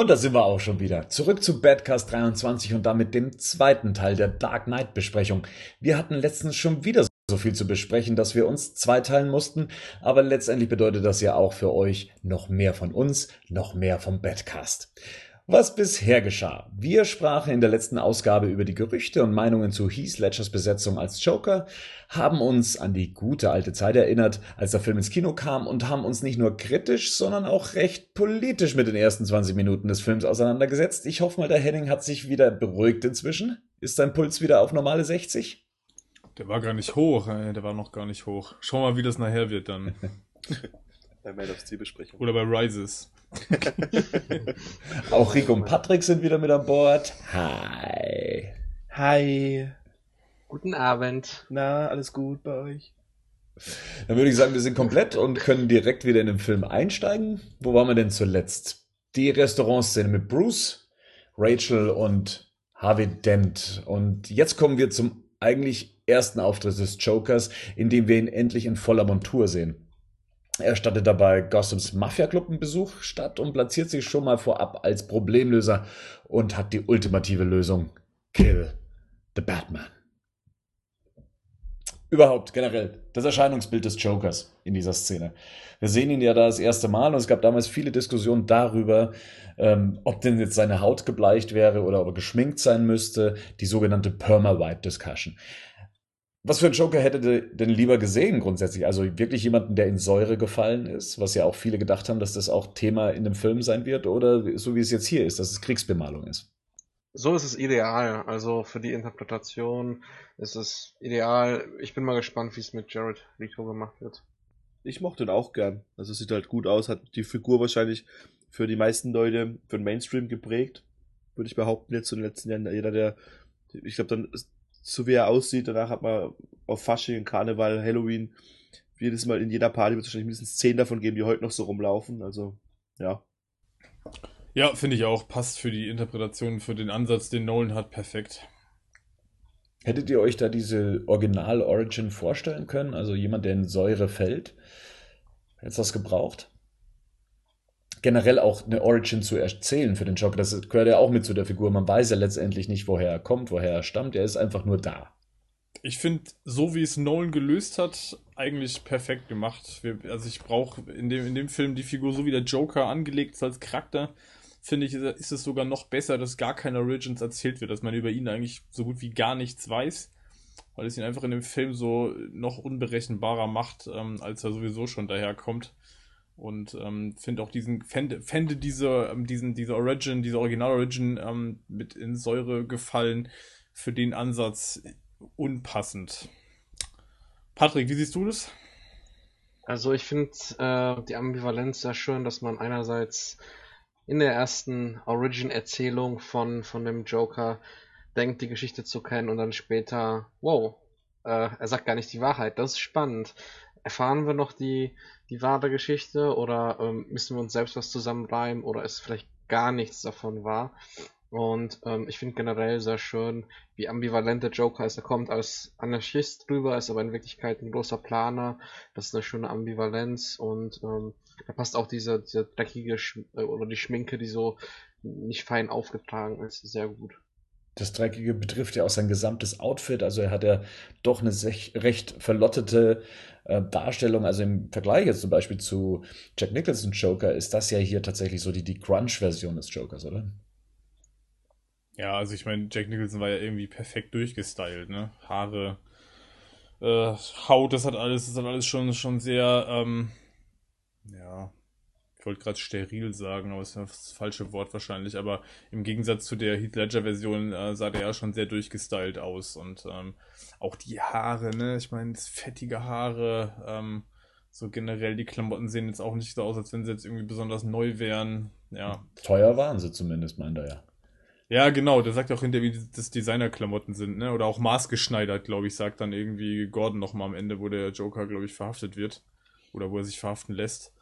Und da sind wir auch schon wieder. Zurück zu Badcast 23 und damit dem zweiten Teil der Dark Knight Besprechung. Wir hatten letztens schon wieder so viel zu besprechen, dass wir uns zweiteilen mussten, aber letztendlich bedeutet das ja auch für euch noch mehr von uns, noch mehr vom Badcast. Was bisher geschah? Wir sprachen in der letzten Ausgabe über die Gerüchte und Meinungen zu Heath Ledgers Besetzung als Joker, haben uns an die gute alte Zeit erinnert, als der Film ins Kino kam und haben uns nicht nur kritisch, sondern auch recht politisch mit den ersten 20 Minuten des Films auseinandergesetzt. Ich hoffe mal, der Henning hat sich wieder beruhigt inzwischen. Ist sein Puls wieder auf normale 60? Der war gar nicht hoch, der war noch gar nicht hoch. Schau mal, wie das nachher wird dann. bei Man of Steel Besprechung. Oder bei Rises. Auch Rico und Patrick sind wieder mit an Bord. Hi. Hi. Guten Abend. Na, alles gut bei euch? Dann würde ich sagen, wir sind komplett und können direkt wieder in den Film einsteigen. Wo waren wir denn zuletzt? Die Restaurantszene mit Bruce, Rachel und Harvey Dent. Und jetzt kommen wir zum eigentlich ersten Auftritt des Jokers, in dem wir ihn endlich in voller Montur sehen. Er stattet dabei Gothams Mafia-Club einen Besuch statt und platziert sich schon mal vorab als Problemlöser und hat die ultimative Lösung. Kill the Batman. Überhaupt, generell, das Erscheinungsbild des Jokers in dieser Szene. Wir sehen ihn ja da das erste Mal und es gab damals viele Diskussionen darüber, ähm, ob denn jetzt seine Haut gebleicht wäre oder ob er geschminkt sein müsste, die sogenannte Perma-White-Discussion. Was für ein Joker hättet ihr denn lieber gesehen grundsätzlich? Also wirklich jemanden, der in Säure gefallen ist, was ja auch viele gedacht haben, dass das auch Thema in dem Film sein wird, oder so wie es jetzt hier ist, dass es Kriegsbemalung ist? So ist es ideal. Also für die Interpretation ist es ideal. Ich bin mal gespannt, wie es mit Jared Leto gemacht wird. Ich mochte ihn auch gern. Also sieht halt gut aus, hat die Figur wahrscheinlich für die meisten Leute für den Mainstream geprägt, würde ich behaupten, jetzt in den letzten Jahren. Jeder, der, ich glaube, dann so wie er aussieht. Danach hat man auf Fasching, Karneval, Halloween, jedes Mal in jeder Party wird es wahrscheinlich mindestens zehn davon geben, die heute noch so rumlaufen. Also, ja. Ja, finde ich auch. Passt für die Interpretation, für den Ansatz, den Nolan hat, perfekt. Hättet ihr euch da diese Original-Origin vorstellen können? Also jemand, der in Säure fällt? Hättest das gebraucht? Generell auch eine Origin zu erzählen für den Joker. Das gehört ja auch mit zu der Figur. Man weiß ja letztendlich nicht, woher er kommt, woher er stammt. Er ist einfach nur da. Ich finde, so wie es Nolan gelöst hat, eigentlich perfekt gemacht. also ich brauche in dem, in dem Film die Figur so wie der Joker angelegt ist als Charakter, finde ich, ist es sogar noch besser, dass gar keine Origins erzählt wird, dass man über ihn eigentlich so gut wie gar nichts weiß, weil es ihn einfach in dem Film so noch unberechenbarer macht, ähm, als er sowieso schon daherkommt. Und ähm, finde auch diesen, fände, fände diese, ähm, diesen, diese Origin, diese Original-Origin ähm, mit in Säure gefallen für den Ansatz unpassend. Patrick, wie siehst du das? Also ich finde äh, die Ambivalenz sehr schön, dass man einerseits in der ersten Origin-Erzählung von, von dem Joker denkt, die Geschichte zu kennen und dann später, wow, äh, er sagt gar nicht die Wahrheit. Das ist spannend. Erfahren wir noch die, die wahre Geschichte oder ähm, müssen wir uns selbst was zusammenreimen oder ist vielleicht gar nichts davon wahr? Und ähm, ich finde generell sehr schön, wie ambivalent der Joker ist. Er kommt als Anarchist rüber, ist aber in Wirklichkeit ein großer Planer. Das ist eine schöne Ambivalenz und ähm, da passt auch diese, diese dreckige Sch äh, oder die Schminke, die so nicht fein aufgetragen ist, sehr gut. Das Dreckige betrifft ja auch sein gesamtes Outfit. Also er hat ja doch eine recht verlottete äh, Darstellung. Also im Vergleich jetzt zum Beispiel zu Jack Nicholson Joker ist das ja hier tatsächlich so die, die Grunge-Version des Jokers, oder? Ja, also ich meine, Jack Nicholson war ja irgendwie perfekt durchgestylt, ne? Haare, äh, Haut, das hat alles, das hat alles schon, schon sehr, ähm, ja, ich wollte gerade steril sagen, aber das ist das falsche Wort wahrscheinlich. Aber im Gegensatz zu der Heath Ledger-Version äh, sah der ja schon sehr durchgestylt aus. Und ähm, auch die Haare, ne? Ich meine, fettige Haare. Ähm, so generell, die Klamotten sehen jetzt auch nicht so aus, als wenn sie jetzt irgendwie besonders neu wären. Ja. Teuer waren sie zumindest, meint er ja. Ja, genau, der sagt auch hinter, wie das Designerklamotten sind, ne? Oder auch maßgeschneidert, glaube ich, sagt dann irgendwie Gordon nochmal am Ende, wo der Joker, glaube ich, verhaftet wird. Oder wo er sich verhaften lässt.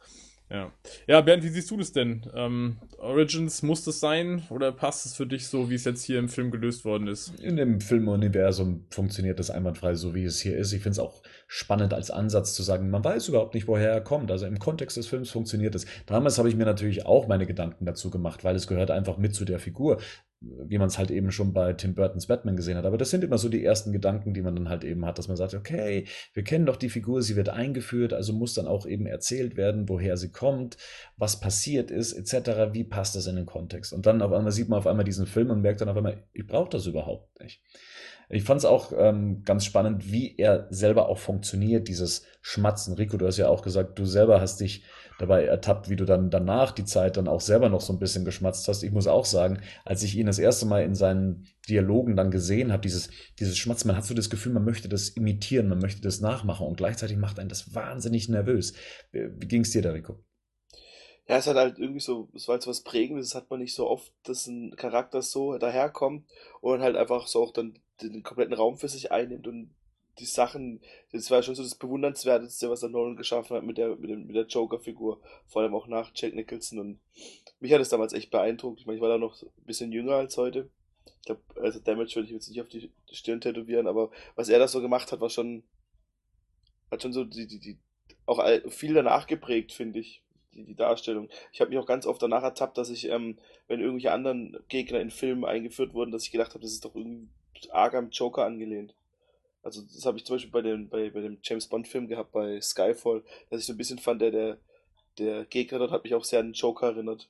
Ja. Ja, Bernd, wie siehst du das denn? Ähm, Origins muss das sein oder passt es für dich so, wie es jetzt hier im Film gelöst worden ist? In dem Filmuniversum funktioniert das einwandfrei, so wie es hier ist. Ich finde es auch spannend als Ansatz zu sagen, man weiß überhaupt nicht, woher er kommt. Also im Kontext des Films funktioniert es. Damals habe ich mir natürlich auch meine Gedanken dazu gemacht, weil es gehört einfach mit zu der Figur wie man es halt eben schon bei Tim Burtons Batman gesehen hat. Aber das sind immer so die ersten Gedanken, die man dann halt eben hat, dass man sagt, okay, wir kennen doch die Figur, sie wird eingeführt, also muss dann auch eben erzählt werden, woher sie kommt, was passiert ist, etc., wie passt das in den Kontext. Und dann auf einmal sieht man auf einmal diesen Film und merkt dann auf einmal, ich brauche das überhaupt nicht. Ich fand es auch ähm, ganz spannend, wie er selber auch funktioniert, dieses Schmatzen. Rico, du hast ja auch gesagt, du selber hast dich dabei ertappt, wie du dann danach die Zeit dann auch selber noch so ein bisschen geschmatzt hast. Ich muss auch sagen, als ich ihn das erste Mal in seinen Dialogen dann gesehen habe, dieses, dieses Schmatzen, man hat so das Gefühl, man möchte das imitieren, man möchte das nachmachen und gleichzeitig macht einen das wahnsinnig nervös. Wie ging es dir da, Rico? Ja, es hat halt irgendwie so, es war halt so was Prägendes, das hat man nicht so oft, dass ein Charakter so daherkommt und halt einfach so auch dann den kompletten Raum für sich einnimmt und die Sachen, das war schon so das Bewundernswerteste, was er Nolan geschaffen hat mit der, mit, dem, mit der Joker-Figur, vor allem auch nach Jack Nicholson. Und mich hat es damals echt beeindruckt. Ich meine, ich war da noch ein bisschen jünger als heute. Ich glaube, also Damage würde ich jetzt nicht auf die Stirn tätowieren, aber was er da so gemacht hat, war schon, hat schon so die, die, die auch viel danach geprägt, finde ich. Die, die Darstellung. Ich habe mich auch ganz oft danach ertappt, dass ich, ähm, wenn irgendwelche anderen Gegner in Filmen eingeführt wurden, dass ich gedacht habe, das ist doch irgendwie arg am Joker angelehnt. Also das habe ich zum Beispiel bei dem, bei, bei dem James Bond-Film gehabt, bei Skyfall, dass ich so ein bisschen fand, der, der, der Gegner dort hat mich auch sehr an den Joker erinnert.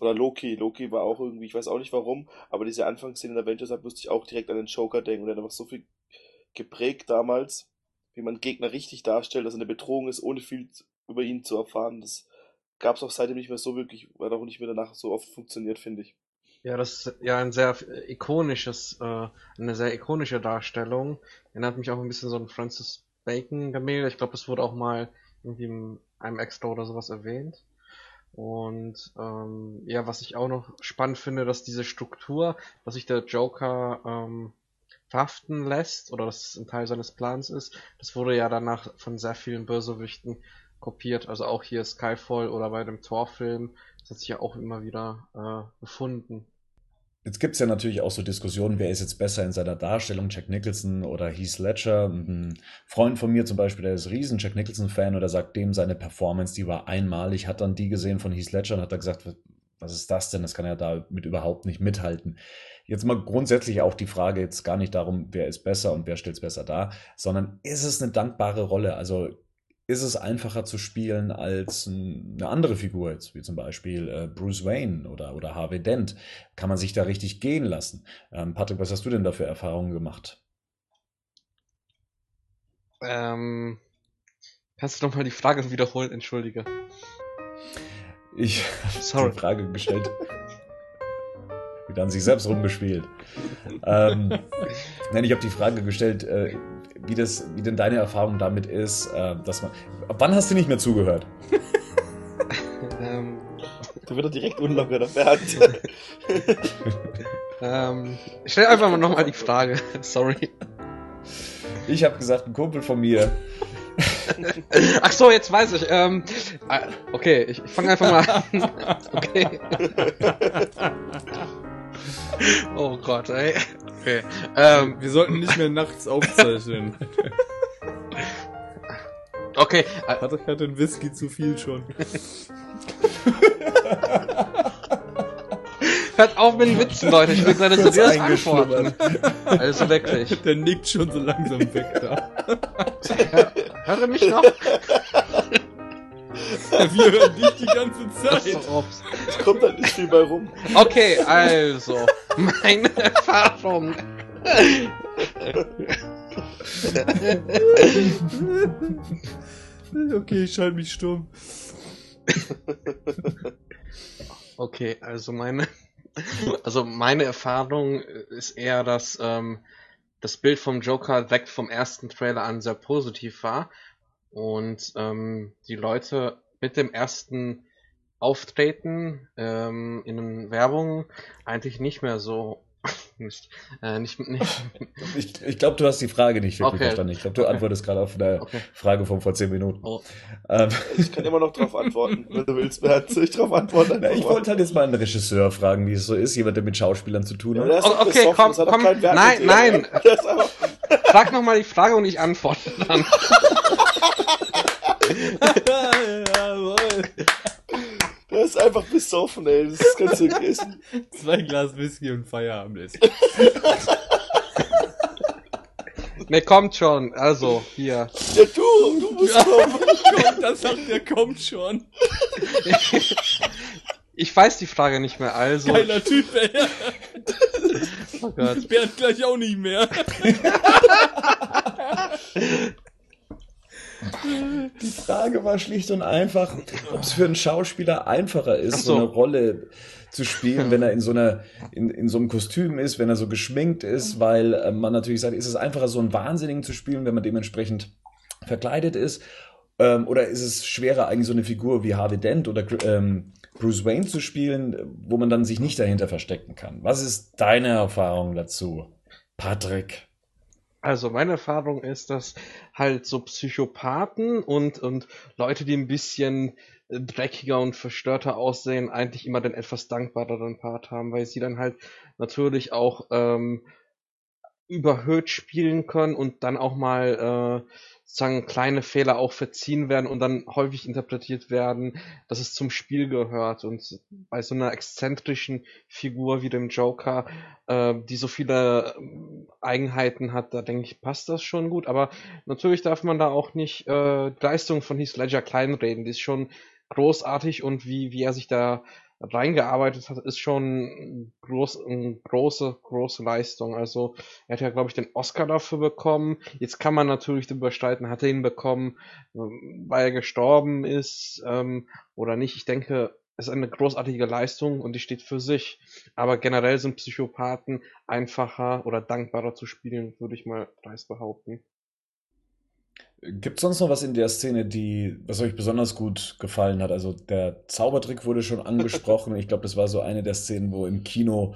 Oder Loki. Loki war auch irgendwie, ich weiß auch nicht warum, aber diese Anfangsszene in Avengers hat, musste ich auch direkt an den Joker denken. Und der hat einfach so viel geprägt damals, wie man Gegner richtig darstellt, dass er eine Bedrohung ist, ohne viel über ihn zu erfahren. Das gab es auch seitdem nicht mehr so wirklich, weil auch nicht mehr danach so oft funktioniert, finde ich. Ja, das ist ja ein sehr ikonisches, äh, eine sehr ikonische Darstellung. Erinnert mich auch ein bisschen so an Francis Bacon Gemälde. Ich glaube, das wurde auch mal irgendwie in einem Extra oder sowas erwähnt. Und ähm, ja, was ich auch noch spannend finde, dass diese Struktur, dass sich der Joker ähm, verhaften lässt oder dass es ein Teil seines Plans ist, das wurde ja danach von sehr vielen Bösewichten kopiert. Also auch hier Skyfall oder bei dem Torfilm. Das hat sich ja auch immer wieder äh, gefunden. Jetzt gibt es ja natürlich auch so Diskussionen, wer ist jetzt besser in seiner Darstellung, Jack Nicholson oder Heath Ledger. Ein Freund von mir zum Beispiel, der ist riesen Jack Nicholson-Fan oder sagt dem, seine Performance, die war einmalig, hat dann die gesehen von Heath Ledger und hat da gesagt, was ist das denn? Das kann er damit überhaupt nicht mithalten. Jetzt mal grundsätzlich auch die Frage jetzt gar nicht darum, wer ist besser und wer stellt es besser dar, sondern ist es eine dankbare Rolle? Also ist es einfacher zu spielen als eine andere Figur, jetzt wie zum Beispiel äh, Bruce Wayne oder, oder Harvey Dent. Kann man sich da richtig gehen lassen? Ähm, Patrick, was hast du denn da für Erfahrungen gemacht? Ähm, kannst du nochmal die Frage wiederholen? Entschuldige. Ich habe die Frage gestellt. Wieder an sich selbst rumgespielt. ähm, nein, ich habe die Frage gestellt, äh, wie, das, wie denn deine Erfahrung damit ist, äh, dass man. Wann hast du nicht mehr zugehört? ähm, du wird direkt unlocker, Bernd. ähm, stell einfach mal nochmal die Frage. Sorry. Ich habe gesagt, ein Kumpel von mir. Ach so, jetzt weiß ich. Ähm, äh, okay, ich, ich fange einfach mal an. Okay. oh Gott, ey. Okay. Ähm, wir sollten nicht mehr nachts aufzeichnen. okay. Patrick hat den Whisky zu viel schon. Hört auf mit den Witzen, Leute. Ich will seine seriös antworten. Also wirklich. Der nickt schon so langsam weg da. Hör, hör mich noch? Wir hören dich die ganze Zeit. Es kommt halt nicht viel bei rum. Okay, also, meine Erfahrung. okay, ich schalte mich stumm. Okay, also meine, also meine Erfahrung ist eher, dass ähm, das Bild vom Joker weg vom ersten Trailer an sehr positiv war und ähm, die Leute mit dem ersten Auftreten ähm, in Werbung eigentlich nicht mehr so Mist. Äh, nicht, nicht. Ich, ich glaube, du hast die Frage nicht wirklich Okay. verstanden. Ich glaube, du Okay. antwortest gerade auf eine Okay. Frage von vor zehn Minuten. Oh. Ähm, Ich kann immer noch drauf antworten, wenn du willst, Bernd. Soll ich drauf antworten? na, ich wollte halt jetzt mal einen Regisseur fragen, wie es so ist, jemand, der mit Schauspielern zu tun Ja, hat. Oh, okay, besoffen, komm, komm. Wert Nein, nein. Frag nochmal die Frage und ich antworte dann. Jawohl. der ist einfach besoffen, ey. Das kannst du vergessen. Zwei Glas Whisky und Feierabend ist. Ne, kommt schon. Also, hier. Ja, du, du musst kommen. Komm, das sagt der kommt schon. Ich weiß die Frage nicht mehr, also. Geiler Typ, ey. Oh Gott. Bernd gleich auch nicht mehr. Die Frage war schlicht und einfach, ob es für einen Schauspieler einfacher ist, so. so. eine Rolle zu spielen, wenn er in so einer in, in so einem Kostüm ist, wenn er so geschminkt ist, weil äh, man natürlich sagt, ist es einfacher, so einen Wahnsinnigen zu spielen, wenn man dementsprechend verkleidet ist, ähm, oder ist es schwerer, eigentlich so eine Figur wie Harvey Dent oder ähm, Bruce Wayne zu spielen, wo man dann sich nicht dahinter verstecken kann? Was ist deine Erfahrung dazu, Patrick? Also meine Erfahrung ist, dass halt so Psychopathen und, und Leute, die ein bisschen äh, dreckiger und verstörter aussehen, eigentlich immer den etwas dankbareren Part haben, weil sie dann halt natürlich auch ähm, überhöht spielen können und dann auch mal äh, sagen kleine Fehler auch verziehen werden und dann häufig interpretiert werden, dass es zum Spiel gehört und bei so einer exzentrischen Figur wie dem Joker, äh, die so viele ähm, Eigenheiten hat, da denke ich, passt das schon gut, aber natürlich darf man da auch nicht äh, die Leistung von Heath Ledger kleinreden, die ist schon großartig und wie, wie er sich da reingearbeitet hat, ist schon groß, eine große, große Leistung. Also er hat ja, glaube ich, den Oscar dafür bekommen. Jetzt kann man natürlich darüber streiten, hat er ihn bekommen, ähm, weil er gestorben ist ähm, oder nicht. Ich denke, es ist eine großartige Leistung und die steht für sich. Aber generell sind Psychopathen einfacher oder dankbarer zu spielen, würde ich mal dreist behaupten. Gibt es sonst noch was in der Szene, die, was euch besonders gut gefallen hat? Also der Zaubertrick wurde schon angesprochen. Ich glaube, das war so eine der Szenen, wo im Kino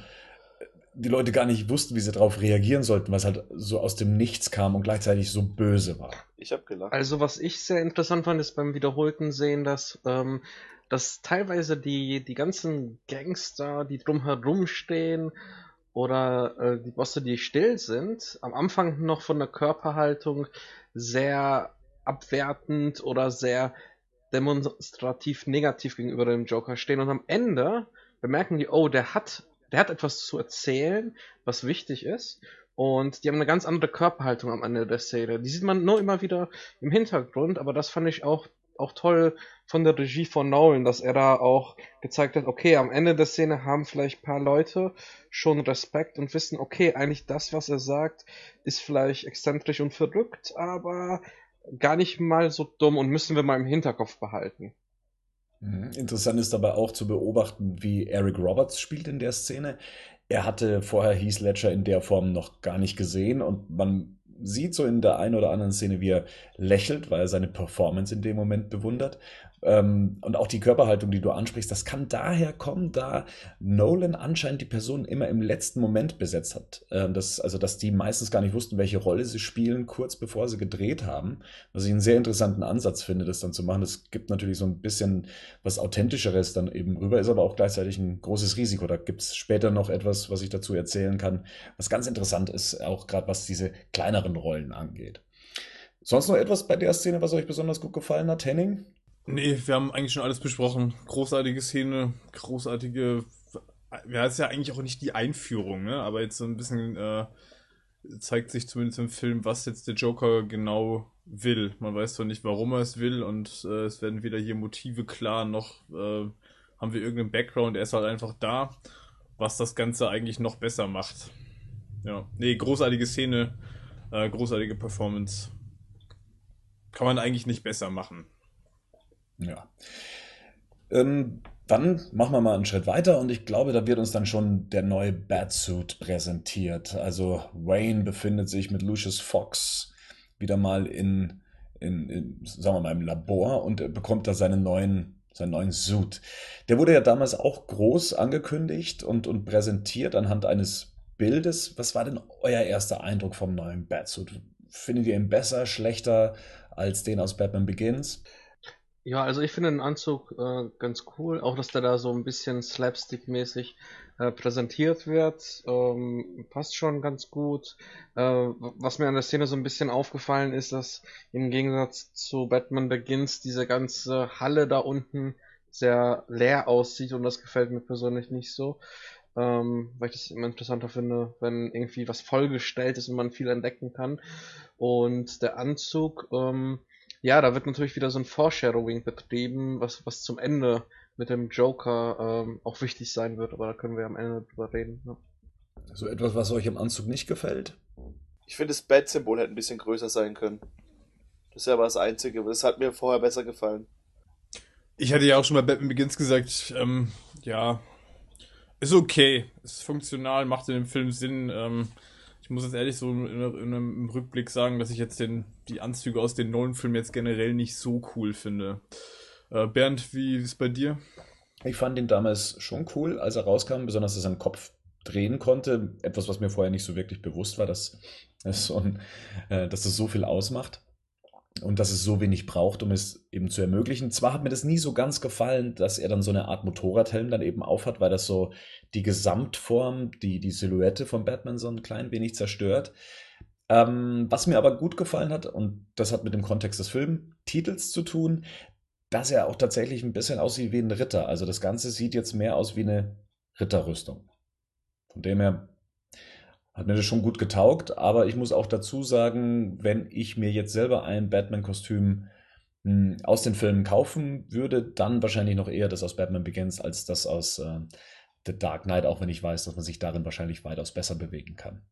äh, die Leute gar nicht wussten, wie sie darauf reagieren sollten, was halt so aus dem Nichts kam und gleichzeitig so böse war. Ich hab gelacht. Also was ich sehr interessant fand, ist beim wiederholten Sehen, dass, ähm, dass teilweise die, die ganzen Gangster, die drumherum stehen, oder äh, die Bosse, die still sind, am Anfang noch von der Körperhaltung sehr abwertend oder sehr demonstrativ negativ gegenüber dem Joker stehen und am Ende bemerken die, oh, der hat, der hat etwas zu erzählen, was wichtig ist und die haben eine ganz andere Körperhaltung am Ende der Szene. Die sieht man nur immer wieder im Hintergrund, aber das fand ich auch, auch toll von der Regie von Nolan, dass er da auch gezeigt hat, okay, am Ende der Szene haben vielleicht ein paar Leute schon Respekt und wissen, okay, eigentlich das, was er sagt, ist vielleicht exzentrisch und verrückt, aber gar nicht mal so dumm und müssen wir mal im Hinterkopf behalten. Mhm. Interessant ist dabei auch zu beobachten, wie Eric Roberts spielt in der Szene. Er hatte vorher Heath Ledger in der Form noch gar nicht gesehen und man sieht so in der einen oder anderen Szene, wie er lächelt, weil er seine Performance in dem Moment bewundert. Ähm, und auch die Körperhaltung, die du ansprichst, das kann daher kommen, da Nolan anscheinend die Person immer im letzten Moment besetzt hat. Ähm, das, also, dass die meistens gar nicht wussten, welche Rolle sie spielen, kurz bevor sie gedreht haben. Was ich einen sehr interessanten Ansatz finde, das dann zu machen. Das gibt natürlich so ein bisschen was Authentischeres dann eben rüber, ist aber auch gleichzeitig ein großes Risiko. Da gibt es später noch etwas, was ich dazu erzählen kann, was ganz interessant ist, auch gerade was diese kleineren Rollen angeht. Sonst noch etwas bei der Szene, was euch besonders gut gefallen hat, Henning? Nee, wir haben eigentlich schon alles besprochen. Großartige Szene, großartige. Ja, ist ja eigentlich auch nicht die Einführung, ne? Aber jetzt so ein bisschen äh, zeigt sich zumindest im Film, was jetzt der Joker genau will. Man weiß zwar nicht, warum er es will, und äh, es werden weder hier Motive klar, noch äh, haben wir irgendeinen Background. Er ist halt einfach da, was das Ganze eigentlich noch besser macht. Ja, nee, großartige Szene, äh, großartige Performance. Kann man eigentlich nicht besser machen. Ja. Ähm, dann machen wir mal einen Schritt weiter und ich glaube, da wird uns dann schon der neue Batsuit präsentiert. Also Wayne befindet sich mit Lucius Fox wieder mal in, in, in sagen wir mal, im Labor und bekommt da seinen neuen, seinen neuen Suit. Der wurde ja damals auch groß angekündigt und, und präsentiert anhand eines Bildes, was war denn euer erster Eindruck vom neuen Batsuit? Findet ihr ihn besser, schlechter als den aus Batman Begins? Ja, also ich finde den Anzug äh, ganz cool, auch dass der da so ein bisschen slapstick-mäßig äh, präsentiert wird, ähm, passt schon ganz gut. Äh, was mir an der Szene so ein bisschen aufgefallen ist, dass im Gegensatz zu Batman Begins diese ganze Halle da unten sehr leer aussieht und das gefällt mir persönlich nicht so. Ähm, weil ich das immer interessanter finde, wenn irgendwie was vollgestellt ist und man viel entdecken kann. Und der Anzug, ähm, ja, da wird natürlich wieder so ein Foreshadowing betrieben, was, was zum Ende mit dem Joker ähm, auch wichtig sein wird, aber da können wir am Ende drüber reden. Ne? So etwas, was euch im Anzug nicht gefällt? Ich finde, das Bat-Symbol hätte ein bisschen größer sein können. Das ist ja aber das Einzige. Das hat mir vorher besser gefallen. Ich hatte ja auch schon bei Batman Begins gesagt, ähm, ja, ist okay, ist funktional, macht in dem Film Sinn. Ähm, ich muss jetzt ehrlich so in, in, einem Rückblick sagen, dass ich jetzt den, die Anzüge aus den neuen Filmen jetzt generell nicht so cool finde. Äh, Bernd, wie ist es bei dir? Ich fand ihn damals schon cool, als er rauskam, besonders dass er seinen Kopf drehen konnte. Etwas, was mir vorher nicht so wirklich bewusst war, dass es so, ein, äh, dass das so viel ausmacht und dass es so wenig braucht, um es eben zu ermöglichen. Zwar hat mir das nie so ganz gefallen, dass er dann so eine Art Motorradhelm dann eben aufhat, weil das so die Gesamtform, die, die Silhouette von Batman so ein klein wenig zerstört. Ähm, was mir aber gut gefallen hat, und das hat mit dem Kontext des Filmtitels zu tun, dass er auch tatsächlich ein bisschen aussieht wie ein Ritter. Also das Ganze sieht jetzt mehr aus wie eine Ritterrüstung. Von dem her hat mir das schon gut getaugt, aber ich muss auch dazu sagen, wenn ich mir jetzt selber ein Batman-Kostüm hm, aus den Filmen kaufen würde, dann wahrscheinlich noch eher das aus Batman Begins als das aus äh, The Dark Knight, auch wenn ich weiß, dass man sich darin wahrscheinlich weitaus besser bewegen kann.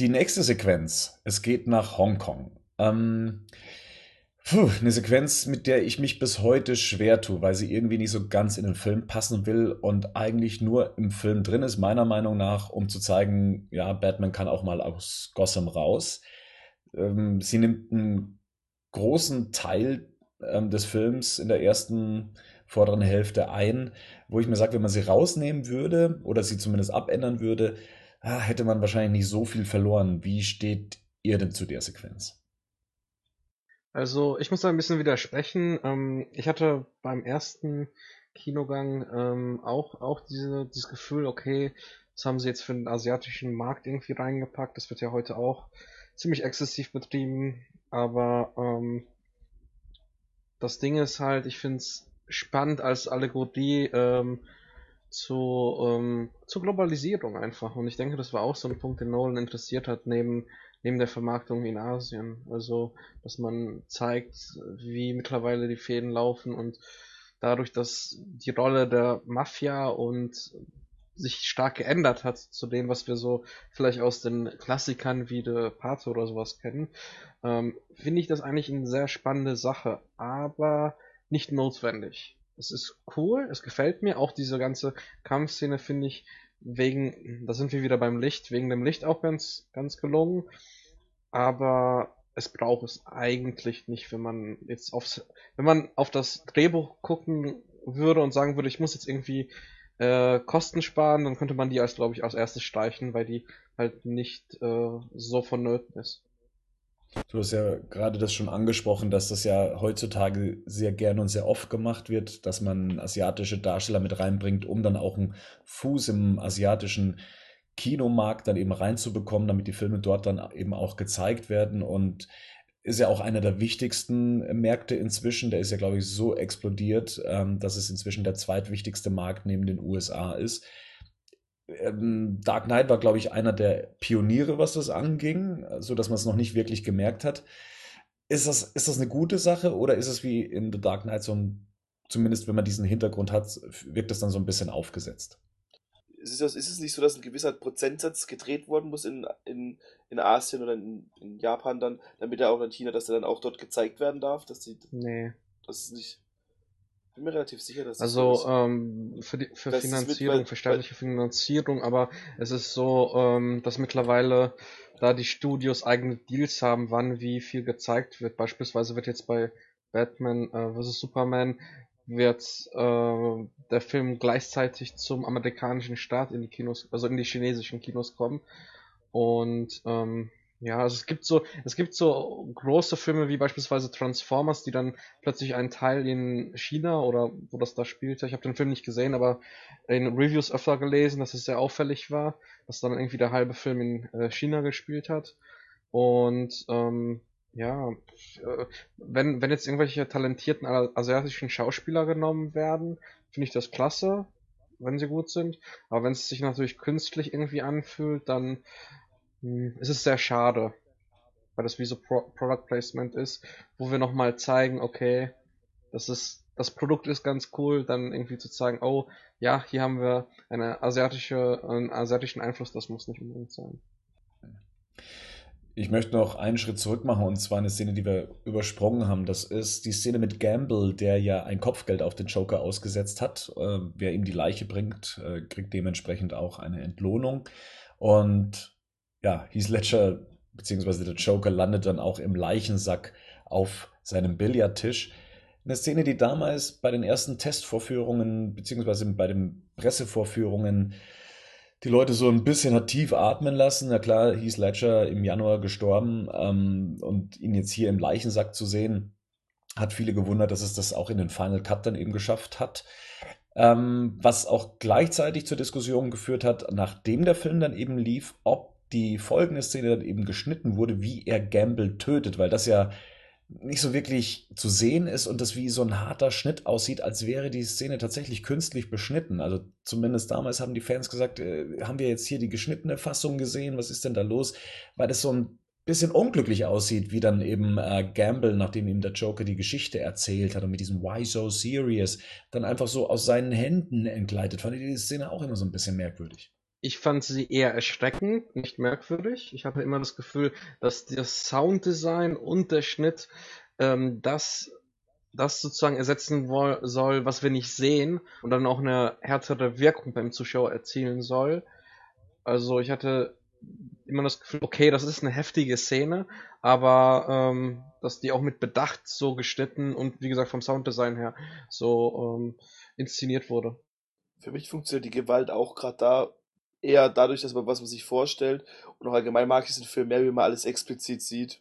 Die nächste Sequenz, es geht nach Hongkong. Ähm, puh, eine Sequenz, mit der ich mich bis heute schwer tue, weil sie irgendwie nicht so ganz in den Film passen will und eigentlich nur im Film drin ist, meiner Meinung nach, um zu zeigen, ja, Batman kann auch mal aus Gotham raus. Ähm, sie nimmt einen großen Teil ähm, des Films in der ersten vorderen Hälfte ein, wo ich mir sage, wenn man sie rausnehmen würde oder sie zumindest abändern würde, ah, hätte man wahrscheinlich nicht so viel verloren. Wie steht ihr denn zu der Sequenz? Also, ich muss da ein bisschen widersprechen. Ähm, ich hatte beim ersten Kinogang ähm, auch, auch diese, dieses Gefühl, okay, das haben sie jetzt für den asiatischen Markt irgendwie reingepackt. Das wird ja heute auch ziemlich exzessiv betrieben. Aber ähm, das Ding ist halt, ich finde es spannend als Allegorie ähm, zu, ähm, zur Globalisierung einfach. Und ich denke, das war auch so ein Punkt, den Nolan interessiert hat, neben, neben der Vermarktung in Asien. Also, dass man zeigt, wie mittlerweile die Fäden laufen und dadurch, dass die Rolle der Mafia und sich stark geändert hat zu dem, was wir so vielleicht aus den Klassikern wie The Pato oder sowas kennen, ähm, finde ich das eigentlich eine sehr spannende Sache. Aber nicht notwendig. Es ist cool, es gefällt mir. Auch diese ganze Kampfszene finde ich wegen, da sind wir wieder beim Licht, wegen dem Licht auch ganz, ganz gelungen. Aber es braucht es eigentlich nicht, wenn man jetzt aufs, wenn man auf das Drehbuch gucken würde und sagen würde, ich muss jetzt irgendwie äh, Kosten sparen, dann könnte man die als, glaube ich, als erstes streichen, weil die halt nicht äh, so vonnöten ist. Du hast ja gerade das schon angesprochen, dass das ja heutzutage sehr gern und sehr oft gemacht wird, dass man asiatische Darsteller mit reinbringt, um dann auch einen Fuß im asiatischen Kinomarkt dann eben reinzubekommen, damit die Filme dort dann eben auch gezeigt werden und ist ja auch einer der wichtigsten Märkte inzwischen. Der ist ja, glaube ich, so explodiert, ähm, dass es inzwischen der zweitwichtigste Markt neben den USA ist ähm, Dark Knight war, glaube ich, einer der Pioniere, was das anging, so dass man es noch nicht wirklich gemerkt hat. Ist das, ist das eine gute Sache oder ist es wie in The Dark Knight so ein, zumindest wenn man diesen Hintergrund hat, wirkt das dann so ein bisschen aufgesetzt? Ist es, ist es nicht so, dass ein gewisser Prozentsatz gedreht worden muss in, in, in Asien oder in, in Japan dann, damit er auch in China, dass er dann auch dort gezeigt werden darf? Dass die, nee. Das ist nicht bin mir relativ sicher, dass das Also ähm, für, die, für Finanzierung, mit, für staatliche Finanzierung, aber es ist so, ähm, dass mittlerweile da die Studios eigene Deals haben, wann wie viel gezeigt wird. Beispielsweise wird jetzt bei Batman äh, vs. Superman wird äh, der Film gleichzeitig zum amerikanischen Start in die Kinos, also in die chinesischen Kinos kommen. Und ähm, ja, also es gibt so, es gibt so große Filme wie beispielsweise Transformers, die dann plötzlich einen Teil in China oder wo das da spielte. Ich habe den Film nicht gesehen, aber in Reviews öfter gelesen, dass es sehr auffällig war, dass dann irgendwie der halbe Film in äh, China gespielt hat. Und ähm, ja, äh, wenn, wenn jetzt irgendwelche talentierten asiatischen Schauspieler genommen werden, finde ich das klasse, wenn sie gut sind. Aber wenn es sich natürlich künstlich irgendwie anfühlt, dann hm, ist es sehr schade. Weil das wie so Pro Product Placement ist, wo wir nochmal zeigen, okay, das ist, das Produkt ist ganz cool, dann irgendwie zu zeigen, oh, ja, hier haben wir eine asiatische, einen asiatischen Einfluss, das muss nicht unbedingt sein. Ich möchte noch einen Schritt zurück machen und zwar eine Szene, die wir übersprungen haben. Das ist die Szene mit Gamble, der ja ein Kopfgeld auf den Joker ausgesetzt hat. Äh, wer ihm die Leiche bringt, äh, kriegt dementsprechend auch eine Entlohnung. Und ja, Heath Ledger beziehungsweise der Joker landet dann auch im Leichensack auf seinem Billardtisch. Eine Szene, die damals bei den ersten Testvorführungen beziehungsweise bei den Pressevorführungen die Leute so ein bisschen hat tief atmen lassen. Na klar, hieß Ledger im Januar gestorben ähm, und ihn jetzt hier im Leichensack zu sehen, hat viele gewundert, dass es das auch in den Final Cut dann eben geschafft hat. Ähm, was auch gleichzeitig zur Diskussion geführt hat, nachdem der Film dann eben lief, ob die folgende Szene dann eben geschnitten wurde, wie er Gamble tötet, weil das ja nicht so wirklich zu sehen ist und das wie so ein harter Schnitt aussieht, als wäre die Szene tatsächlich künstlich beschnitten. Also zumindest damals haben die Fans gesagt, äh, haben wir jetzt hier die geschnittene Fassung gesehen, was ist denn da los? Weil das so ein bisschen unglücklich aussieht, wie dann eben äh, Gamble, nachdem ihm der Joker die Geschichte erzählt hat und mit diesem Why so serious, dann einfach so aus seinen Händen entgleitet. Fand ich die Szene auch immer so ein bisschen merkwürdig. Ich fand sie eher erschreckend, nicht merkwürdig. Ich hatte immer das Gefühl, dass das Sounddesign und der Schnitt ähm, das, das sozusagen ersetzen soll, was wir nicht sehen und dann auch eine härtere Wirkung beim Zuschauer erzielen soll. Also ich hatte immer das Gefühl, okay, das ist eine heftige Szene, aber ähm, dass die auch mit Bedacht so geschnitten und wie gesagt vom Sounddesign her so ähm, inszeniert wurde. Für mich funktioniert die Gewalt auch gerade da eher dadurch, dass man was man sich vorstellt und auch allgemein mag ich diesen Film mehr, wie man alles explizit sieht.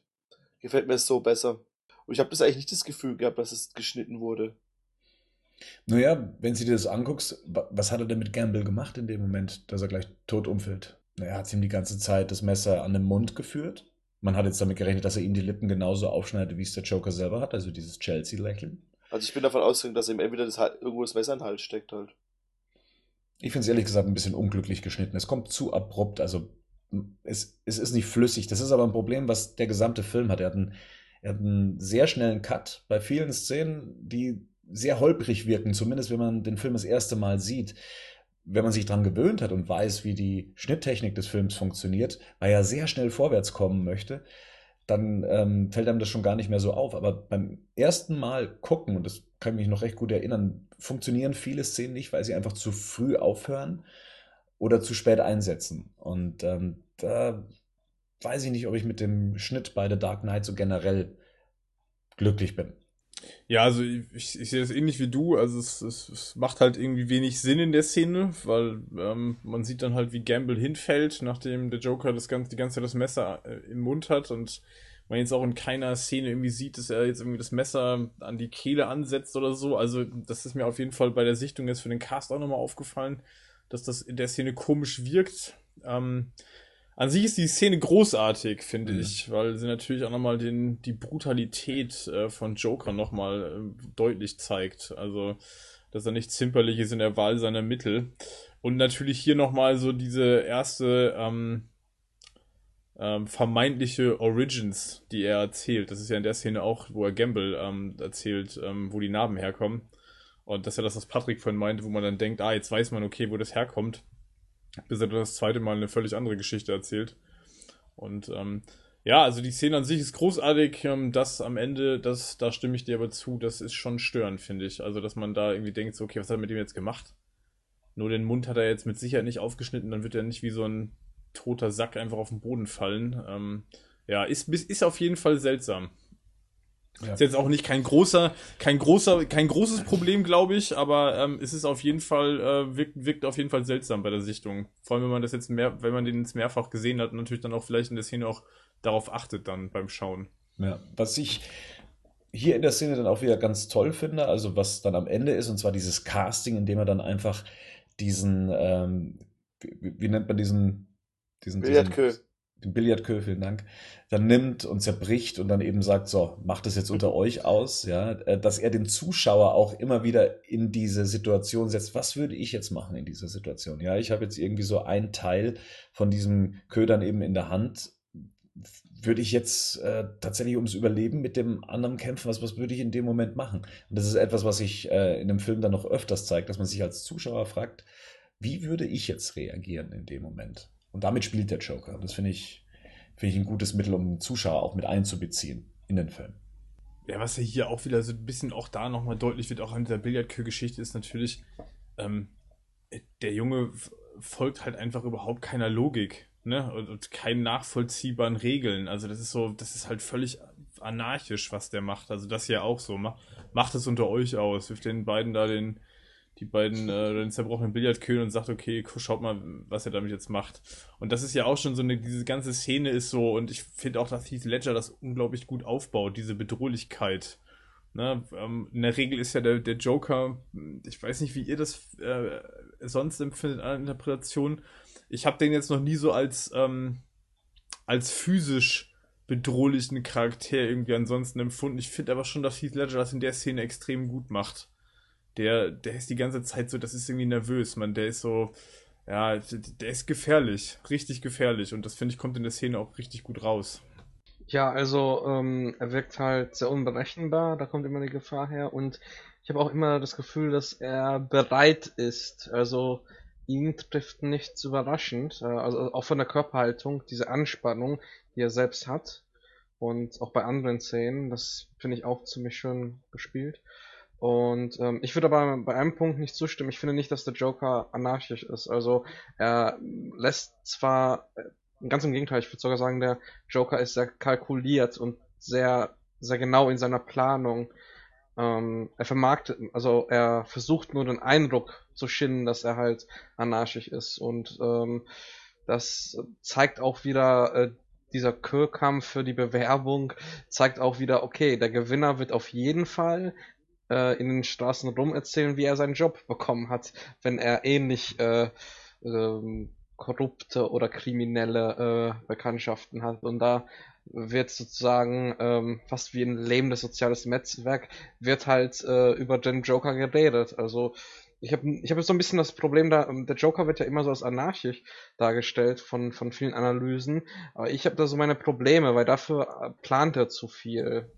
Gefällt mir es so besser. Und ich habe das eigentlich nicht das Gefühl gehabt, dass es geschnitten wurde. Naja, wenn du dir das anguckst, was hat er denn mit Gamble gemacht in dem Moment, dass er gleich tot umfällt? Er hat ihm die ganze Zeit das Messer an den Mund geführt. Man hat jetzt damit gerechnet, dass er ihm die Lippen genauso aufschneidet, wie es der Joker selber hat, also dieses Chelsea-Lächeln. Also ich bin davon ausgegangen, dass ihm entweder das, irgendwo das Messer in den Hals steckt halt. Ich finde es ehrlich gesagt ein bisschen unglücklich geschnitten. Es kommt zu abrupt, also es, es ist nicht flüssig. Das ist aber ein Problem, was der gesamte Film hat. Er hat, einen, er hat einen sehr schnellen Cut bei vielen Szenen, die sehr holprig wirken, zumindest wenn man den Film das erste Mal sieht. Wenn man sich daran gewöhnt hat und weiß, wie die Schnitttechnik des Films funktioniert, weil er sehr schnell vorwärts kommen möchte, dann ähm, fällt einem das schon gar nicht mehr so auf. Aber beim ersten Mal gucken, und das kann ich mich noch recht gut erinnern, funktionieren viele Szenen nicht, weil sie einfach zu früh aufhören oder zu spät einsetzen. Und ähm, da weiß ich nicht, ob ich mit dem Schnitt bei The Dark Knight so generell glücklich bin. Ja, also ich, ich, sehe das ähnlich wie du. Also es, es, es, macht halt irgendwie wenig Sinn in der Szene, weil ähm, man sieht dann halt, wie Gamble hinfällt, nachdem der Joker das ganze, die ganze Zeit das Messer äh, im Mund hat und man jetzt auch in keiner Szene irgendwie sieht, dass er jetzt irgendwie das Messer an die Kehle ansetzt oder so. Also das ist mir auf jeden Fall bei der Sichtung jetzt für den Cast auch nochmal aufgefallen, dass das in der Szene komisch wirkt. Ähm, an sich ist die Szene großartig, finde mhm. ich, weil sie natürlich auch nochmal den, die Brutalität äh, von Joker nochmal äh, deutlich zeigt. Also, dass er nicht zimperlich ist in der Wahl seiner Mittel. Und natürlich hier nochmal so diese erste ähm, ähm, vermeintliche Origins, die er erzählt. Das ist ja in der Szene auch, wo er Gamble ähm, erzählt, ähm, wo die Narben herkommen. Und das ist ja das, was Patrick vorhin meinte, wo man dann denkt, ah, jetzt weiß man, okay, wo das herkommt bis er dann das zweite Mal eine völlig andere Geschichte erzählt. Und ähm, ja, also die Szene an sich ist großartig. Ähm, das am Ende, das, da stimme ich dir aber zu, das ist schon störend, finde ich. Also, dass man da irgendwie denkt, so, okay, was hat er mit dem jetzt gemacht? Nur den Mund hat er jetzt mit Sicherheit nicht aufgeschnitten, dann wird er nicht wie so ein toter Sack einfach auf den Boden fallen. Ähm, ja, ist, ist auf jeden Fall seltsam. Ja. Ist jetzt auch nicht kein großer, kein großer, kein großes Problem, glaube ich, aber ähm, es ist auf jeden Fall, äh, wirkt, wirkt auf jeden Fall seltsam bei der Sichtung. Vor allem, wenn man das jetzt mehr, wenn man den jetzt mehrfach gesehen hat und natürlich dann auch vielleicht in der Szene auch darauf achtet dann beim Schauen. Ja, was ich hier in der Szene dann auch wieder ganz toll finde, also was dann am Ende ist, und zwar dieses Casting, in dem er dann einfach diesen, ähm, wie, wie, nennt man diesen, diesen, Billardkö. Den Billardkö, vielen Dank, dann nimmt und zerbricht und dann eben sagt, so, macht es jetzt unter euch aus, ja, äh, dass er den Zuschauer auch immer wieder in diese Situation setzt. Was würde ich jetzt machen in dieser Situation? Ja, ich habe jetzt irgendwie so ein Teil von diesem Ködern eben in der Hand. Würde ich jetzt äh, tatsächlich ums Überleben mit dem anderen kämpfen? Was, was würde ich in dem Moment machen? Und das ist etwas, was sich äh, in dem Film dann noch öfters zeigt, dass man sich als Zuschauer fragt, wie würde ich jetzt reagieren in dem Moment? Und damit spielt der Joker. Das finde ich, finde ich ein gutes Mittel, um Zuschauer auch mit einzubeziehen in den Film. Ja, was ja hier auch wieder so ein bisschen auch da nochmal deutlich wird, auch an dieser Billardkür-Geschichte, ist natürlich, ähm, der Junge folgt halt einfach überhaupt keiner Logik, ne? Und, und keinen nachvollziehbaren Regeln. Also das ist so, das ist halt völlig anarchisch, was der macht. Also das hier auch so. Macht, macht es unter euch aus. Wirft den beiden da den, die beiden äh, den zerbrochenen Billardkühlen und sagt, okay, schaut mal, was er damit jetzt macht. Und das ist ja auch schon so eine, diese ganze Szene ist so, und ich finde auch, dass Heath Ledger das unglaublich gut aufbaut, diese Bedrohlichkeit. Ne? Ähm, in der Regel ist ja der, der Joker, ich weiß nicht, wie ihr das äh, sonst empfindet an Interpretation. Ich habe den jetzt noch nie so als, ähm, als physisch bedrohlichen Charakter irgendwie ansonsten empfunden. Ich finde aber schon, dass Heath Ledger das in der Szene extrem gut macht der, der ist die ganze Zeit so, das ist irgendwie nervös, man, der ist so, ja, der ist gefährlich, richtig gefährlich. Und das finde ich kommt in der Szene auch richtig gut raus. Ja, also ähm, er wirkt halt sehr unberechenbar, da kommt immer die Gefahr her. Und ich habe auch immer das Gefühl, dass er bereit ist, also ihn trifft nichts überraschend, äh, also auch von der Körperhaltung, diese Anspannung, die er selbst hat. Und auch bei anderen Szenen, das finde ich auch ziemlich schön gespielt. Und ähm, ich würde aber bei einem Punkt nicht zustimmen. Ich finde nicht, dass der Joker anarchisch ist. Also er lässt zwar, äh, ganz im Gegenteil, ich würde sogar sagen, der Joker ist sehr kalkuliert und sehr, sehr genau in seiner Planung. Ähm, er vermarktet, also er versucht nur den Eindruck zu schinden, dass er halt anarchisch ist. Und ähm, das zeigt auch wieder äh, dieser Kürkampf für die Bewerbung zeigt auch wieder, okay, der Gewinner wird auf jeden Fall äh, in den Straßen rum erzählen, wie er seinen Job bekommen hat, wenn er ähnlich äh, äh, korrupte oder kriminelle äh, Bekanntschaften hat. Und da wird sozusagen ähm, fast wie ein lebendes soziales Netzwerk, wird halt äh, über den Joker geredet. Also ich habe ich hab so ein bisschen das Problem da, ähm, der Joker wird ja immer so als anarchisch dargestellt von, von vielen Analysen, aber ich habe da so meine Probleme, weil dafür plant er zu viel.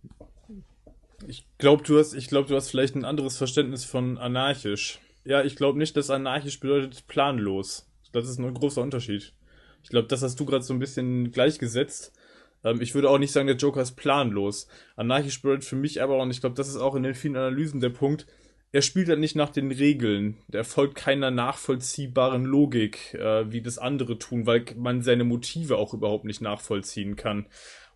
Ich glaube, du hast, du hast vielleicht ein anderes Verständnis von anarchisch. Ja, ich glaube nicht, dass anarchisch bedeutet planlos. Das ist ein großer Unterschied. Ich glaube, das hast du gerade so ein bisschen gleichgesetzt. Ähm, ich würde auch nicht sagen, der Joker ist planlos. Anarchisch bedeutet für mich aber, und ich glaube, das ist auch in den vielen Analysen der Punkt, er spielt halt nicht nach den Regeln. Der folgt keiner nachvollziehbaren Logik, äh, wie das andere tun, weil man seine Motive auch überhaupt nicht nachvollziehen kann.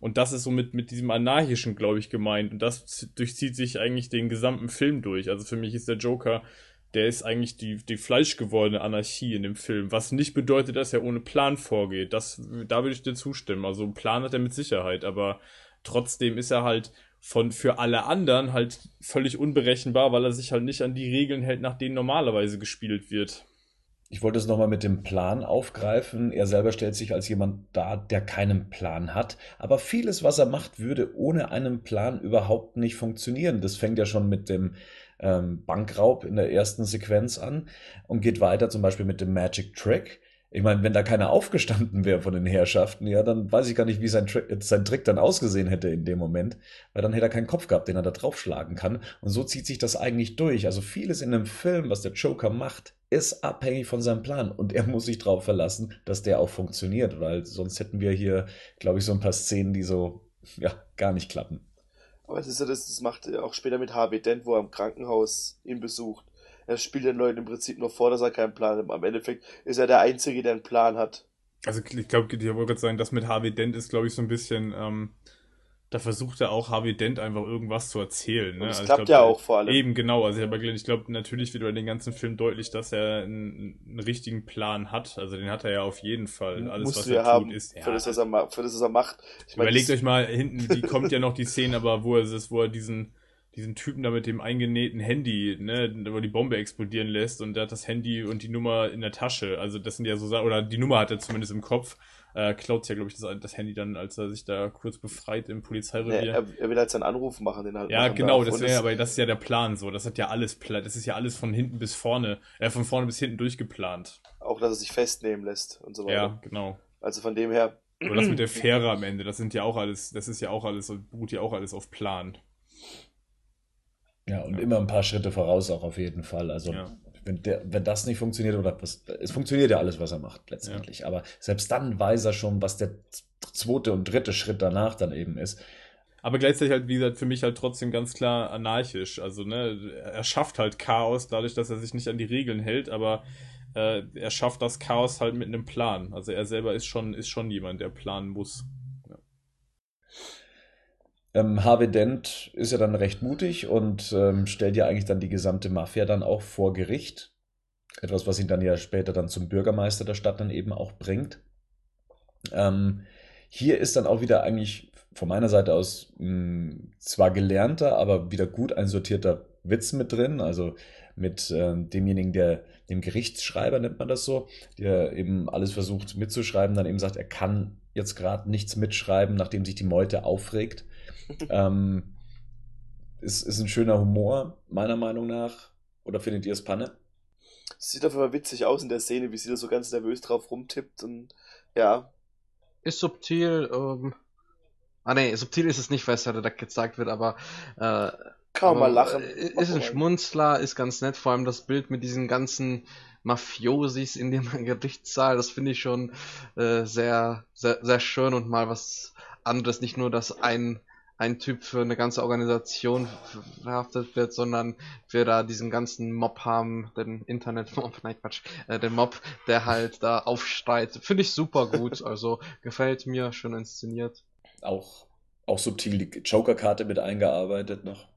Und das ist so mit, mit diesem Anarchischen, glaube ich, gemeint. Und das durchzieht sich eigentlich den gesamten Film durch. Also für mich ist der Joker, der ist eigentlich die, die fleischgewordene Anarchie in dem Film. Was nicht bedeutet, dass er ohne Plan vorgeht. Das, da würde ich dir zustimmen. Also einen Plan hat er mit Sicherheit, aber trotzdem ist er halt von für alle anderen halt völlig unberechenbar, weil er sich halt nicht an die Regeln hält, nach denen normalerweise gespielt wird. Ich wollte es nochmal mit dem Plan aufgreifen. Er selber stellt sich als jemand dar, der keinen Plan hat. Aber vieles, was er macht, würde ohne einen Plan überhaupt nicht funktionieren. Das fängt ja schon mit dem ähm, Bankraub in der ersten Sequenz an und geht weiter zum Beispiel mit dem Magic Trick. Ich meine, wenn da keiner aufgestanden wäre von den Herrschaften, ja, dann weiß ich gar nicht, wie sein, Tri sein Trick dann ausgesehen hätte in dem Moment, weil dann hätte er keinen Kopf gehabt, den er da draufschlagen kann. Und so zieht sich das eigentlich durch. Also vieles in dem Film, was der Joker macht, ist abhängig von seinem Plan und er muss sich darauf verlassen, dass der auch funktioniert, weil sonst hätten wir hier, glaube ich, so ein paar Szenen, die so, ja, gar nicht klappen. Aber es ist ja das, das macht er auch später mit Harvey Dent, wo er im Krankenhaus ihn besucht er spielt den Leuten im Prinzip nur vor, dass er keinen Plan hat. Am Endeffekt ist er der Einzige, der einen Plan hat. Also ich glaube, ich wollte gerade sagen, das mit Harvey Dent ist, glaube ich, so ein bisschen, ähm, da versucht er auch Harvey Dent einfach irgendwas zu erzählen. Ne? Und das Also ich klappt glaub, ja auch vor allem. Eben, genau. Also ich, ich glaube, natürlich wird über den ganzen Film deutlich, dass er einen, einen richtigen Plan hat. Also den hat er ja auf jeden Fall. Alles, Musst was ja er haben, tut, ist. für, das, was er, für das, was er macht. Ich meine, Überlegt euch mal, hinten, die kommt ja noch die Szene, aber wo er es ist, wo er diesen, diesen Typen da mit dem eingenähten Handy, ne, wo die Bombe explodieren lässt und der hat das Handy und die Nummer in der Tasche. Also das sind ja so Sachen, oder die Nummer hat er zumindest im Kopf. Äh, klaut ja, glaube ich, das, das Handy dann, als er sich da kurz befreit im Polizeirevier. er, er will halt seinen Anruf machen, den halt Ja, genau, das Und wäre, aber das ist ja der Plan so. Das hat ja alles, das ist ja alles von hinten bis vorne, äh, von vorne bis hinten durchgeplant. Auch, dass er sich festnehmen lässt und so weiter. Ja, genau. Also von dem her, Oder das mit der Fähre am Ende, das sind ja auch alles, das ist ja auch alles, beruht ja auch alles auf Plan. Ja, und immer ein paar Schritte voraus auch auf jeden Fall. Also Ja. wenn, der, wenn das nicht funktioniert oder was, es funktioniert ja alles, was er macht letztendlich. Aber selbst dann weiß er schon, was der zweite und dritte Schritt danach dann eben ist. Aber gleichzeitig halt, wie gesagt, für mich halt trotzdem ganz klar anarchisch. Also, ne, er schafft halt Chaos dadurch, dass er sich nicht an die Regeln hält, aber äh, er schafft das Chaos halt mit einem Plan. Also er selber ist schon, ist schon jemand, der planen muss. Ähm, Harvey Dent ist ja dann recht mutig und ähm, stellt ja eigentlich dann die gesamte Mafia dann auch vor Gericht. Etwas, was ihn dann ja später dann zum Bürgermeister der Stadt dann eben auch bringt. Ähm, hier ist dann auch wieder eigentlich von meiner Seite aus mh, zwar gelernter, aber wieder gut einsortierter Witz mit drin. Also mit ähm, demjenigen, der dem Gerichtsschreiber nennt man das so, der eben alles versucht mitzuschreiben, dann eben sagt, er kann jetzt gerade nichts mitschreiben, nachdem sich die Meute aufregt. ähm, ist, ist ein schöner Humor, meiner Meinung nach. Oder findet ihr es Panne? sieht auf jeden Fall witzig aus in der Szene, wie sie da so ganz nervös drauf rumtippt und ja, Ist subtil, ähm. Ah nee, subtil ist es nicht, weil es ja direkt gezeigt wird, aber äh, kann man mal lachen. äh, Ist ein Schmunzler, ist ganz nett, vor allem das Bild mit diesen ganzen Mafiosis in dem Gerichtssaal, das finde ich schon äh, sehr, sehr, sehr schön und mal was anderes. Nicht nur, dass ein, ein Typ für eine ganze Organisation verhaftet wird, sondern wir da diesen ganzen Mob haben, den Internet-Mob, nein Quatsch, äh, den Mob, der halt da aufstreit. Finde ich super gut, also gefällt mir, schön inszeniert. Auch, auch subtil die Joker-Karte mit eingearbeitet noch.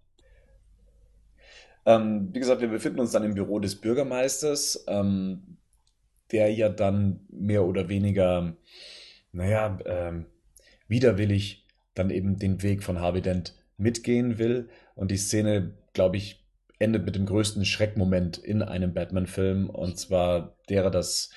Ähm, wie gesagt, wir befinden uns dann im Büro des Bürgermeisters, ähm, der ja dann mehr oder weniger, naja, ähm, widerwillig dann eben den Weg von Harvey Dent mitgehen will. Und die Szene, glaube ich, endet mit dem größten Schreckmoment in einem Batman-Film. Und zwar derer, dass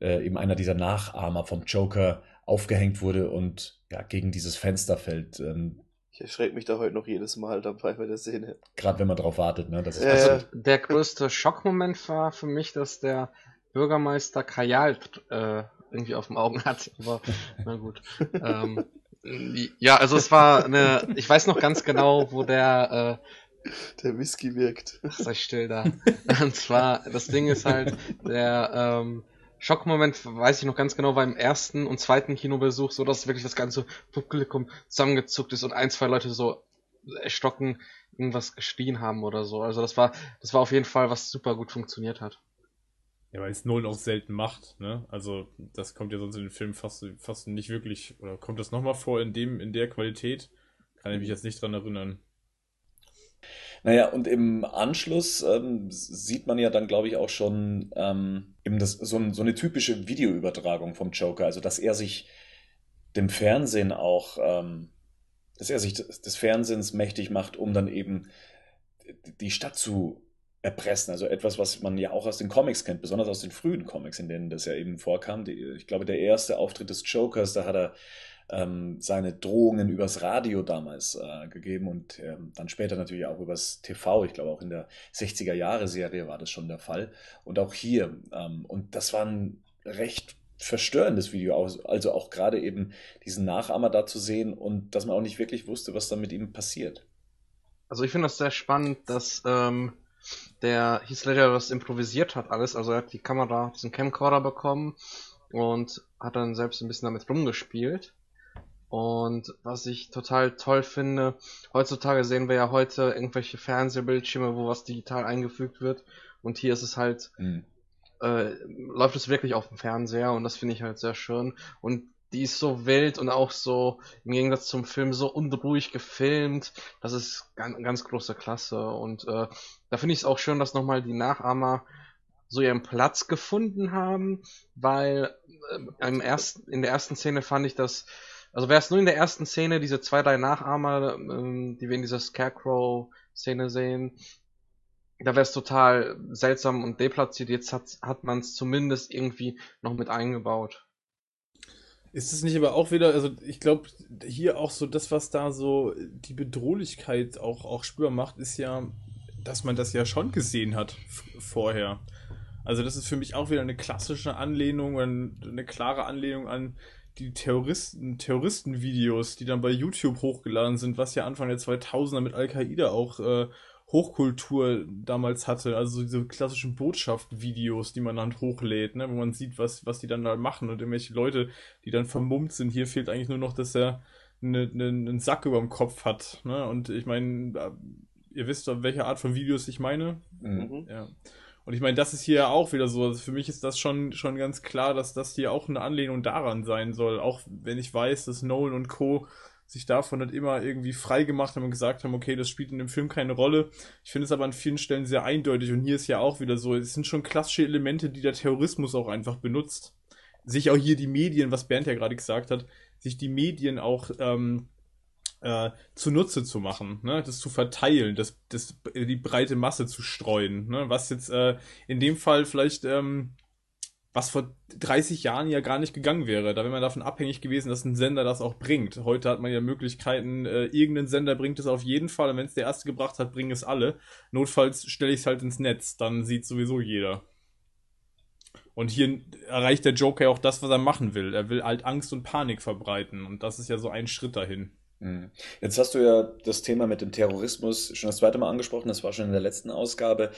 äh, eben einer dieser Nachahmer vom Joker aufgehängt wurde und ja, gegen dieses Fenster fällt. Ähm, Ich erschrecke mich da heute noch jedes Mal dabei bei der Szene. Gerade wenn man drauf wartet, ne? Das ist also, ja. Der größte Schockmoment war für mich, dass der Bürgermeister Kajal äh, irgendwie auf dem Augen hat. Aber na gut. ähm, ja, also es war eine. Ich weiß noch ganz genau, wo der. Äh, Der Whisky wirkt. ach, sei still da. Und zwar, das Ding ist halt, der ähm, Schockmoment, weiß ich noch ganz genau, war im ersten und zweiten Kinobesuch so, dass wirklich das ganze Publikum zusammengezuckt ist und ein, zwei Leute so erstocken irgendwas geschrien haben oder so. Also das war, das war auf jeden Fall, was super gut funktioniert hat. Ja, weil es Nolan auch selten macht, ne? Also, das kommt ja sonst in den Filmen fast, fast nicht wirklich, oder kommt das nochmal vor in dem, in der Qualität? Kann ich mich jetzt nicht dran erinnern. Naja, und im Anschluss ähm, sieht man ja dann, glaube ich, auch schon ähm, eben das, so, ein, so eine typische Videoübertragung vom Joker. Also, dass er sich dem Fernsehen auch, ähm, dass er sich des, des Fernsehens mächtig macht, um dann eben die Stadt zu erpressen. Also etwas, was man ja auch aus den Comics kennt, besonders aus den frühen Comics, in denen das ja eben vorkam. Ich glaube, der erste Auftritt des Jokers, da hat er ähm, seine Drohungen übers Radio damals äh, gegeben und ähm, dann später natürlich auch übers TV. Ich glaube, auch in der 60er-Jahre-Serie war das schon der Fall. Und auch hier. Ähm, und das war ein recht verstörendes Video, also auch gerade eben diesen Nachahmer da zu sehen und dass man auch nicht wirklich wusste, was dann mit ihm passiert. Also ich finde das sehr spannend, dass ähm, der Heath Ledger das improvisiert hat alles. Also er hat die Kamera, diesen Camcorder bekommen und hat dann selbst ein bisschen damit rumgespielt. Und was ich total toll finde, heutzutage sehen wir ja heute irgendwelche Fernsehbildschirme, wo was digital eingefügt wird. Und hier ist es halt, Mhm. äh, läuft es wirklich auf dem Fernseher und das finde ich halt sehr schön. Und die ist so wild und auch so im Gegensatz zum Film so unruhig gefilmt. Das ist ganz, ganz große Klasse. Und äh, da finde ich es auch schön, dass nochmal die Nachahmer so ihren Platz gefunden haben, weil äh, im ersten, in der ersten Szene fand ich das, also wäre es nur in der ersten Szene diese zwei, drei Nachahmer, äh, die wir in dieser Scarecrow-Szene sehen, da wäre es total seltsam und deplatziert. Jetzt hat, hat man es zumindest irgendwie noch mit eingebaut. Ist es nicht aber auch wieder, also ich glaube, hier auch so das, was da so die Bedrohlichkeit auch, auch spürbar macht, ist ja, dass man das ja schon gesehen hat vorher. Also das ist für mich auch wieder eine klassische Anlehnung, eine klare Anlehnung an die Terroristen, Terroristenvideos, die dann bei YouTube hochgeladen sind, was ja Anfang der 2000er mit Al-Qaida auch äh, Hochkultur damals hatte, also diese klassischen Botschaftsvideos, die man dann hochlädt, ne, wo man sieht, was, was die dann da machen und irgendwelche Leute, die dann vermummt sind. Hier fehlt eigentlich nur noch, dass er eine, eine, einen Sack über dem Kopf hat. Ne? Und ich meine, ihr wisst doch, welche Art von Videos ich meine. Mhm. Ja. Und ich meine, das ist hier auch wieder so. Also für mich ist das schon, schon ganz klar, dass das hier auch eine Anlehnung daran sein soll. Auch wenn ich weiß, dass Nolan und Co sich davon nicht immer irgendwie frei gemacht haben und gesagt haben, okay, das spielt in dem Film keine Rolle. Ich finde es aber an vielen Stellen sehr eindeutig und hier ist ja auch wieder so, es sind schon klassische Elemente, die der Terrorismus auch einfach benutzt. Sich auch hier die Medien, was Bernd ja gerade gesagt hat, sich die Medien auch ähm, äh, zunutze zu machen, ne? das zu verteilen, das, das, die breite Masse zu streuen, ne? was jetzt äh, in dem Fall vielleicht ähm, was vor 30 Jahren ja gar nicht gegangen wäre. Da wäre man davon abhängig gewesen, dass ein Sender das auch bringt. Heute hat man ja Möglichkeiten, äh, irgendein Sender bringt es auf jeden Fall und wenn es der erste gebracht hat, bringen es alle. Notfalls stelle ich es halt ins Netz, dann sieht sowieso jeder. Und hier erreicht der Joker auch das, was er machen will. Er will halt Angst und Panik verbreiten und das ist ja so ein Schritt dahin. Mhm. Jetzt hast du ja das Thema mit dem Terrorismus schon das zweite Mal angesprochen, das war schon in der letzten Ausgabe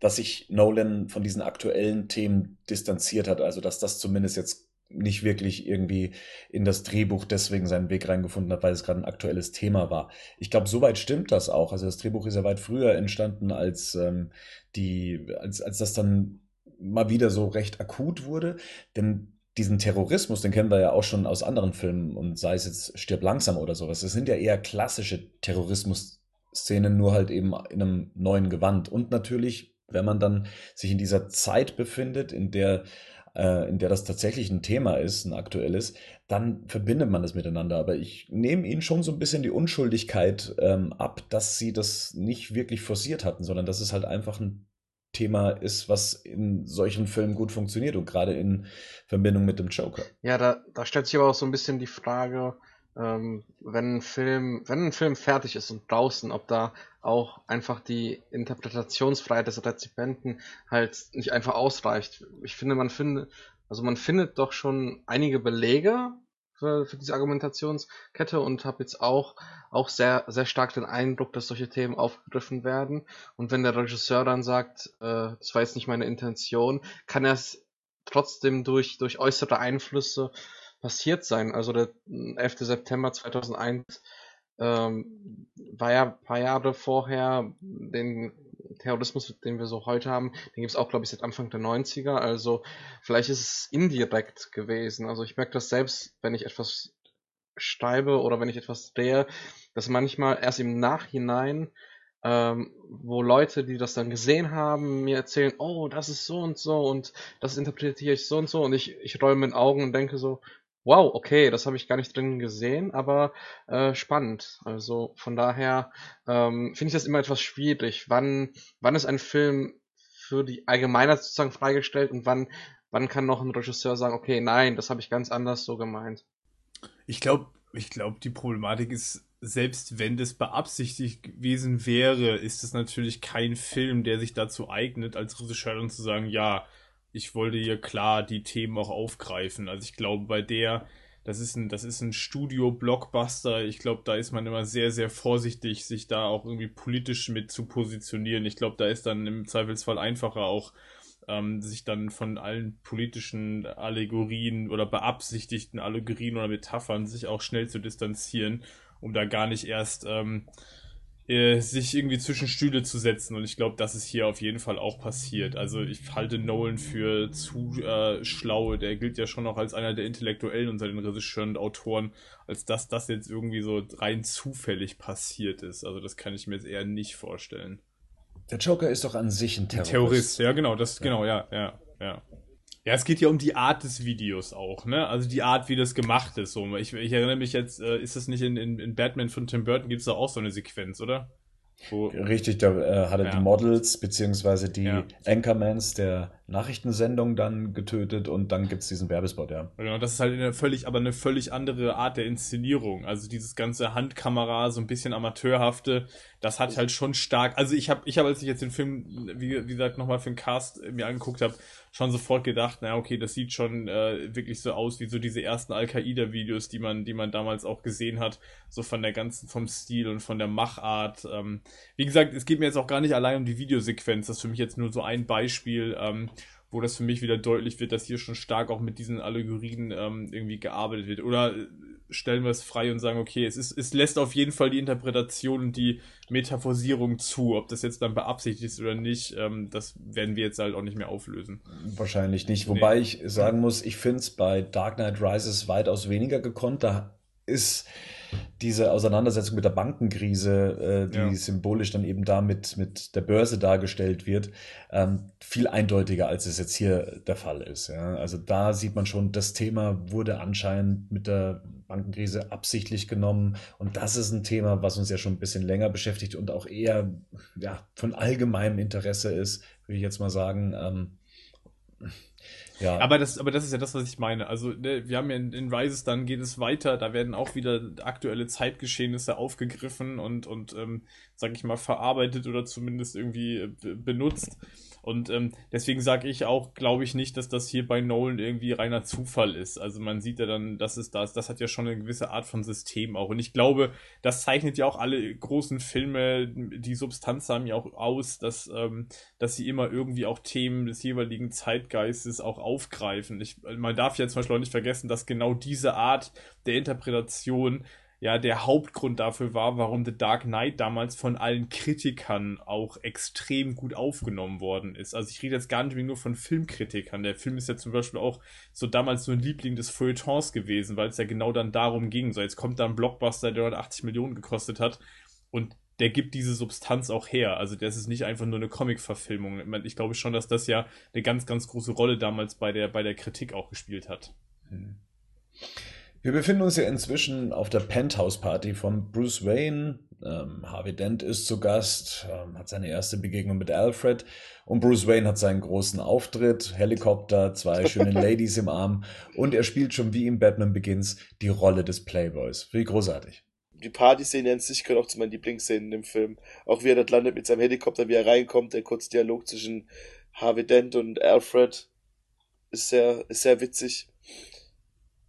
dass sich Nolan von diesen aktuellen Themen distanziert hat. Also dass das zumindest jetzt nicht wirklich irgendwie in das Drehbuch deswegen seinen Weg reingefunden hat, weil es gerade ein aktuelles Thema war. Ich glaube, soweit stimmt das auch. Also das Drehbuch ist ja weit früher entstanden, als ähm, die, als, als das dann mal wieder so recht akut wurde. Denn diesen Terrorismus, den kennen wir ja auch schon aus anderen Filmen und sei es jetzt Stirb langsam oder sowas. Das sind ja eher klassische Terrorismus-Szenen, nur halt eben in einem neuen Gewand. Und natürlich wenn man dann sich in dieser Zeit befindet, in der, äh, in der das tatsächlich ein Thema ist, ein aktuelles, dann verbindet man das miteinander. Aber ich nehme ihnen schon so ein bisschen die Unschuldigkeit ähm, ab, dass sie das nicht wirklich forciert hatten, sondern dass es halt einfach ein Thema ist, was in solchen Filmen gut funktioniert und gerade in Verbindung mit dem Joker. Ja, da, da stellt sich aber auch so ein bisschen die Frage, ähm, wenn ein Film, wenn ein Film fertig ist und draußen, ob da auch einfach die Interpretationsfreiheit des Rezipienten halt nicht einfach ausreicht. Ich finde, man findet, also man findet doch schon einige Belege für, für diese Argumentationskette und habe jetzt auch auch sehr sehr stark den Eindruck, dass solche Themen aufgegriffen werden. Und wenn der Regisseur dann sagt, äh, das war jetzt nicht meine Intention, kann er es trotzdem durch durch äußere Einflüsse passiert sein. Also der 11. September 2001 ähm, war ja ein paar Jahre vorher den Terrorismus, den wir so heute haben, den gibt es auch, glaube ich, seit Anfang der 90er. Also vielleicht ist es indirekt gewesen. Also ich merke das selbst, wenn ich etwas schreibe oder wenn ich etwas drehe, dass manchmal erst im Nachhinein ähm, wo Leute, die das dann gesehen haben, mir erzählen, oh, das ist so und so und das interpretiere ich so und so und ich, ich rolle mit den Augen und denke so, Wow, okay, das habe ich gar nicht drin gesehen, aber äh, spannend. Also von daher ähm, finde ich das immer etwas schwierig. Wann, wann ist ein Film für die Allgemeinheit sozusagen freigestellt und wann, wann kann noch ein Regisseur sagen, okay, nein, das habe ich ganz anders so gemeint. Ich glaube, ich glaube, die Problematik ist, selbst wenn das beabsichtigt gewesen wäre, ist es natürlich kein Film, der sich dazu eignet, als Regisseur dann zu sagen, ja, ich wollte hier klar die Themen auch aufgreifen. Also ich glaube, bei der, das ist ein, das ist ein Studio-Blockbuster. Ich glaube, da ist man immer sehr, sehr vorsichtig, sich da auch irgendwie politisch mit zu positionieren. Ich glaube, da ist dann im Zweifelsfall einfacher auch, ähm, sich dann von allen politischen Allegorien oder beabsichtigten Allegorien oder Metaphern sich auch schnell zu distanzieren, um da gar nicht erst ähm, äh, sich irgendwie zwischen Stühle zu setzen. Und ich glaube, das ist hier auf jeden Fall auch passiert. Also ich halte Nolan für zu äh, schlau. Der gilt ja schon noch als einer der Intellektuellen unter den Regisseuren und Autoren, als dass das jetzt irgendwie so rein zufällig passiert ist. Also das kann ich mir jetzt eher nicht vorstellen. Der Joker ist doch an sich ein Terrorist. Terrorist, ja genau, das ja. genau, ja, ja, ja. Ja, es geht ja um die Art des Videos auch, ne? Also die Art, wie das gemacht ist. So. Ich, ich erinnere mich jetzt, äh, ist das nicht in, in, in Batman von Tim Burton, gibt es da auch so eine Sequenz, oder? Wo, Richtig, da äh, hat er ja. die Models beziehungsweise die ja. Anchormans der Nachrichtensendung dann getötet und dann gibt es diesen Werbespot, ja. Genau, das ist halt eine völlig, aber eine völlig andere Art der Inszenierung. Also dieses ganze Handkamera, so ein bisschen amateurhafte, das hat halt schon stark. Also ich habe, ich habe, als ich jetzt den Film, wie, wie gesagt, nochmal für den Cast mir angeguckt habe, schon sofort gedacht, na okay, das sieht schon äh, wirklich so aus wie so diese ersten Al-Qaida-Videos, die man, die man damals auch gesehen hat, so von der ganzen, vom Stil und von der Machart. Ähm, wie gesagt, es geht mir jetzt auch gar nicht allein um die Videosequenz, das ist für mich jetzt nur so ein Beispiel. Ähm, wo das für mich wieder deutlich wird, dass hier schon stark auch mit diesen Allegorien ähm, irgendwie gearbeitet wird. Oder äh, stellen wir es frei und sagen, okay, es, ist, es lässt auf jeden Fall die Interpretation und die Metaphorisierung zu. Ob das jetzt dann beabsichtigt ist oder nicht, ähm, das werden wir jetzt halt auch nicht mehr auflösen. Wahrscheinlich nicht. Wobei nee. ich sagen muss, ich finde es bei Dark Knight Rises weitaus weniger gekonnt. Da ist diese Auseinandersetzung mit der Bankenkrise, äh, die ja. symbolisch dann eben da mit, mit der Börse dargestellt wird, ähm, viel eindeutiger, als es jetzt hier der Fall ist. Ja? Also da sieht man schon, das Thema wurde anscheinend mit der Bankenkrise absichtlich genommen. Und das ist ein Thema, was uns ja schon ein bisschen länger beschäftigt und auch eher ja, von allgemeinem Interesse ist, würde ich jetzt mal sagen. Ähm, ja. Aber das, aber das ist ja das, was ich meine. Also, ne, wir haben ja in, in Rises, dann geht es weiter, da werden auch wieder aktuelle Zeitgeschehnisse aufgegriffen und, und ähm, sag ich mal, verarbeitet oder zumindest irgendwie äh, benutzt. Und ähm, deswegen sage ich auch, glaube ich nicht, dass das hier bei Nolan irgendwie reiner Zufall ist. Also man sieht ja dann, dass es das, das hat ja schon eine gewisse Art von System auch. Und ich glaube, das zeichnet ja auch alle großen Filme, die Substanz haben ja auch aus, dass, ähm, dass sie immer irgendwie auch Themen des jeweiligen Zeitgeistes auch aufgreifen. Ich, man darf ja zum Beispiel auch nicht vergessen, dass genau diese Art der Interpretation ja der Hauptgrund dafür war, warum The Dark Knight damals von allen Kritikern auch extrem gut aufgenommen worden ist. Also ich rede jetzt gar nicht mehr nur von Filmkritikern. Der Film ist ja zum Beispiel auch so damals so ein Liebling des Feuilletons gewesen, weil es ja genau dann darum ging. So, jetzt kommt da ein Blockbuster, der 180 Millionen gekostet hat und der gibt diese Substanz auch her. Also das ist nicht einfach nur eine Comic-Verfilmung. Ich glaube schon, dass das ja eine ganz, ganz große Rolle damals bei der, bei der Kritik auch gespielt hat. Hm. Wir befinden uns ja inzwischen auf der Penthouse-Party von Bruce Wayne. Ähm, Harvey Dent ist zu Gast, ähm, hat seine erste Begegnung mit Alfred und Bruce Wayne hat seinen großen Auftritt, Helikopter, zwei schöne Ladies im Arm und er spielt schon wie im Batman Begins die Rolle des Playboys. Wie großartig. Die Party-Szene an sich gehört auch zu meinen Lieblingsszenen im Film. Auch wie er dort landet mit seinem Helikopter, wie er reinkommt, der kurze Dialog zwischen Harvey Dent und Alfred ist sehr, ist sehr witzig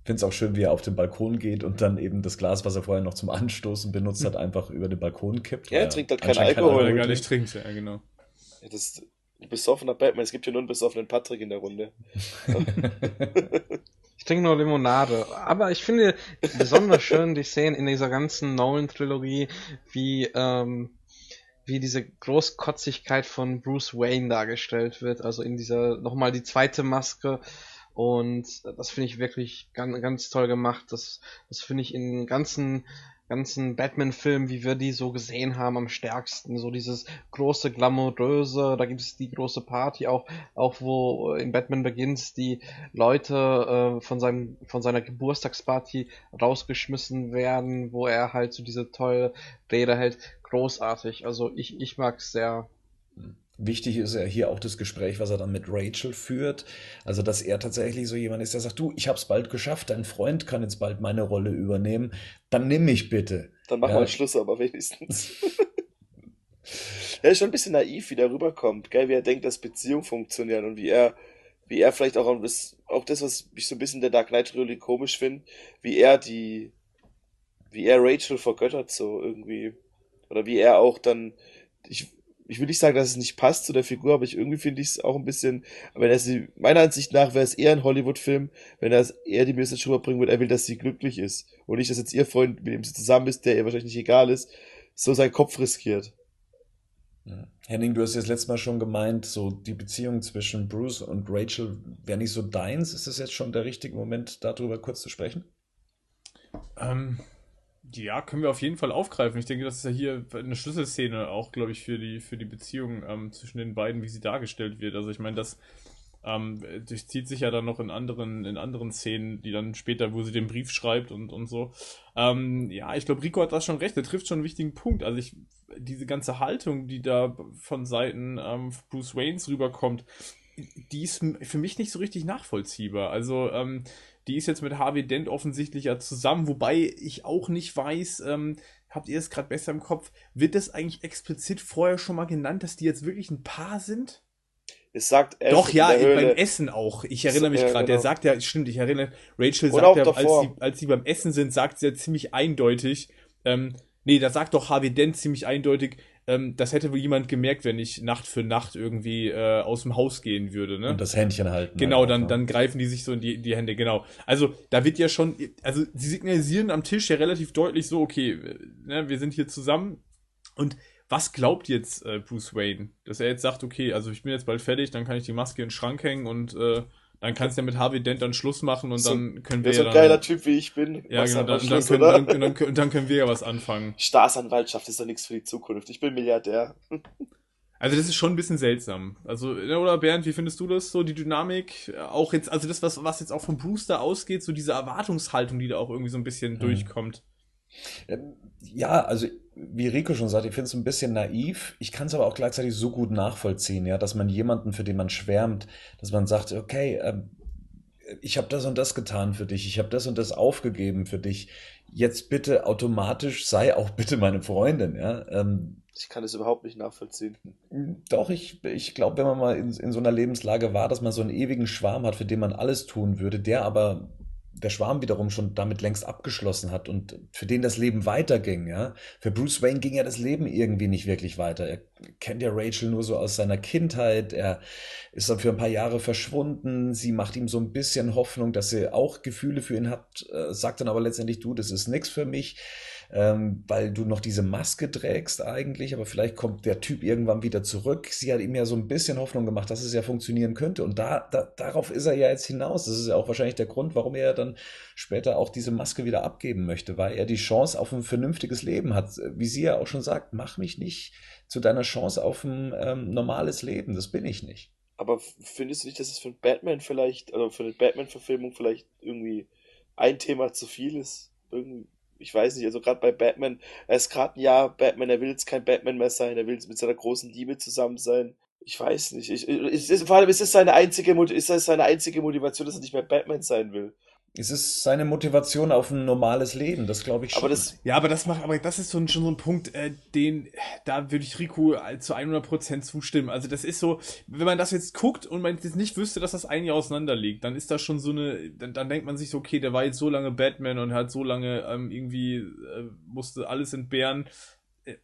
finde es auch schön, wie er auf den Balkon geht und dann eben das Glas, was er vorher noch zum Anstoßen benutzt hat, einfach über den Balkon kippt. Ja, er trinkt halt keinen Alkohol. Weil er gar nicht trinkt, ja, genau. Ja, das besoffener Batman. Es gibt ja nur einen besoffenen Patrick in der Runde. ich trinke nur Limonade. Aber ich finde besonders schön die Szenen in dieser ganzen Nolan-Trilogie, wie, ähm, wie diese Großkotzigkeit von Bruce Wayne dargestellt wird. Also in dieser, nochmal die zweite Maske, und das finde ich wirklich ganz, ganz toll gemacht. Das, das finde ich in ganzen ganzen Batman-Filmen, wie wir die so gesehen haben, am stärksten. So dieses große, glamouröse, da gibt es die große Party auch, auch wo in Batman Begins die Leute äh, von seinem, von seiner Geburtstagsparty rausgeschmissen werden, wo er halt so diese tolle Rede hält. Großartig. Also ich, ich mag es sehr. Hm. Wichtig ist ja hier auch das Gespräch, was er dann mit Rachel führt. Also, dass er tatsächlich so jemand ist, der sagt, du, ich hab's bald geschafft, dein Freund kann jetzt bald meine Rolle übernehmen, dann nimm mich bitte. Dann machen ja. wir Schluss aber wenigstens. er ist schon ein bisschen naiv, wie der rüberkommt, gell, wie er denkt, dass Beziehungen funktionieren und wie er, wie er vielleicht auch das, auch das, was ich so ein bisschen der Dark Knight Trilogie komisch finde, wie er die, wie er Rachel vergöttert, so irgendwie. Oder wie er auch dann, ich, ich will nicht sagen, dass es nicht passt zu der Figur, aber ich irgendwie finde ich es auch ein bisschen, wenn er sie, meiner Ansicht nach wäre es eher ein Hollywood-Film, wenn er eher die Message rüberbringen würde, er will, dass sie glücklich ist. Und nicht, dass jetzt ihr Freund, mit dem sie zusammen ist, der ihr wahrscheinlich nicht egal ist, so seinen Kopf riskiert. Henning, du hast jetzt letztes Mal schon gemeint, so die Beziehung zwischen Bruce und Rachel wäre nicht so deins. Ist das jetzt schon der richtige Moment, darüber kurz zu sprechen? Ähm, ja, können wir auf jeden Fall aufgreifen. Ich denke, das ist ja hier eine Schlüsselszene auch, glaube ich, für die, für die Beziehung ähm, zwischen den beiden, wie sie dargestellt wird. Also ich meine, das ähm, durchzieht sich ja dann noch in anderen, in anderen Szenen, die dann später, wo sie den Brief schreibt und, und so. Ähm, ja, ich glaube, Rico hat das schon recht, er trifft schon einen wichtigen Punkt. Also ich, diese ganze Haltung, die da von Seiten ähm, Bruce Waynes rüberkommt, die ist für mich nicht so richtig nachvollziehbar. Also, ähm, die ist jetzt mit Harvey Dent offensichtlich ja zusammen, wobei ich auch nicht weiß, ähm, habt ihr es gerade besser im Kopf, wird das eigentlich explizit vorher schon mal genannt, dass die jetzt wirklich ein Paar sind? Es sagt Ash Doch, ja, beim Essen auch. Ich erinnere mich ja, gerade. Genau. Der sagt ja, stimmt, ich erinnere, Rachel sagt ja, als sie, als sie beim Essen sind, sagt sie ja ziemlich eindeutig, ähm, nee, da sagt doch Harvey Dent ziemlich eindeutig, ähm, das hätte wohl jemand gemerkt, wenn ich Nacht für Nacht irgendwie äh, aus dem Haus gehen würde, ne? Und das Händchen halten. Genau, halt dann, dann greifen die sich so in die, die Hände, genau. Also, da wird ja schon, also, sie signalisieren am Tisch ja relativ deutlich so, okay, ne, wir sind hier zusammen und was glaubt jetzt äh, Bruce Wayne? Dass er jetzt sagt, okay, also ich bin jetzt bald fertig, dann kann ich die Maske in den Schrank hängen und äh, dann kannst du ja mit Harvey Dent dann Schluss machen und so, dann können wir ja. So ein geiler Typ wie ich bin. Ja, genau, dann, Schluss, dann, können, dann, dann, dann, können wir ja was anfangen. Staatsanwaltschaft ist doch nichts für die Zukunft. Ich bin Milliardär. Also das ist schon ein bisschen seltsam. Also, oder Bernd, wie findest du das so, die Dynamik? Auch jetzt, also das, was, was jetzt auch vom Brewster ausgeht, so diese Erwartungshaltung, die da auch irgendwie so ein bisschen hm. durchkommt. Ähm, ja, also wie Rico schon sagt, ich finde es ein bisschen naiv. Ich kann es aber auch gleichzeitig so gut nachvollziehen, ja, dass man jemanden, für den man schwärmt, dass man sagt, okay, äh, ich habe das und das getan für dich, ich habe das und das aufgegeben für dich. Jetzt bitte automatisch sei auch bitte meine Freundin, ja. Ähm, ich kann es überhaupt nicht nachvollziehen. Doch, ich, ich glaube, wenn man mal in, in so einer Lebenslage war, dass man so einen ewigen Schwarm hat, für den man alles tun würde, der aber der Schwarm wiederum schon damit längst abgeschlossen hat und für den das Leben weiterging, ja. Für Bruce Wayne ging ja das Leben irgendwie nicht wirklich weiter. Er kennt ja Rachel nur so aus seiner Kindheit. Er ist dann für ein paar Jahre verschwunden. Sie macht ihm so ein bisschen Hoffnung, dass sie auch Gefühle für ihn hat, äh, sagt dann aber letztendlich, du, das ist nichts für mich ähm, weil du noch diese Maske trägst eigentlich, aber vielleicht kommt der Typ irgendwann wieder zurück. Sie hat ihm ja so ein bisschen Hoffnung gemacht, dass es ja funktionieren könnte und da, da, darauf ist er ja jetzt hinaus. Das ist ja auch wahrscheinlich der Grund, warum er dann später auch diese Maske wieder abgeben möchte, weil er die Chance auf ein vernünftiges Leben hat. Wie sie ja auch schon sagt, mach mich nicht zu deiner Chance auf ein ähm, normales Leben. Das bin ich nicht. Aber findest du nicht, dass es für Batman vielleicht, also für eine Batman-Verfilmung vielleicht irgendwie ein Thema zu viel ist? Irgendwie ich weiß nicht, also gerade bei Batman, er ist gerade ein Jahr Batman, er will jetzt kein Batman mehr sein, er will jetzt mit seiner großen Liebe zusammen sein. Ich weiß nicht. Ich, ich, ich, vor allem ist es seine einzige, ist es seine einzige Motivation, dass er nicht mehr Batman sein will. Es ist seine Motivation auf ein normales Leben, das glaube ich schon. Aber das, ja, aber das macht, aber das ist so ein, schon so ein Punkt, äh, den, da würde ich Rico zu 100% zustimmen. Also das ist so, wenn man das jetzt guckt und man jetzt nicht wüsste, dass das ein Jahr auseinander liegt, dann ist das schon so eine, dann, dann denkt man sich so, okay, der war jetzt so lange Batman und hat so lange ähm, irgendwie, äh, musste alles entbehren äh,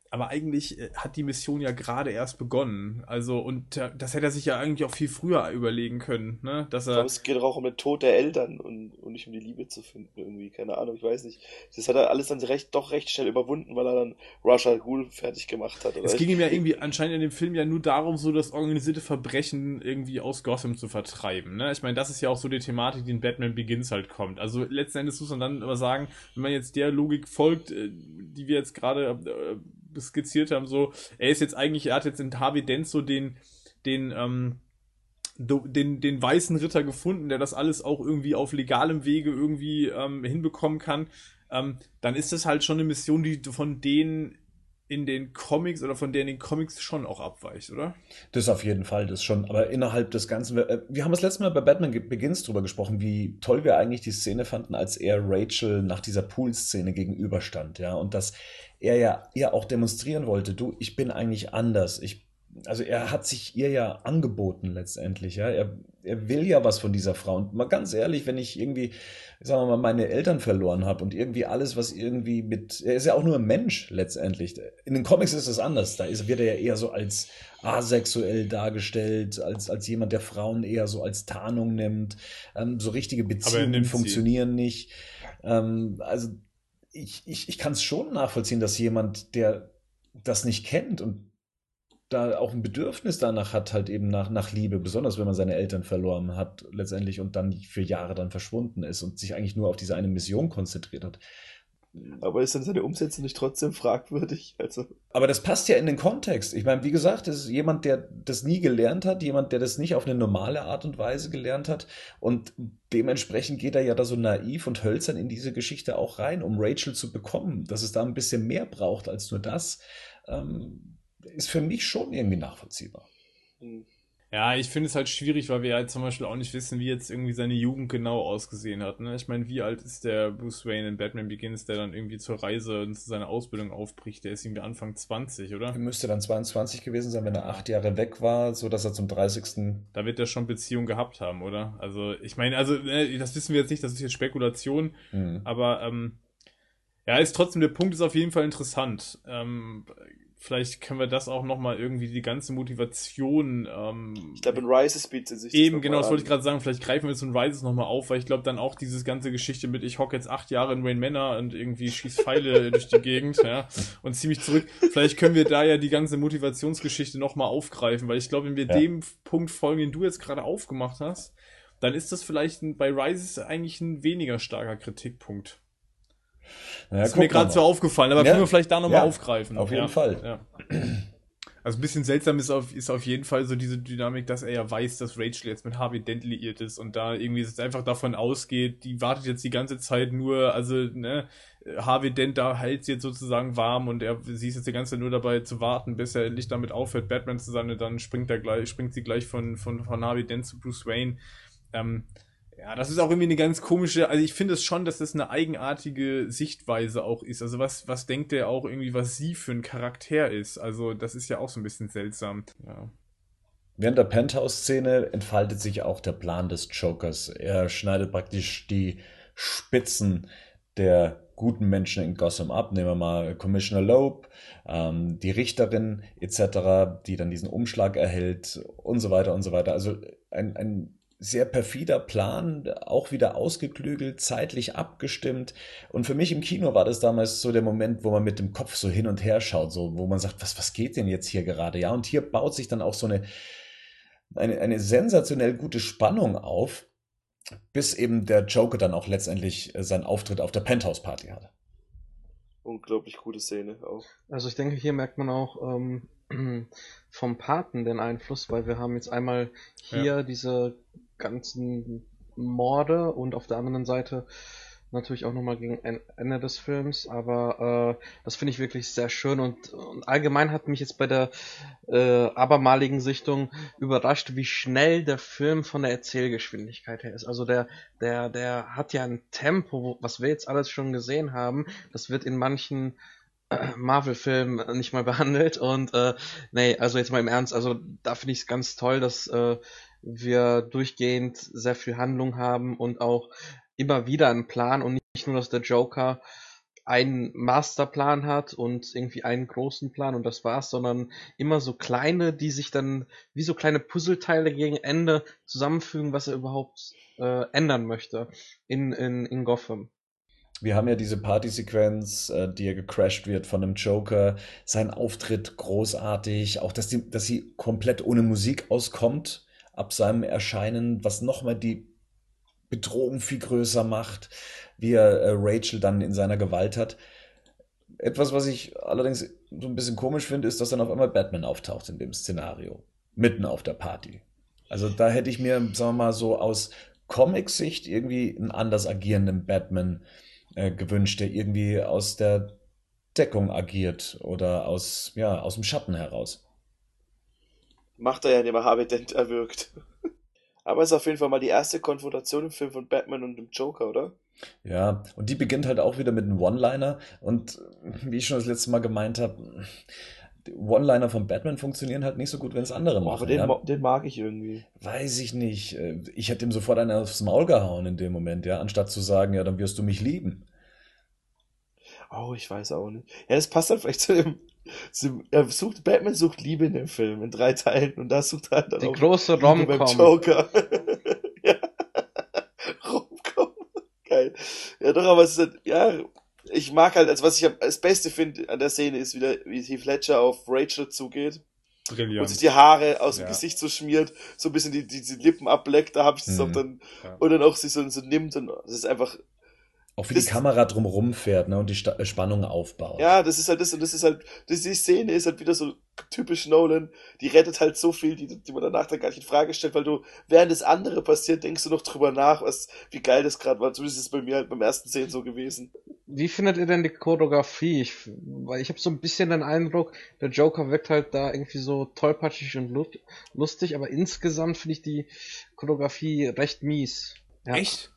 aber eigentlich äh, hat die Mission ja gerade erst begonnen. Also, und das hätte er sich ja eigentlich auch viel früher überlegen können, ne? Dass er. Ich glaube, es geht auch um den Tod der Eltern und, und nicht um die Liebe zu finden, irgendwie. Keine Ahnung, ich weiß nicht. Das hat er alles dann recht, doch recht schnell überwunden, weil er dann Russia Ghul fertig gemacht hat. Es ging ihm ja irgendwie anscheinend in dem Film ja nur darum, so das organisierte Verbrechen irgendwie aus Gotham zu vertreiben, ne? Ich meine, das ist ja auch so die Thematik, die in Batman Begins halt kommt. Also, letzten Endes muss man dann aber sagen, wenn man jetzt der Logik folgt, äh, die wir jetzt gerade äh, skizziert haben, so, er ist jetzt eigentlich, er hat jetzt in Harvey Dent so den, den, ähm, den, den weißen Ritter gefunden, der das alles auch irgendwie auf legalem Wege irgendwie ähm, hinbekommen kann, ähm, dann ist das halt schon eine Mission, die von denen in den Comics oder von der in den Comics schon auch abweicht, oder? Das auf jeden Fall, das schon. Aber innerhalb des Ganzen, wir, äh, wir haben das letzte Mal bei Batman Begins drüber gesprochen, wie toll wir eigentlich die Szene fanden, als er Rachel nach dieser Pool-Szene gegenüberstand, ja. Und dass er ja ihr auch demonstrieren wollte, du, ich bin eigentlich anders. Ich, also er hat sich ihr ja angeboten letztendlich, ja. Er, er will ja was von dieser Frau. Und mal ganz ehrlich, wenn ich irgendwie, sagen wir mal, meine Eltern verloren habe und irgendwie alles, was irgendwie mit, er ist ja auch nur ein Mensch letztendlich. In den Comics ist es anders. Da ist, wird er ja eher so als asexuell dargestellt, als, als jemand, der Frauen eher so als Tarnung nimmt. Ähm, so richtige Beziehungen funktionieren sie. nicht. Ähm, also ich, ich, ich kann es schon nachvollziehen, dass jemand, der das nicht kennt und da auch ein Bedürfnis danach hat, halt eben nach, nach Liebe, besonders wenn man seine Eltern verloren hat letztendlich und dann für Jahre dann verschwunden ist und sich eigentlich nur auf diese eine Mission konzentriert hat. Aber ist dann seine Umsetzung nicht trotzdem fragwürdig? Also. Aber das passt ja in den Kontext. Ich meine, wie gesagt, das ist jemand, der das nie gelernt hat, jemand, der das nicht auf eine normale Art und Weise gelernt hat. Und dementsprechend geht er ja da so naiv und hölzern in diese Geschichte auch rein, um Rachel zu bekommen. Dass es da ein bisschen mehr braucht als nur das, ähm, ist für mich schon irgendwie nachvollziehbar. Ja, ich finde es halt schwierig, weil wir halt zum Beispiel auch nicht wissen, wie jetzt irgendwie seine Jugend genau ausgesehen hat. Ne? Ich meine, wie alt ist der Bruce Wayne in Batman Begins, der dann irgendwie zur Reise und zu seiner Ausbildung aufbricht? Der ist irgendwie Anfang 20, oder? Er müsste dann 22 gewesen sein, wenn er acht Jahre weg war, so dass er zum 30. Da wird er schon Beziehung gehabt haben, oder? Also, ich meine, also, ne, das wissen wir jetzt nicht, das ist jetzt Spekulation, mhm. aber ähm, ja, ist trotzdem, der Punkt ist auf jeden Fall interessant. Ähm, vielleicht können wir das auch nochmal irgendwie die ganze Motivation. Ähm, ich glaube, in Rises bietet sich Eben, genau, das wollte ich gerade sagen. Vielleicht greifen wir jetzt in Rises nochmal auf, weil ich glaube, dann auch diese ganze Geschichte mit, ich hocke jetzt acht Jahre in Wayne Manor und irgendwie schieß Pfeile durch die Gegend, ja, und zieh mich zurück. Vielleicht können wir da ja die ganze Motivationsgeschichte nochmal aufgreifen, weil ich glaube, wenn wir ja. dem Punkt folgen, den du jetzt gerade aufgemacht hast, dann ist das vielleicht bei Rises eigentlich ein weniger starker Kritikpunkt. Ja, ist mir gerade so aufgefallen, aber ja. können wir vielleicht da nochmal ja, aufgreifen. Auf jeden Fall. Ja. Also ein bisschen seltsam ist auf, ist auf jeden Fall so diese Dynamik, dass er ja weiß, dass Rachel jetzt mit Harvey Dent liiert ist und da irgendwie jetzt einfach davon ausgeht, die wartet jetzt die ganze Zeit nur, also, ne, Harvey Dent da hält sie jetzt sozusagen warm und er, sie ist jetzt die ganze Zeit nur dabei zu warten, bis er endlich damit aufhört, Batman zu sein und dann springt er gleich, springt sie gleich von, von, von Harvey Dent zu Bruce Wayne. Ähm, ja, das ist auch irgendwie eine ganz komische, also ich finde es schon, dass das eine eigenartige Sichtweise auch ist. Also was, was denkt der auch irgendwie, was sie für ein Charakter ist? Also das ist ja auch so ein bisschen seltsam. Ja. Während der Penthouse-Szene entfaltet sich auch der Plan des Jokers. Er schneidet praktisch die Spitzen der guten Menschen in Gotham ab. Nehmen wir mal Commissioner Loeb, ähm, die Richterin etc., die dann diesen Umschlag erhält und so weiter und so weiter. Also ein, ein sehr perfider Plan, auch wieder ausgeklügelt, zeitlich abgestimmt. Und für mich im Kino war das damals so der Moment, wo man mit dem Kopf so hin und her schaut, so, wo man sagt, was, was geht denn jetzt hier gerade? Ja, und hier baut sich dann auch so eine, eine, eine sensationell gute Spannung auf, bis eben der Joker dann auch letztendlich äh, seinen Auftritt auf der Penthouse Party hatte. Unglaublich gute Szene auch. Also ich denke, hier merkt man auch ähm, vom Paten den Einfluss, weil wir haben jetzt einmal hier ja. diese ganzen Morde und auf der anderen Seite natürlich auch nochmal gegen Ende des Films, aber äh, das finde ich wirklich sehr schön und, und, allgemein hat mich jetzt bei der äh, abermaligen Sichtung überrascht, wie schnell der Film von der Erzählgeschwindigkeit her ist. Also der, der, der hat ja ein Tempo, was wir jetzt alles schon gesehen haben, das wird in manchen äh, Marvel-Filmen nicht mal behandelt und äh, nee, also jetzt mal im Ernst, also da finde ich es ganz toll, dass äh, wir durchgehend sehr viel Handlung haben und auch immer wieder einen Plan und nicht nur, dass der Joker einen Masterplan hat und irgendwie einen großen Plan und das war's, sondern immer so kleine, die sich dann wie so kleine Puzzleteile gegen Ende zusammenfügen, was er überhaupt äh, ändern möchte in, in, in Gotham. Wir haben ja diese Partysequenz, äh, die ja gecrashed wird von einem Joker. Sein Auftritt großartig. Auch, dass, die, dass sie komplett ohne Musik auskommt ab seinem Erscheinen, was nochmal die Bedrohung viel größer macht, wie er äh, Rachel dann in seiner Gewalt hat. Etwas, was ich allerdings so ein bisschen komisch finde, ist, dass dann auf einmal Batman auftaucht in dem Szenario. Mitten auf der Party. Also da hätte ich mir, sagen wir mal, so aus Comic-Sicht irgendwie einen anders agierenden Batman äh, gewünscht, der irgendwie aus der Deckung agiert oder aus, ja, aus dem Schatten heraus. Macht er ja, indem er Harvey Dent erwürgt. Aber es ist auf jeden Fall mal die erste Konfrontation im Film von Batman und dem Joker, oder? Ja, und die beginnt halt auch wieder mit einem One-Liner. Und wie ich schon das letzte Mal gemeint habe, One-Liner von Batman funktionieren halt nicht so gut, wenn es andere machen. Aber den, ja. den, mag ich irgendwie. Weiß ich nicht. Ich hätte ihm sofort einen aufs Maul gehauen in dem Moment, ja, anstatt zu sagen, ja, dann wirst du mich lieben. Oh, ich weiß auch nicht. Ja, das passt dann vielleicht zu dem, er sucht, Batman sucht Liebe in dem Film in drei Teilen und da sucht er dann Die auch große Rom beim Joker. ja. Romcom. Geil. Ja, doch, aber es ist, ja, ich mag halt, also was ich das Beste finde an der Szene ist wieder, wie Heath Ledger auf Rachel zugeht Brilliant. und sich die Haare aus dem Ja. Gesicht so schmiert, so ein bisschen die, die, die Lippen ableckt, da habe ich das Mhm. auch dann, Ja. und dann auch sich so, so nimmt und das ist einfach, Auch wie Das- die Kamera drumherum fährt ne, und die Sta Spannung aufbaut. ja, das ist halt das und das ist halt, das, die Szene ist halt wieder so typisch Nolan, die rettet halt so viel, die, die man danach dann gar nicht in Frage stellt, weil du, während das andere passiert, denkst du noch drüber nach, was, wie geil das gerade war, zumindest ist es bei mir halt beim ersten Szenen so gewesen. Wie findet ihr denn die Choreografie? Ich, weil ich habe so ein bisschen den Eindruck, der Joker wirkt halt da irgendwie so tollpatschig und lu- lustig, aber insgesamt finde ich die Choreografie recht mies. Ja. Echt?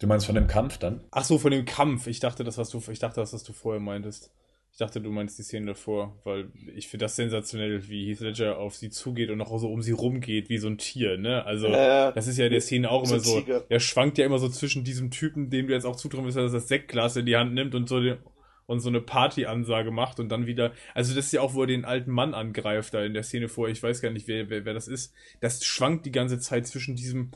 Du meinst von dem Kampf dann? Ach so, von dem Kampf. Ich dachte, das, was du, ich dachte, das, was du vorher meintest. Ich dachte, du meinst die Szene davor, weil ich finde das sensationell, wie Heath Ledger auf sie zugeht und auch so um sie rumgeht, wie so ein Tier, ne? Also, Äh, das ist ja in der Szene auch so immer so. Tiger. Er schwankt ja immer so zwischen diesem Typen, dem du jetzt auch zutrauen willst, dass er das Sektglas in die Hand nimmt und so den, und so eine Partyansage macht und dann wieder, also das ist ja auch, wo er den alten Mann angreift, da in der Szene vorher, ich weiß gar nicht, wer, wer, wer das ist. Das schwankt die ganze Zeit zwischen diesem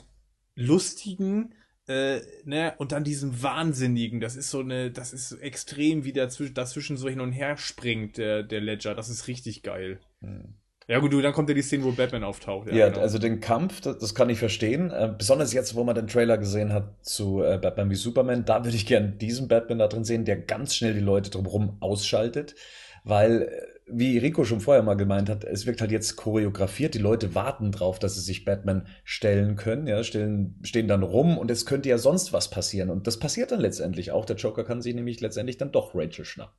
lustigen, äh, ne, und dann diesem Wahnsinnigen. Das ist so eine, das ist so extrem, wie der zwisch- dazwischen so hin und her springt, der, der Ledger. Das ist richtig geil. Hm. Ja gut, du, dann kommt ja die Szene, wo Batman auftaucht. Ja, genau. also den Kampf, das, das kann ich verstehen. Äh, besonders jetzt, wo man den Trailer gesehen hat zu äh, Batman wie Superman, da würde ich gern diesen Batman da drin sehen, der ganz schnell die Leute drumherum ausschaltet. Weil, äh, wie Rico schon vorher mal gemeint hat, es wirkt halt jetzt choreografiert. Die Leute warten drauf, dass sie sich Batman stellen können, ja, stellen, stehen dann rum und es könnte ja sonst was passieren. Und das passiert dann letztendlich auch. Der Joker kann sich nämlich letztendlich dann doch Rachel schnappen.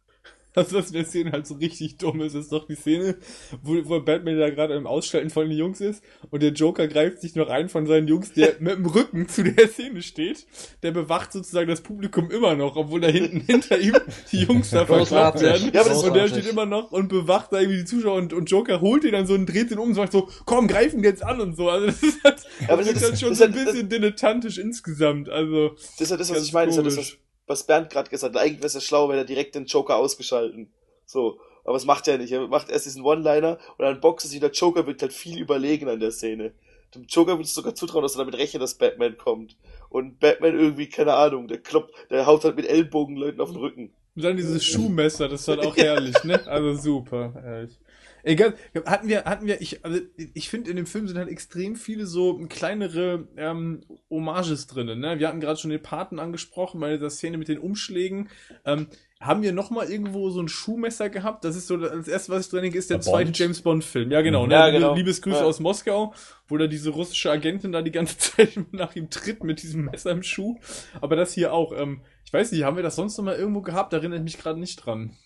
Das, was in der Szene halt so richtig dumm ist, ist doch die Szene, wo, wo Batman da gerade im Ausschalten von den Jungs ist und der Joker greift sich noch einen von seinen Jungs, der mit dem Rücken zu der Szene steht. Der bewacht sozusagen das Publikum immer noch, obwohl da hinten hinter ihm die Jungs da Großartig. werden. Ja, das- und der steht immer noch und bewacht da irgendwie die Zuschauer und, und Joker holt ihn dann so und dreht ihn um und sagt so, komm, greif ihn jetzt an und so. Also das ist halt, Ja, aber das das ist halt schon das so ein halt- bisschen dilettantisch insgesamt. Also, Das ist ja das, was ich meine, das ist ja das, was. Was Bernd gerade gesagt hat. Eigentlich wäre es ja schlau, wenn er direkt den Joker ausgeschalten. So. Aber das macht er nicht. Er macht erst diesen One-Liner und dann boxt er sich. Der Joker wirkt halt viel überlegen an der Szene. Dem Joker würde es sogar zutrauen, dass er damit rechnet, dass Batman kommt. Und Batman irgendwie, keine Ahnung, der kloppt, der haut halt mit Ellbogen Leuten auf den Rücken. Und dann dieses Schuhmesser, das ist halt auch herrlich, ne? Also super, herrlich. Egal, hatten wir, hatten wir, ich, also ich finde in dem Film sind halt extrem viele so kleinere ähm, Hommages drin, ne? Wir hatten gerade schon den Paten angesprochen, bei dieser Szene mit den Umschlägen. Ähm, haben wir noch mal irgendwo so ein Schuhmesser gehabt? Das ist so das erste, was ich drin denke, ist der Der zweite Bond? James Bond Film. Ja, genau, ne? Ja, genau. Liebesgrüße Ja. aus Moskau, wo da diese russische Agentin da die ganze Zeit nach ihm tritt mit diesem Messer im Schuh. Aber das hier auch. Ähm, ich weiß nicht, haben wir das sonst noch mal irgendwo gehabt? Da erinnere ich mich gerade nicht dran.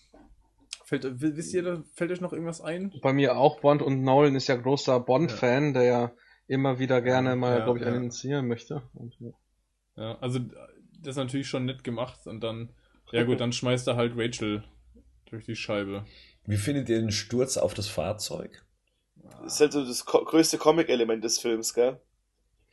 Fällt, wisst ihr, da fällt euch noch irgendwas ein? Bei mir auch Bond und Nolan ist ja großer Bond-Fan, der ja immer wieder gerne mal, Ja, glaube ich, ja. einen initiieren möchte. Und, ja. Ja, also das ist natürlich schon nett gemacht und dann, ja gut, dann schmeißt er halt Rachel durch die Scheibe. Wie findet ihr den Sturz auf das Fahrzeug? Das ist halt so das größte Comic-Element des Films, gell?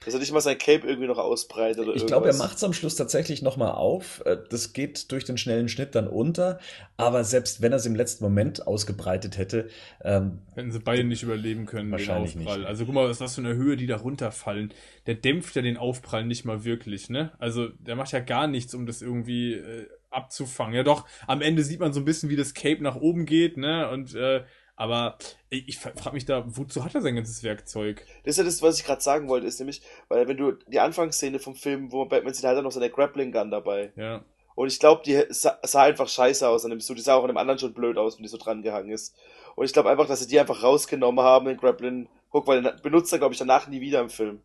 Dass er nicht mal sein Cape irgendwie noch ausbreitet oder Ich glaube, er macht es am Schluss tatsächlich nochmal auf. Äh, Das geht durch den schnellen Schnitt dann unter. Aber selbst wenn er es im letzten Moment ausgebreitet hätte, ähm, Hätten sie beide nicht überleben können, Wahrscheinlich den Aufprall. nicht. Also guck mal, was das für eine Höhe, die da runterfallen. Der dämpft ja den Aufprall nicht mal wirklich, ne? Also der macht ja gar nichts, um das irgendwie äh, abzufangen. Ja doch, am Ende sieht man so ein bisschen, wie das Cape nach oben geht, ne? Und äh, aber ich, ich frage mich da, wozu hat er sein ganzes Werkzeug? Das ist ja das, was ich gerade sagen wollte, ist nämlich, weil wenn du die Anfangsszene vom Film, wo Batman sieht, hat er noch seine Grappling Gun dabei. Ja. Und ich glaube, die sah, einfach scheiße aus an dem Suit. Die sah auch an dem anderen schon blöd aus, wenn die so dran gehangen ist. Und ich glaube einfach, dass sie die einfach rausgenommen haben, den Grappling Hook, weil den benutzt er, glaube ich, danach nie wieder im Film.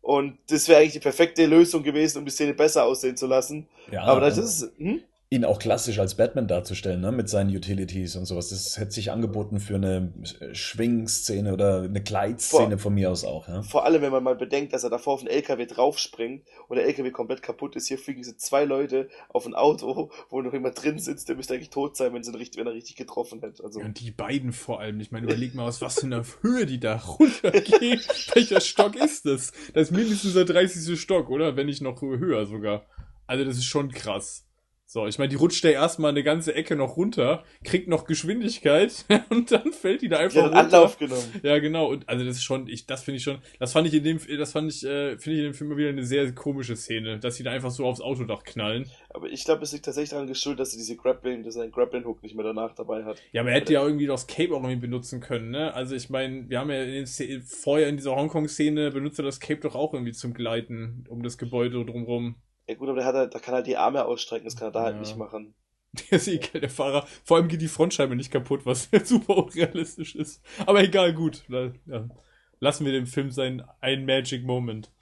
Und das wäre eigentlich die perfekte Lösung gewesen, um die Szene besser aussehen zu lassen. ja, Aber das und ist, hm? Ihn auch klassisch als Batman darzustellen, ne? mit seinen Utilities und sowas. Das hätte sich angeboten für eine Schwingszene oder eine Gleitszene Boah. von mir aus auch. Ja? Vor allem, wenn man mal bedenkt, dass er davor auf den LKW draufspringt und der LKW komplett kaputt ist. Hier fliegen so zwei Leute auf ein Auto, wo noch jemand drin sitzt, der müsste eigentlich tot sein, wenn, sie ihn richtig, wenn er richtig getroffen hätte. Also, Ja, Und die beiden vor allem. Ich meine, überleg mal, aus was für einer Höhe die da runtergehen. Welcher Stock ist das? Das ist mindestens der 30. Stock, oder? Wenn nicht noch höher sogar. Also das ist schon krass. So, ich meine, die rutscht ja erstmal eine ganze Ecke noch runter, kriegt noch Geschwindigkeit und dann fällt die da einfach Die hat runter. Anlauf genommen. Ja, genau. Und also das ist schon, ich, das finde ich schon, das fand ich in dem, das fand ich, äh, finde ich in dem Film immer wieder eine sehr komische Szene, dass sie da einfach so aufs Autodach knallen. Aber ich glaube, es liegt tatsächlich daran geschuldet, dass er diese Grappling, dass er einen Grappling-Hook nicht mehr danach dabei hat. Ja, aber er hätte ja irgendwie das Cape auch irgendwie benutzen können, ne? Also ich meine, wir haben ja in den vorher in dieser Hongkong-Szene benutzt er das Cape doch auch irgendwie zum Gleiten um das Gebäude drumrum. Ja gut, aber der hat halt, da kann er die Arme ausstrecken, das kann er da halt Ja. nicht machen. Der ist egal, der Fahrer. Vor allem geht die Frontscheibe nicht kaputt, was super unrealistisch ist. Aber egal, gut. Ja. Lassen wir dem Film sein ein Magic Moment.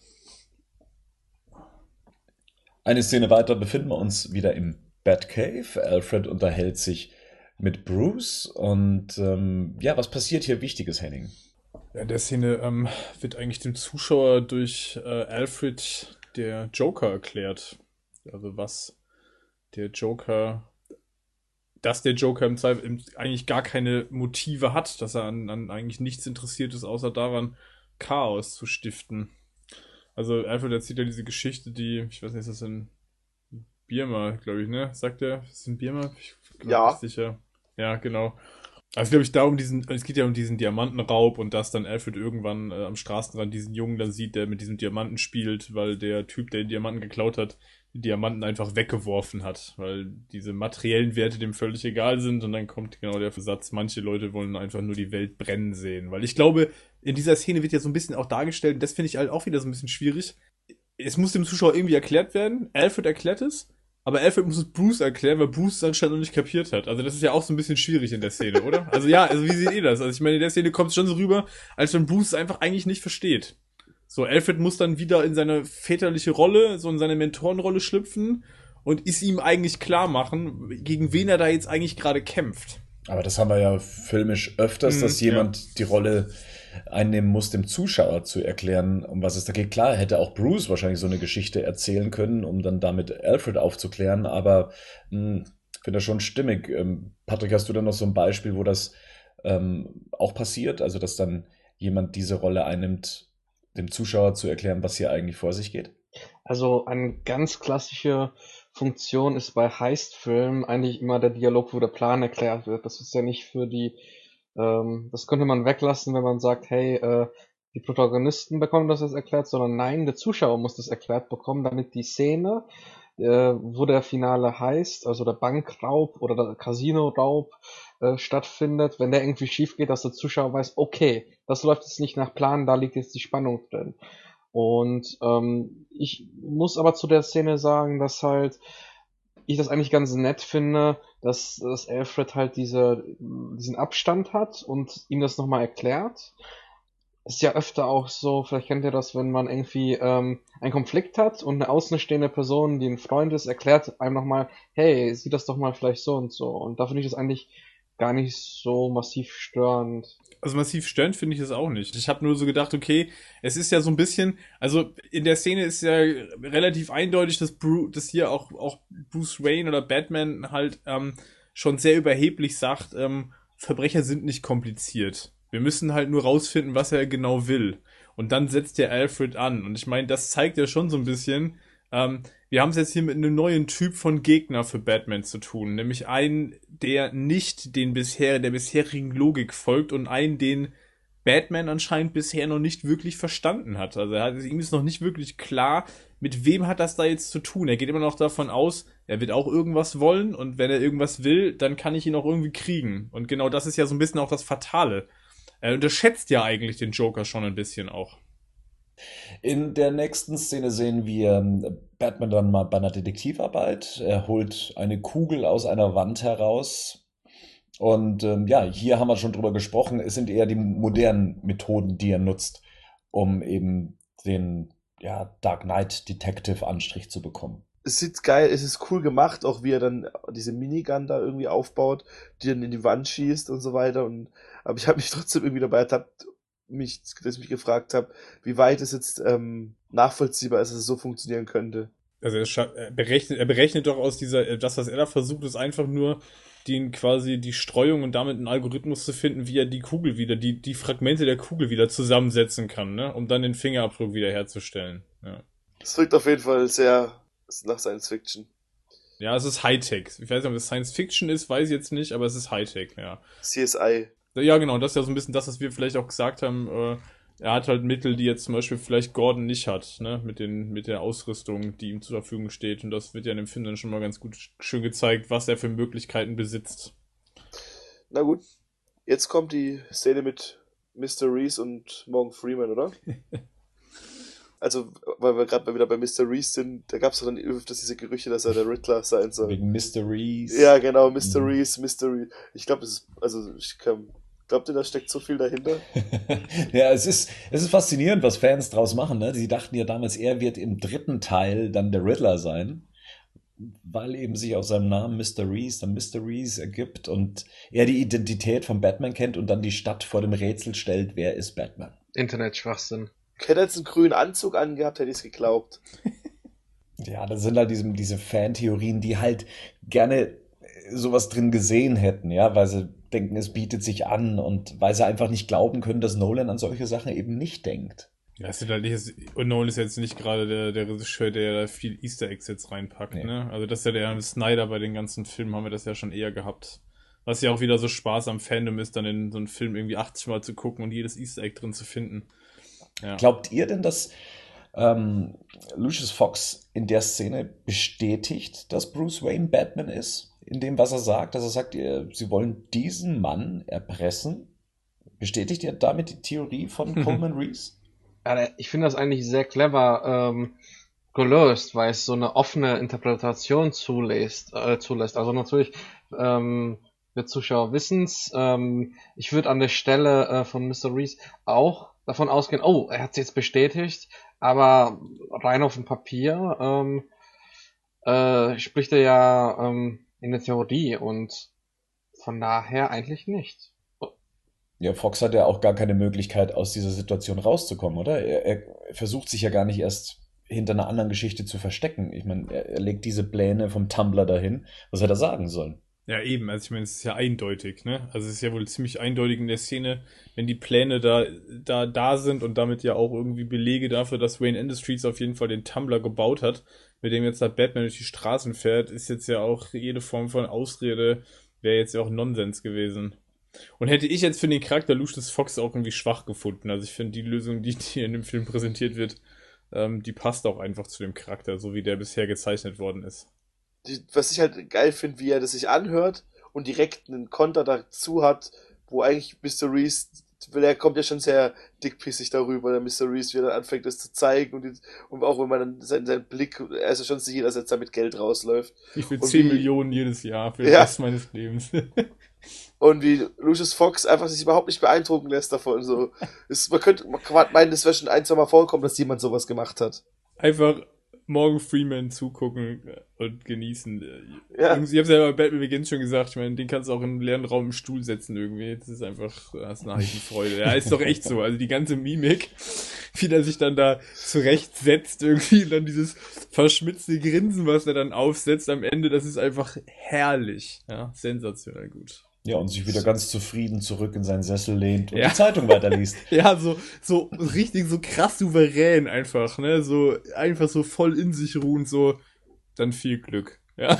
Eine Szene weiter befinden wir uns wieder im Batcave. Alfred unterhält sich mit Bruce und ähm, ja, was passiert hier Wichtiges, Henning? Ja, in der Szene ähm, wird eigentlich dem Zuschauer durch äh, Alfred der Joker erklärt. Also was der Joker, dass der Joker im Zweifel eigentlich gar keine Motive hat, dass er an, an eigentlich nichts interessiert ist, außer daran, Chaos zu stiften. Also Alfred erzählt ja diese Geschichte, die, ich weiß nicht, ist das in Birma, glaube ich, ne? Sagt er? Ist in Birma? Ich glaub Ja. nicht sicher. Ja, genau. Also glaube ich da um diesen, es geht ja um diesen Diamantenraub und dass dann Alfred irgendwann äh, am Straßenrand diesen Jungen dann sieht, der mit diesem Diamanten spielt, weil der Typ, der den Diamanten geklaut hat, die Diamanten einfach weggeworfen hat, weil diese materiellen Werte dem völlig egal sind und dann kommt genau der Satz, manche Leute wollen einfach nur die Welt brennen sehen, weil ich glaube, in dieser Szene wird ja so ein bisschen auch dargestellt, und das finde ich halt auch wieder so ein bisschen schwierig. Es muss dem Zuschauer irgendwie erklärt werden, Alfred erklärt es, aber Alfred muss es Bruce erklären, weil Bruce es anscheinend noch nicht kapiert hat. Also das ist ja auch so ein bisschen schwierig in der Szene, oder? Also ja, also wie seht ihr das? Also ich meine, in der Szene kommt es schon so rüber, als wenn Bruce es einfach eigentlich nicht versteht. So, Alfred muss dann wieder in seine väterliche Rolle, so in seine Mentorenrolle schlüpfen und ist ihm eigentlich klar machen, gegen wen er da jetzt eigentlich gerade kämpft. Aber das haben wir ja filmisch öfters, Mhm, dass jemand die Rolle einnehmen muss, dem Zuschauer zu erklären, um was es da geht. Klar, hätte auch Bruce wahrscheinlich so eine Geschichte erzählen können, um dann damit Alfred aufzuklären, aber mh, finde das schon stimmig. Ähm, Patrick, hast du da noch so ein Beispiel, wo das ähm, auch passiert? Also, dass dann jemand diese Rolle einnimmt, dem Zuschauer zu erklären, was hier eigentlich vor sich geht? Also eine ganz klassische Funktion ist bei Heist-Filmen eigentlich immer der Dialog, wo der Plan erklärt wird. Das ist ja nicht für die, ähm, das könnte man weglassen, wenn man sagt, hey, äh, die Protagonisten bekommen das jetzt erklärt, sondern nein, der Zuschauer muss das erklärt bekommen, damit die Szene, äh, wo der Finale heißt, also der Bankraub oder der Casino-Raub äh, stattfindet, wenn der irgendwie schief geht, dass der Zuschauer weiß, okay, das läuft jetzt nicht nach Plan, da liegt jetzt die Spannung drin. Und ähm, ich muss aber zu der Szene sagen, dass halt ich das eigentlich ganz nett finde, dass, dass Alfred halt diese, diesen Abstand hat und ihm das nochmal erklärt. Ist ja öfter auch so, vielleicht kennt ihr das, wenn man irgendwie ähm, einen Konflikt hat und eine außenstehende Person, die ein Freund ist, erklärt einem nochmal, hey, sieh das doch mal vielleicht so und so. Und da finde ich das eigentlich gar nicht so massiv störend. Also massiv störend finde ich es auch nicht. Ich habe nur so gedacht, okay, es ist ja so ein bisschen, also in der Szene ist ja relativ eindeutig, dass, Bruce, dass hier auch, auch Bruce Wayne oder Batman halt ähm, schon sehr überheblich sagt, ähm, Verbrecher sind nicht kompliziert. Wir müssen halt nur rausfinden, was er genau will. Und dann setzt der Alfred an. Und ich meine, das zeigt ja schon so ein bisschen, ähm, wir haben es jetzt hier mit einem neuen Typ von Gegner für Batman zu tun, nämlich einen, der nicht den bisher, der bisherigen Logik folgt und einen, den Batman anscheinend bisher noch nicht wirklich verstanden hat. Also er hat, ihm ist noch nicht wirklich klar, mit wem hat das da jetzt zu tun. Er geht immer noch davon aus, er wird auch irgendwas wollen und wenn er irgendwas will, dann kann ich ihn auch irgendwie kriegen. Und genau das ist ja so ein bisschen auch das Fatale. Er unterschätzt ja eigentlich den Joker schon ein bisschen auch. In der nächsten Szene sehen wir ähm, Batman dann mal bei einer Detektivarbeit. Er holt eine Kugel aus einer Wand heraus. Und ähm, ja, hier haben wir schon drüber gesprochen. Es sind eher die modernen Methoden, die er nutzt, um eben den ja, Dark Knight Detective Anstrich zu bekommen. Es sieht geil, es ist cool gemacht, auch wie er dann diese Minigun da irgendwie aufbaut, die dann in die Wand schießt und so weiter. Und aber ich habe mich trotzdem irgendwie dabei ertappt, mich, dass ich mich gefragt habe, wie weit es jetzt ähm, nachvollziehbar ist, dass es so funktionieren könnte. Also er, er berechnet, er berechnet doch aus dieser, äh, das, was er da versucht, ist einfach nur den quasi die Streuung und damit einen Algorithmus zu finden, wie er die Kugel wieder, die, die Fragmente der Kugel wieder zusammensetzen kann, ne? Um dann den Fingerabdruck wieder herzustellen. Ja. Das wirkt auf jeden Fall sehr nach Science Fiction. Ja, es ist Hightech. Ich weiß nicht, ob es Science Fiction ist, weiß ich jetzt nicht, aber es ist Hightech, ja. CSI. Ja, genau, das ist ja so ein bisschen das, was wir vielleicht auch gesagt haben. Äh, er hat halt Mittel, die jetzt zum Beispiel vielleicht Gordon nicht hat, ne, mit den, mit der Ausrüstung, die ihm zur Verfügung steht. Und das wird ja in dem Film dann schon mal ganz gut schön gezeigt, was er für Möglichkeiten besitzt. Na gut. Jetzt kommt die Szene mit Mr. Reese und Morgan Freeman, oder? also, weil wir gerade wieder bei Mr. Reese sind, da gab es dann öfters diese Gerüchte, dass er der Riddler sein soll. Wegen Mr. Reese. Ja, genau, Mr. Mhm. Reese, Mr. Reese. Ich glaube, es ist, also ich kann, Glaubt ihr, da steckt so viel dahinter? ja, es ist, es ist faszinierend, was Fans draus machen. Ne? Sie dachten ja damals, er wird im dritten Teil dann der Riddler sein, weil eben sich aus seinem Namen Mr. Reese dann Mr. Reese ergibt und er die Identität von Batman kennt und dann die Stadt vor dem Rätsel stellt, wer ist Batman. Internet-Schwachsinn. Hätte er jetzt einen grünen Anzug angehabt, hätte ich es geglaubt. ja, das sind halt diese, diese Fantheorien, die halt gerne sowas drin gesehen hätten, ja, weil sie denken, es bietet sich an und weil sie einfach nicht glauben können, dass Nolan an solche Sachen eben nicht denkt. Ja, es sind halt nicht, und Nolan ist jetzt nicht gerade der, der Regisseur, der da viel Easter Eggs jetzt reinpackt, nee. ne? Also das ist ja der Snyder bei den ganzen Filmen, haben wir das ja schon eher gehabt. Was ja auch wieder so Spaß am Fandom ist, dann in so einen Film irgendwie 80 Mal zu gucken und jedes Easter Egg drin zu finden. Ja. Glaubt ihr denn, dass ähm, Lucius Fox in der Szene bestätigt, dass Bruce Wayne Batman ist? In dem, was er sagt, dass er sagt, sie wollen diesen Mann erpressen. Bestätigt ihr damit die Theorie von Coleman Reese? Ja, ich finde das eigentlich sehr clever ähm, gelöst, weil es so eine offene Interpretation zulässt. Äh, zulässt. Also natürlich, ähm, wir Zuschauer wissen es. Ähm, ich würde an der Stelle äh, von Mr. Reese auch davon ausgehen, oh, er hat es jetzt bestätigt, aber rein auf dem Papier ähm, äh, spricht er ja ähm, in der Theorie und von daher eigentlich nicht. Ja, Fox hat ja auch gar keine Möglichkeit, aus dieser Situation rauszukommen, oder? Er, er versucht sich ja gar nicht erst hinter einer anderen Geschichte zu verstecken. Ich meine, er, er legt diese Pläne vom Tumblr dahin. Was hätte er sagen sollen? Ja, eben. Also ich meine, es ist ja eindeutig, ne? Also es ist ja wohl ziemlich eindeutig in der Szene, wenn die Pläne da, da, da sind und damit ja auch irgendwie Belege dafür, dass Wayne Industries auf jeden Fall den Tumblr gebaut hat, mit dem jetzt da Batman durch die Straßen fährt, ist jetzt ja auch jede Form von Ausrede, wäre jetzt ja auch Nonsens gewesen. Und hätte ich jetzt für den Charakter Lucius Fox auch irgendwie schwach gefunden. Also ich finde die Lösung, die hier in dem Film präsentiert wird, ähm, die passt auch einfach zu dem Charakter, so wie der bisher gezeichnet worden ist. Die, was ich halt geil finde, wie er das sich anhört und direkt einen Konter dazu hat, wo eigentlich Mr. Reese er kommt ja schon sehr dickpissig darüber, der Mr. Reese, wie er dann anfängt, das zu zeigen und, die, und auch wenn man dann seinen, seinen Blick, er ist ja schon sicher, dass er jetzt damit Geld rausläuft. Ich will 10 wie, Millionen jedes Jahr für den ja. Rest meines Lebens. und wie Lucius Fox einfach sich überhaupt nicht beeindrucken lässt davon, so. Es, man könnte, man meinen, das wäre schon ein, zwei Mal vorkommen, dass jemand sowas gemacht hat. Einfach Morgan Freeman zugucken und genießen. Ja. Ich habe ja bei Batman Begins schon gesagt, ich meine, den kannst du auch in einen leeren Raum im Stuhl setzen irgendwie. Das ist einfach, das ist eine Freude. Ja, ist doch echt so. Also die ganze Mimik, wie er sich dann da zurechtsetzt irgendwie und dann dieses verschmitzte Grinsen, was er dann aufsetzt am Ende, das ist einfach herrlich. Ja, sensationell gut. Ja, und sich wieder ganz zufrieden zurück in seinen Sessel lehnt und ja. die Zeitung weiterliest. ja, so, so richtig so krass souverän einfach, ne? So einfach so voll in sich ruhend, so, dann viel Glück. Ja,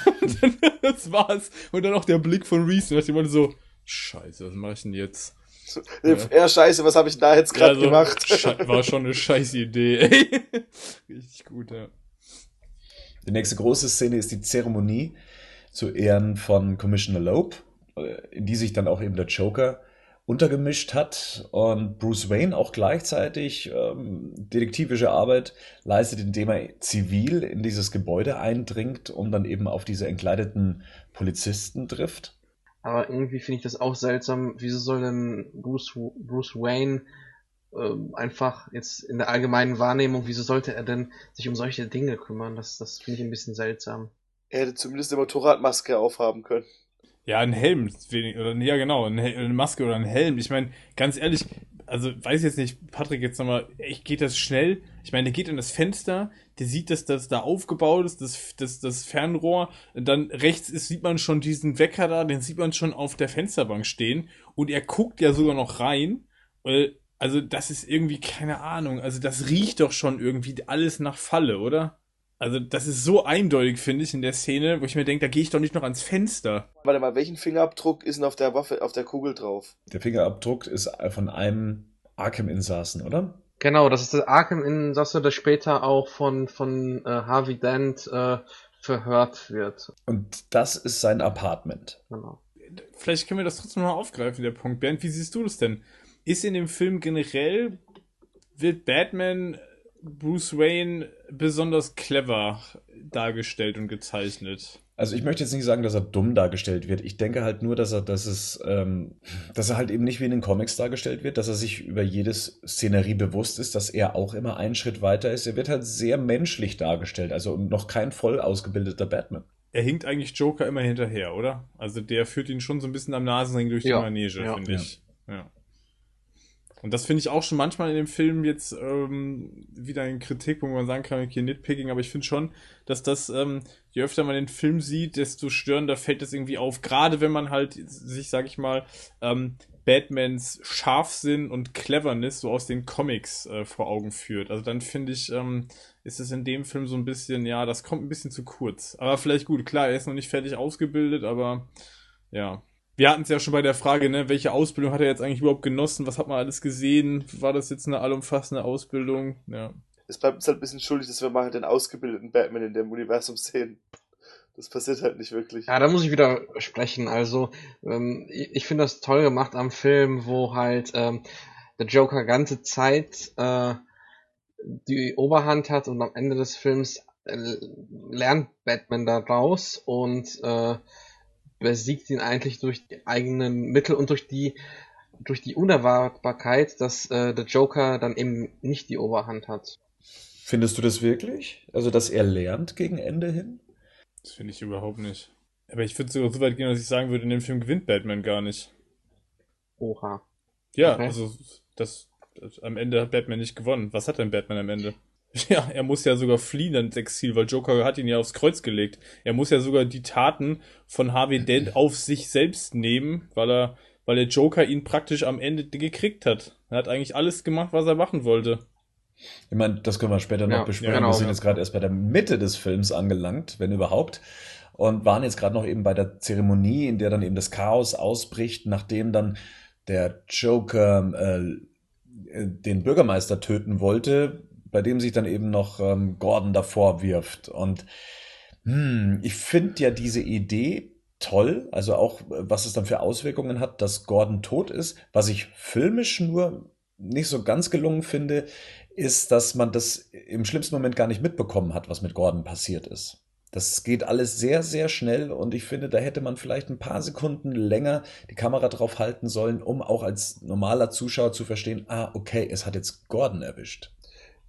das war's. Und dann auch der Blick von Reese, nach dem so, Scheiße, was mach ich denn jetzt? Ja, ja scheiße, was habe ich da jetzt gerade ja, so, gemacht? War schon eine scheiß Idee, ey. Richtig gut, ja. Die nächste große Szene ist die Zeremonie zu Ehren von Commissioner Loeb in die sich dann auch eben der Joker untergemischt hat und Bruce Wayne auch gleichzeitig ähm, detektivische Arbeit leistet, indem er zivil in dieses Gebäude eindringt und dann eben auf diese entkleideten Polizisten trifft. Aber irgendwie finde ich das auch seltsam. Wieso soll denn Bruce, Bruce Wayne äh, einfach jetzt in der allgemeinen Wahrnehmung, wieso sollte er denn sich um solche Dinge kümmern? Das, das finde ich ein bisschen seltsam. Er hätte zumindest eine Motorradmaske aufhaben können. Ja, ein Helm, oder ja genau, eine Maske oder ein Helm. Ich meine, ganz ehrlich, also weiß jetzt nicht, Patrick, jetzt nochmal, echt geht das schnell? Ich meine, der geht in das Fenster, der sieht, dass das da aufgebaut ist, das, das, das Fernrohr, dann rechts ist, sieht man schon diesen Wecker da, den sieht man schon auf der Fensterbank stehen und er guckt ja sogar noch rein. Also das ist irgendwie keine Ahnung, also das riecht doch schon irgendwie alles nach Falle, oder? Also, das ist so eindeutig, finde ich, in der Szene, wo ich mir denke, da gehe ich doch nicht noch ans Fenster. Warte mal, welchen Fingerabdruck ist denn auf der Waffe, auf der Kugel drauf? Der Fingerabdruck ist von einem Arkham-Insassen, oder? Genau, das ist der Arkham-Insasse, der später auch von, von äh, Harvey Dent äh, verhört wird. Und das ist sein Apartment. Genau. Vielleicht können wir das trotzdem noch aufgreifen, der Punkt. Bernd, wie siehst du das denn? Ist in dem Film generell, wird Batman Bruce Wayne besonders clever dargestellt und gezeichnet? Also ich möchte jetzt nicht sagen, dass er dumm dargestellt wird. Ich denke halt nur, dass er, dass es, ähm, dass er halt eben nicht wie in den Comics dargestellt wird, dass er sich über jedes Szenerie bewusst ist, dass er auch immer einen Schritt weiter ist. Er wird halt sehr menschlich dargestellt, also noch kein voll ausgebildeter Batman. Er hinkt eigentlich Joker immer hinterher, oder? Also der führt ihn schon so ein bisschen am Nasenring durch Ja, die Manege, ja. finde ich. Ja. Und das finde ich auch schon manchmal in dem Film jetzt ähm, wieder ein Kritikpunkt, wo man sagen kann, okay, Nitpicking, aber ich finde schon, dass das, ähm, je öfter man den Film sieht, desto störender fällt das irgendwie auf. Gerade wenn man halt sich, sag ich mal, ähm, Batmans Scharfsinn und Cleverness so aus den Comics äh, vor Augen führt. Also dann finde ich, ähm, ist es in dem Film so ein bisschen, ja, das kommt ein bisschen zu kurz. Aber vielleicht gut, klar, er ist noch nicht fertig ausgebildet, aber ja. Wir hatten es ja schon bei der Frage, ne, welche Ausbildung hat er jetzt eigentlich überhaupt genossen? Was hat man alles gesehen? War das jetzt eine allumfassende Ausbildung? Ja. Es bleibt uns halt ein bisschen schuldig, dass wir mal halt den ausgebildeten Batman in dem Universum sehen. Das passiert halt nicht wirklich. Ja, da muss ich wieder sprechen. Also, ähm, ich, finde das toll gemacht am Film, wo halt ähm, der Joker ganze Zeit äh, die Oberhand hat und am Ende des Films äh, lernt Batman da raus und äh, besiegt ihn eigentlich durch die eigenen Mittel und durch die durch die Unerwartbarkeit, dass äh, der Joker dann eben nicht die Oberhand hat. Findest du das wirklich? Also, dass er lernt gegen Ende hin? Das finde ich überhaupt nicht. Aber ich würde sogar so weit gehen, dass ich sagen würde, in dem Film gewinnt Batman gar nicht. Oha. Ja, Okay. also das, das am Ende hat Batman nicht gewonnen. Was hat denn Batman am Ende? Ja, er muss ja sogar fliehen ins Exil, weil Joker hat ihn ja aufs Kreuz gelegt. Er muss ja sogar die Taten von Harvey Dent auf sich selbst nehmen, weil er, weil der Joker ihn praktisch am Ende gekriegt hat. Er hat eigentlich alles gemacht, was er machen wollte. Ich meine, das können wir später noch Ja, besprechen. genau, wir sind ja. jetzt gerade erst bei der Mitte des Films angelangt, wenn überhaupt. Und waren jetzt gerade noch eben bei der Zeremonie, in der dann eben das Chaos ausbricht, nachdem dann der Joker äh, äh, den Bürgermeister töten wollte, bei dem sich dann eben noch ähm, Gordon davor wirft. Und hm, ich finde ja diese Idee toll, also auch was es dann für Auswirkungen hat, dass Gordon tot ist. Was ich filmisch nur nicht so ganz gelungen finde, ist, dass man das im schlimmsten Moment gar nicht mitbekommen hat, was mit Gordon passiert ist. Das geht alles sehr, sehr schnell und ich finde, da hätte man vielleicht ein paar Sekunden länger die Kamera drauf halten sollen, um auch als normaler Zuschauer zu verstehen, ah, okay, es hat jetzt Gordon erwischt.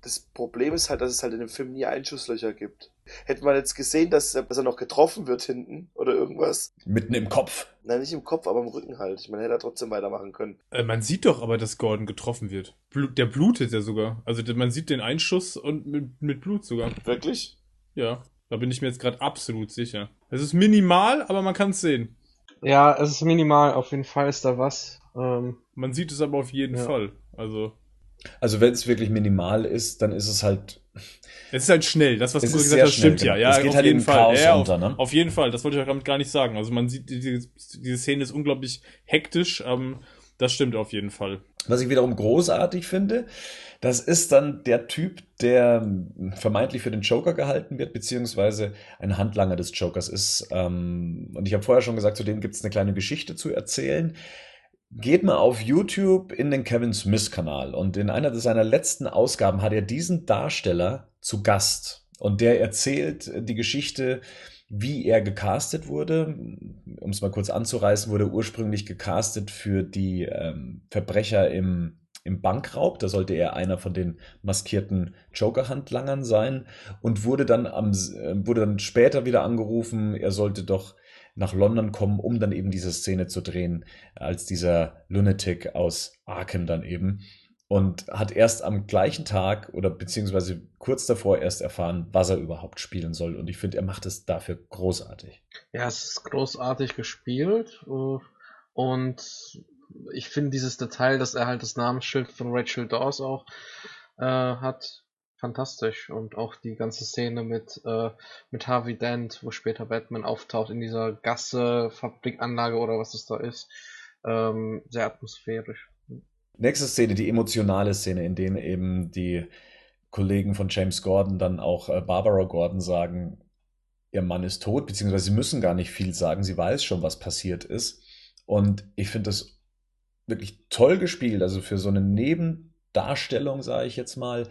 Das Problem ist halt, dass es halt in dem Film nie Einschusslöcher gibt. Hätte man jetzt gesehen, dass er, dass er noch getroffen wird hinten oder irgendwas. Mitten im Kopf. Nein, nicht im Kopf, aber im Rücken halt. Ich meine, hätte er trotzdem weitermachen können. Äh, man sieht doch aber, dass Gordon getroffen wird. Blut, der blutet ja sogar. Also man sieht den Einschuss und mit, mit Blut sogar. Wirklich? Ja, da bin ich mir jetzt gerade absolut sicher. Es ist minimal, aber man kann es sehen. Ja, es ist minimal, auf jeden Fall ist da was. Ähm, Man sieht es aber auf jeden Ja. Fall. Also Also wenn es wirklich minimal ist, dann ist es halt, es ist halt schnell. Das, was du gesagt hast, stimmt schnell, ja. Ja, es geht auf halt jeden Fall. Chaos ja, unter, auf, ne? auf jeden Fall. Das wollte ich auch damit gar nicht sagen. Also man sieht, diese, diese Szene ist unglaublich hektisch. Ähm, das stimmt auf jeden Fall. Was ich wiederum großartig finde, das ist dann der Typ, der vermeintlich für den Joker gehalten wird, beziehungsweise ein Handlanger des Jokers ist. Ähm, und ich habe vorher schon gesagt, zu dem gibt es eine kleine Geschichte zu erzählen. Geht mal auf YouTube in den Kevin Smith Kanal und in einer seiner letzten Ausgaben hat er diesen Darsteller zu Gast und der erzählt die Geschichte, wie er gecastet wurde. Um es mal kurz anzureißen, wurde ursprünglich gecastet für die ähm, Verbrecher im, im Bankraub. Da sollte er einer von den maskierten Joker-Handlangern sein und wurde dann, am, äh, wurde dann später wieder angerufen, er sollte doch nach London kommen, um dann eben diese Szene zu drehen, als dieser Lunatic aus Arkham dann eben. Und hat erst am gleichen Tag oder beziehungsweise kurz davor erst erfahren, was er überhaupt spielen soll. Und ich finde, er macht es dafür großartig. Ja, es ist großartig gespielt äh, und ich finde dieses Detail, dass er halt das Namensschild von Rachel Dawes auch äh, hat, fantastisch. Und auch die ganze Szene mit, äh, mit Harvey Dent, wo später Batman auftaucht in dieser Gasse, Fabrikanlage oder was es da ist. Ähm, sehr atmosphärisch. Nächste Szene, die emotionale Szene, in denen eben die Kollegen von James Gordon dann auch äh, Barbara Gordon sagen, ihr Mann ist tot, beziehungsweise sie müssen gar nicht viel sagen, sie weiß schon, was passiert ist. Und ich finde das wirklich toll gespielt, also für so eine Nebendarstellung, sage ich jetzt mal,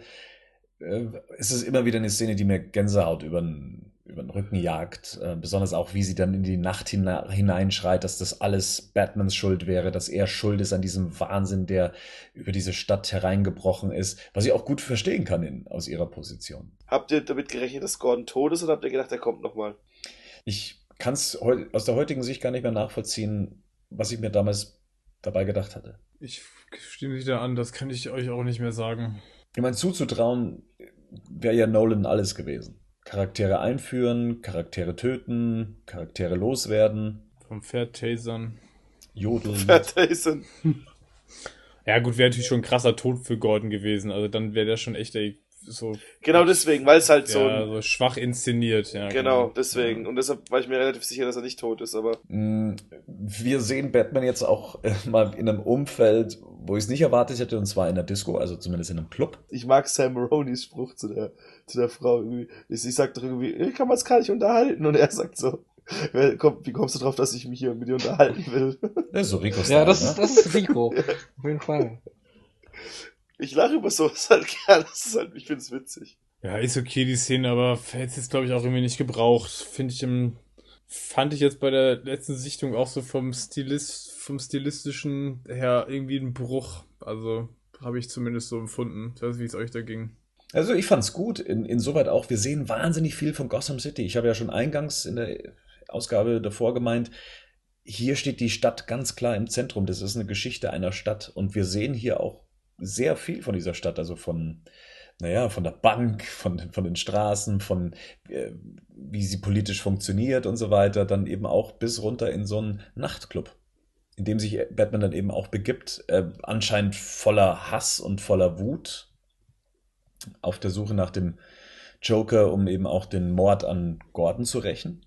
äh, ist es immer wieder eine Szene, die mir Gänsehaut über den, über den Rücken jagt. Äh, besonders auch, wie sie dann in die Nacht hineinschreit, dass das alles Batmans Schuld wäre, dass er schuld ist an diesem Wahnsinn, der über diese Stadt hereingebrochen ist, was ich auch gut verstehen kann in, aus ihrer Position. Habt ihr damit gerechnet, dass Gordon tot ist oder habt ihr gedacht, er kommt nochmal? Ich kann es aus der heutigen Sicht gar nicht mehr nachvollziehen, was ich mir damals dabei gedacht hatte. Ich stimme wieder an, das kann ich euch auch nicht mehr sagen. Ich meine, zuzutrauen wäre ja Nolan alles gewesen. Charaktere einführen, Charaktere töten, Charaktere loswerden. Vom Pferd tasern. Jodeln. Pferd tasern. Ja, gut, wäre natürlich schon ein krasser Tod für Gordon gewesen. Also dann wäre der schon echt ey, so. Genau deswegen, weil es halt ja, so. so schwach inszeniert, ja. Genau, deswegen. Und deshalb war ich mir relativ sicher, dass er nicht tot ist, aber. Mm, Wir sehen Batman jetzt auch äh, mal in einem Umfeld, wo ich es nicht erwartet hätte, und zwar in der Disco, also zumindest in einem Club. Ich mag Sam Maronis Spruch zu der, zu der Frau irgendwie. Sie sagt doch irgendwie, ich kann man es gar nicht unterhalten. Und er sagt so, wie kommst du drauf, dass ich mich hier mit dir unterhalten will? Das ist so Rico Ja, das ne? das ist Rico. Auf jeden Fall. Ich lache über sowas halt gern. Das ist halt, ich find's witzig. Ja, ist okay, die Szene, aber hätte es jetzt, glaube ich, auch irgendwie nicht gebraucht. Finde ich im, fand ich jetzt bei der letzten Sichtung auch so vom Stilist, vom stilistischen her irgendwie ein Bruch. Also, habe ich zumindest so empfunden. Ich weiß nicht, wie es euch da ging. Also ich fand's gut, in, insoweit auch, wir sehen wahnsinnig viel von Gotham City. Ich habe ja schon eingangs in der Ausgabe davor gemeint, hier steht die Stadt ganz klar im Zentrum. Das ist eine Geschichte einer Stadt und wir sehen hier auch sehr viel von dieser Stadt, also von, naja, von der Bank, von, von den Straßen, von äh, wie sie politisch funktioniert und so weiter, dann eben auch bis runter in so einen Nachtclub, in dem sich Batman dann eben auch begibt, äh, anscheinend voller Hass und voller Wut, auf der Suche nach dem Joker, um eben auch den Mord an Gordon zu rächen.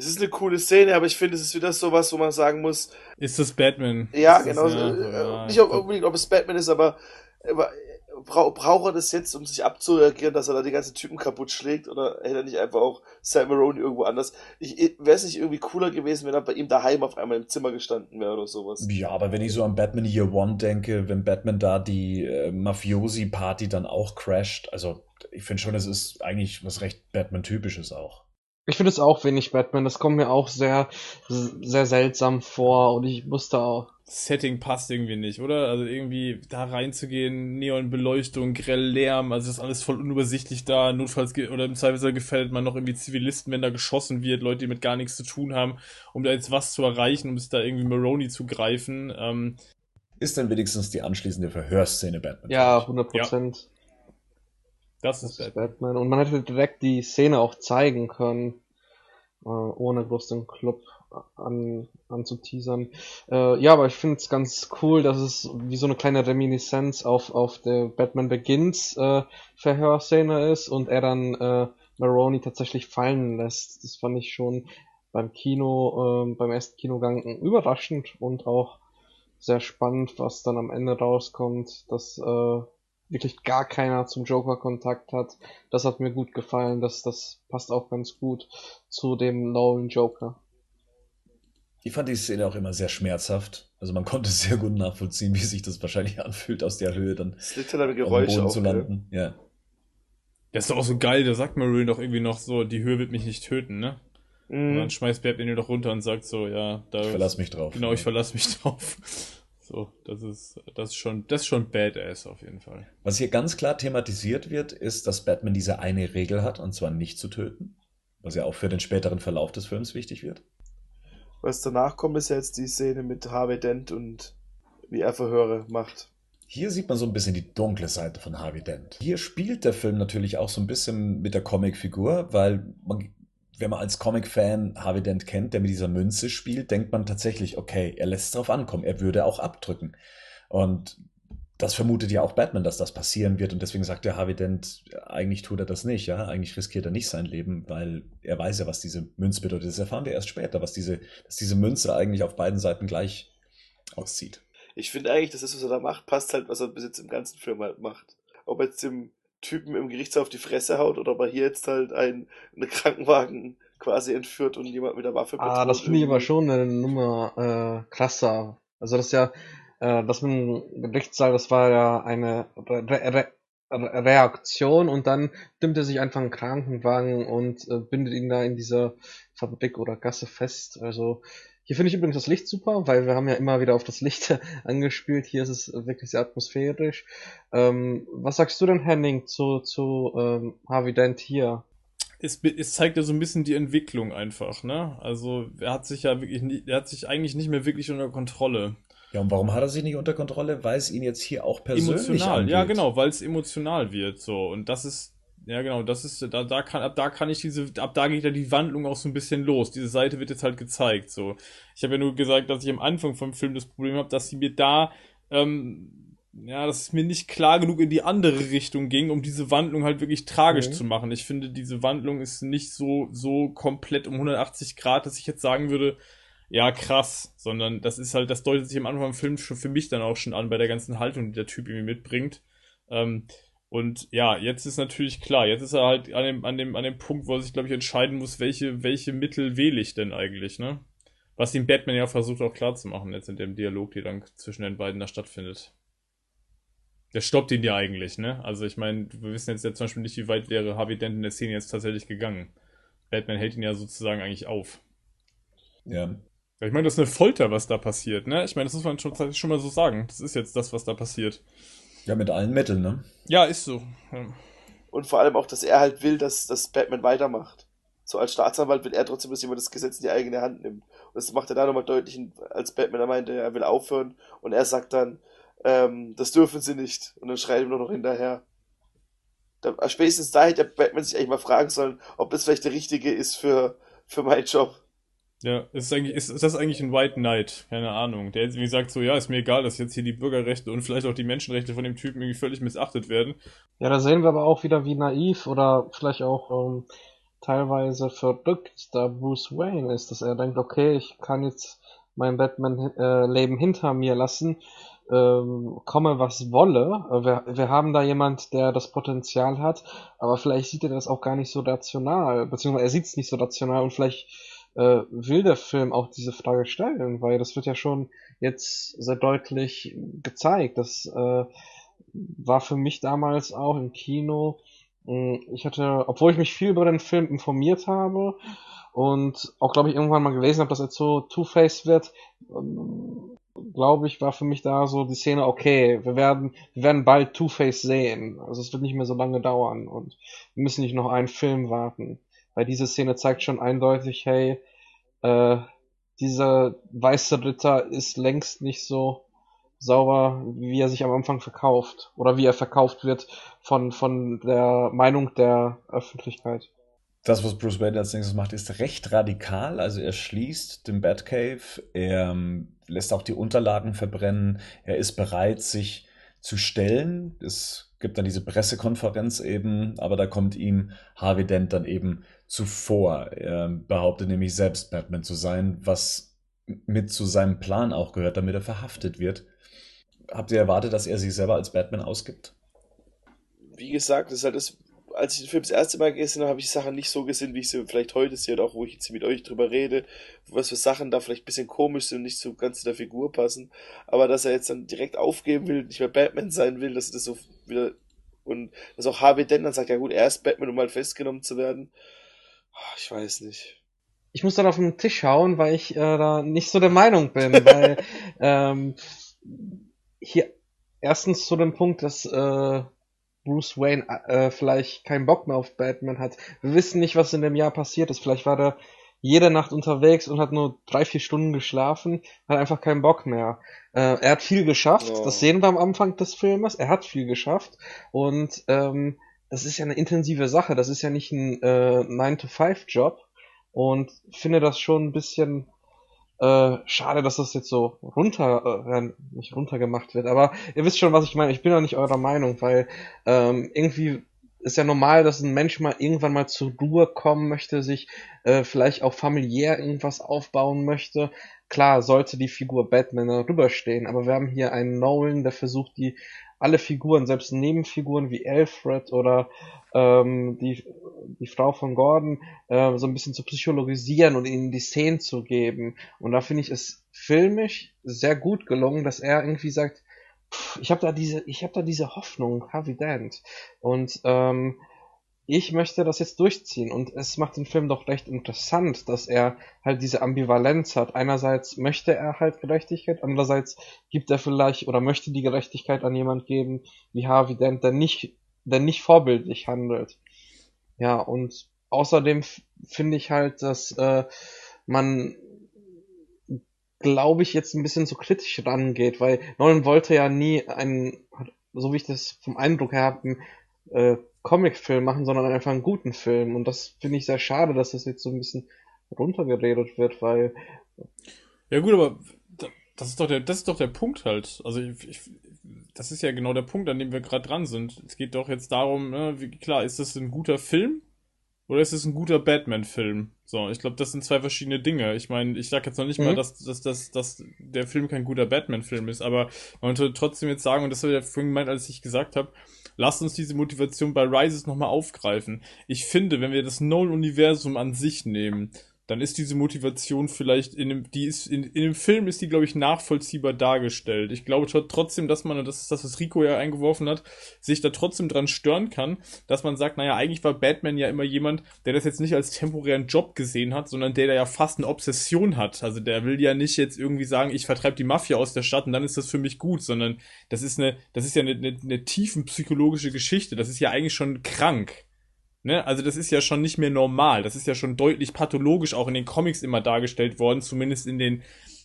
Es ist eine coole Szene, aber ich finde, es ist wieder sowas, wo man sagen muss, Ist das Batman? ja, Ist das, genau, ja, äh, nicht unbedingt, ob es Batman ist, aber, aber bra braucht er das jetzt, um sich abzureagieren, dass er da die ganzen Typen kaputt schlägt, oder hätte er nicht einfach auch Sam Maroni irgendwo anders? Wäre es nicht irgendwie cooler gewesen, wenn er bei ihm daheim auf einmal im Zimmer gestanden wäre oder sowas? Ja, aber wenn ich so an Batman Year One denke, wenn Batman da die äh, Mafiosi-Party dann auch crasht, also ich finde schon, es ist eigentlich was recht Batman-typisches auch. Ich finde es auch wenig Batman. Das kommt mir auch sehr, sehr seltsam vor und ich musste auch. Setting passt irgendwie nicht, oder? Also irgendwie da reinzugehen, Neonbeleuchtung, grell Lärm, also das ist alles voll unübersichtlich da. Notfalls ge- oder im Zweifelsfall gefällt man noch irgendwie Zivilisten, wenn da geschossen wird, Leute, die mit gar nichts zu tun haben, um da jetzt was zu erreichen, um es da irgendwie Maroni zu greifen. Ähm, Ist denn wenigstens die anschließende Verhörszene Batman? Ja, 100 Prozent. das Das ist ist Batman. Batman. Und man hätte direkt die Szene auch zeigen können, äh, ohne bloß den Club an, anzuteasern. Äh, ja, aber ich finde es ganz cool, dass es wie so eine kleine Reminiszenz auf, auf der Batman Begins äh, Verhörszene ist und er dann äh, Maroni tatsächlich fallen lässt. Das fand ich schon beim Kino, äh, beim ersten Kinogang überraschend und auch sehr spannend, was dann am Ende rauskommt, dass äh, wirklich gar keiner zum Joker Kontakt hat. Das hat mir gut gefallen. Das, das passt auch ganz gut zu dem neuen Joker. Ich fand die Szene auch immer sehr schmerzhaft. Also man konnte sehr gut nachvollziehen, wie sich das wahrscheinlich anfühlt, aus der Höhe dann halt am auf dem Geräusch Boden auch, zu landen. Ja. Das ist doch auch so geil, da sagt Marine doch irgendwie noch so, die Höhe wird mich nicht töten, ne? Und Mhm. dann schmeißt Batman ihn doch runter und sagt so, ja, da. Ich verlass mich drauf. Genau, ich verlasse mich drauf. So, das ist, das ist schon, das ist schon badass auf jeden Fall. Was hier ganz klar thematisiert wird, ist, dass Batman diese eine Regel hat, und zwar nicht zu töten. Was ja auch für den späteren Verlauf des Films wichtig wird. Was danach kommt, ist ja jetzt die Szene mit Harvey Dent und wie er Verhöre macht. Hier sieht man so ein bisschen die dunkle Seite von Harvey Dent. Hier spielt der Film natürlich auch so ein bisschen mit der Comicfigur, weil man, wenn man als Comic-Fan Harvey Dent kennt, der mit dieser Münze spielt, denkt man tatsächlich, okay, er lässt es drauf ankommen, er würde auch abdrücken. Und das vermutet ja auch Batman, dass das passieren wird und deswegen sagt der Harvey Dent, eigentlich tut er das nicht, ja, eigentlich riskiert er nicht sein Leben, weil er weiß ja, was diese Münze bedeutet. Das erfahren wir erst später, was diese, dass diese Münze eigentlich auf beiden Seiten gleich aussieht. Ich finde eigentlich, dass das, was er da macht, passt halt, was er bis jetzt im ganzen Film halt macht. Ob jetzt dem Typen im Gerichtssaal auf die Fresse haut oder ob er hier jetzt halt einen, einen Krankenwagen quasi entführt und jemand mit der Waffe Ah, das finde ich aber schon eine Nummer äh, krasser. Also das ist ja äh, das mit dem Gerichtssaal, das war ja eine Re Re Re Reaktion und dann nimmt er sich einfach einen Krankenwagen und äh, bindet ihn da in dieser Fabrik oder Gasse fest. Also hier finde ich übrigens das Licht super, weil wir haben ja immer wieder auf das Licht angespielt. Hier ist es wirklich sehr atmosphärisch. Ähm, was sagst du denn, Henning, zu, zu ähm, Harvey Dent hier? Es, es zeigt ja so ein bisschen die Entwicklung einfach, ne? Also er hat sich ja wirklich, nie, er hat sich eigentlich nicht mehr wirklich unter Kontrolle. Ja, und warum hat er sich nicht unter Kontrolle? Weil es ihn jetzt hier auch persönlich emotional, angeht. ja genau, weil es emotional wird so und das ist ja genau, das ist da da kann ab da kann ich diese ab da geht ja die Wandlung auch so ein bisschen los. Diese Seite wird jetzt halt gezeigt so. Ich habe ja nur gesagt, dass ich am Anfang vom Film das Problem habe, dass sie mir da ähm, ja, dass es mir nicht klar genug in die andere Richtung ging, um diese Wandlung halt wirklich tragisch Mhm. zu machen. Ich finde, diese Wandlung ist nicht so so komplett um 180 Grad, dass ich jetzt sagen würde, ja, krass, sondern das ist halt, das deutet sich am Anfang im Film schon für mich dann auch schon an bei der ganzen Haltung, die der Typ irgendwie mitbringt. Ähm, und ja, jetzt ist natürlich klar, jetzt ist er halt an dem, an dem, an dem Punkt, wo er sich, glaube ich, entscheiden muss, welche, welche Mittel wähle ich denn eigentlich, ne? Was ihm Batman ja versucht auch klar zu machen, jetzt in dem Dialog, der dann zwischen den beiden da stattfindet. Der stoppt ihn ja eigentlich, ne? Also ich meine, wir wissen jetzt ja zum Beispiel nicht, wie weit wäre Harvey Dent in der Szene jetzt tatsächlich gegangen. Batman hält ihn ja sozusagen eigentlich auf. Ja. Ich meine, das ist eine Folter, was da passiert, ne? Ich meine, das muss man schon, schon mal so sagen. Das ist jetzt das, was da passiert. Ja, mit allen Mitteln, ne? Ja, ist so. Ja. Und vor allem auch, dass er halt will, dass, dass Batman weitermacht. So als Staatsanwalt will er trotzdem, dass jemand das Gesetz in die eigene Hand nimmt. Und das macht er da nochmal deutlich, als Batman er meinte, er will aufhören. Und er sagt dann, ähm, das dürfen sie nicht. Und dann schreit er ihm nur noch hinterher. Da, spätestens da hätte der Batman sich eigentlich mal fragen sollen, ob das vielleicht der richtige ist für, für meinen Job. Ja, ist, eigentlich, ist, ist das eigentlich ein White Knight? Keine Ahnung. Der jetzt irgendwie sagt so, ja, ist mir egal, dass jetzt hier die Bürgerrechte und vielleicht auch die Menschenrechte von dem Typen irgendwie völlig missachtet werden. Ja, da sehen wir aber auch wieder, wie naiv oder vielleicht auch ähm, teilweise verrückt da Bruce Wayne ist, dass er denkt, okay, ich kann jetzt mein Batman-Leben hinter mir lassen, ähm, komme was wolle. Äh, Wir, wir haben da jemand, der das Potenzial hat, aber vielleicht sieht er das auch gar nicht so rational, beziehungsweise er sieht es nicht so rational und vielleicht äh, will der Film auch diese Frage stellen, weil das wird ja schon jetzt sehr deutlich gezeigt. Das äh, war für mich damals auch im Kino. mh, Ich hatte, obwohl ich mich viel über den Film informiert habe und auch, glaube ich, irgendwann mal gelesen habe, dass er zu Two-Face wird, ähm, glaube ich, war für mich da so die Szene, okay, wir werden, wir werden bald Two-Face sehen. Also es wird nicht mehr so lange dauern und wir müssen nicht noch einen Film warten. Weil diese Szene zeigt schon eindeutig, hey, äh, dieser weiße Ritter ist längst nicht so sauber, wie er sich am Anfang verkauft. Oder wie er verkauft wird von, von der Meinung der Öffentlichkeit. Das, was Bruce Wayne als nächstes macht, ist recht radikal. Also er schließt den Batcave, er ähm, lässt auch die Unterlagen verbrennen, er ist bereit, sich zu stellen. Es gibt dann diese Pressekonferenz eben, aber da kommt ihm Harvey Dent dann eben zuvor. Er behauptet nämlich selbst Batman zu sein, was mit zu seinem Plan auch gehört, damit er verhaftet wird. Habt ihr erwartet, dass er sich selber als Batman ausgibt? Wie gesagt, das ist halt das, als ich den Film das erste Mal gesehen habe, habe ich Sachen nicht so gesehen, wie ich sie vielleicht heute sehe, und auch wo ich jetzt mit euch drüber rede, was für Sachen da vielleicht ein bisschen komisch sind und nicht so ganz zu der Figur passen. Aber dass er jetzt dann direkt aufgeben will, nicht mehr Batman sein will, dass er das so wieder und dass auch Harvey Dent dann sagt, ja gut, er ist Batman, um mal festgenommen zu werden. Ah, Ich weiß nicht. Ich muss dann auf den Tisch hauen, weil ich äh, da nicht so der Meinung bin, weil ähm, hier erstens zu dem Punkt, dass äh, Bruce Wayne äh, vielleicht keinen Bock mehr auf Batman hat. Wir wissen nicht, was in dem Jahr passiert ist. Vielleicht war der jede Nacht unterwegs und hat nur drei, vier Stunden geschlafen, hat einfach keinen Bock mehr. Äh, er hat viel geschafft, Ja. das sehen wir am Anfang des Filmes. Er hat viel geschafft und ähm, das ist ja eine intensive Sache. Das ist ja nicht ein äh, 9-to-5-Job und finde das schon ein bisschen Äh, schade, dass das jetzt so runter, äh, nicht runtergemacht wird. Aber ihr wisst schon, was ich meine. Ich bin doch nicht eurer Meinung, weil ähm, irgendwie ist ja normal, dass ein Mensch mal irgendwann mal zur Ruhe kommen möchte, sich äh, vielleicht auch familiär irgendwas aufbauen möchte. Klar, sollte die Figur Batman darüber stehen, aber wir haben hier einen Nolan, der versucht, die alle Figuren, selbst Nebenfiguren wie Alfred oder ähm, die, die Frau von Gordon, äh, so ein bisschen zu psychologisieren und ihnen die Szenen zu geben. Und da finde ich es filmisch sehr gut gelungen, dass er irgendwie sagt, ich habe da diese, ich habe da diese Hoffnung, Harvey Dent. Und ähm, ich möchte das jetzt durchziehen und es macht den Film doch recht interessant, dass er halt diese Ambivalenz hat. Einerseits möchte er halt Gerechtigkeit, andererseits gibt er vielleicht oder möchte die Gerechtigkeit an jemand geben wie Harvey Dent, der nicht, der nicht vorbildlich handelt. Ja, und außerdem finde ich halt, dass äh, man glaube ich, jetzt ein bisschen zu kritisch rangeht, weil Nolan wollte ja nie einen, so wie ich das vom Eindruck her habe, äh, Comicfilm machen, sondern einfach einen guten Film. Und das finde ich sehr schade, dass das jetzt so ein bisschen runtergeredet wird, weil. Ja gut, aber das ist doch der, das ist doch der Punkt halt. Also ich, ich, das ist ja genau der Punkt, an dem wir gerade dran sind. Es geht doch jetzt darum, ne, wie, klar, ist das ein guter Film oder ist es ein guter Batman-Film? So, ich glaube, das sind zwei verschiedene Dinge. Ich meine, ich sage jetzt noch nicht mhm. mal, dass, dass, dass, dass der Film kein guter Batman-Film ist, aber man könnte trotzdem jetzt sagen, und das habe ich ja vorhin gemeint, als ich gesagt habe, lasst uns diese Motivation bei Rises nochmal aufgreifen. Ich finde, wenn wir das Nolan-Universum an sich nehmen, dann ist diese Motivation vielleicht in dem, die ist, in, in dem Film ist die, glaube ich, nachvollziehbar dargestellt. Ich glaube trotzdem, dass man, und das ist das, was Rico ja eingeworfen hat, sich da trotzdem dran stören kann, dass man sagt, naja, eigentlich war Batman ja immer jemand, der das jetzt nicht als temporären Job gesehen hat, sondern der da ja fast eine Obsession hat. Also der will ja nicht jetzt irgendwie sagen, ich vertreibe die Mafia aus der Stadt und dann ist das für mich gut, sondern das ist eine, das ist ja eine, eine, eine tiefenpsychologische Geschichte. Das ist ja eigentlich schon krank. Ne? Also das ist ja schon nicht mehr normal. Das ist ja schon deutlich pathologisch auch in den Comics immer dargestellt worden, zumindest in den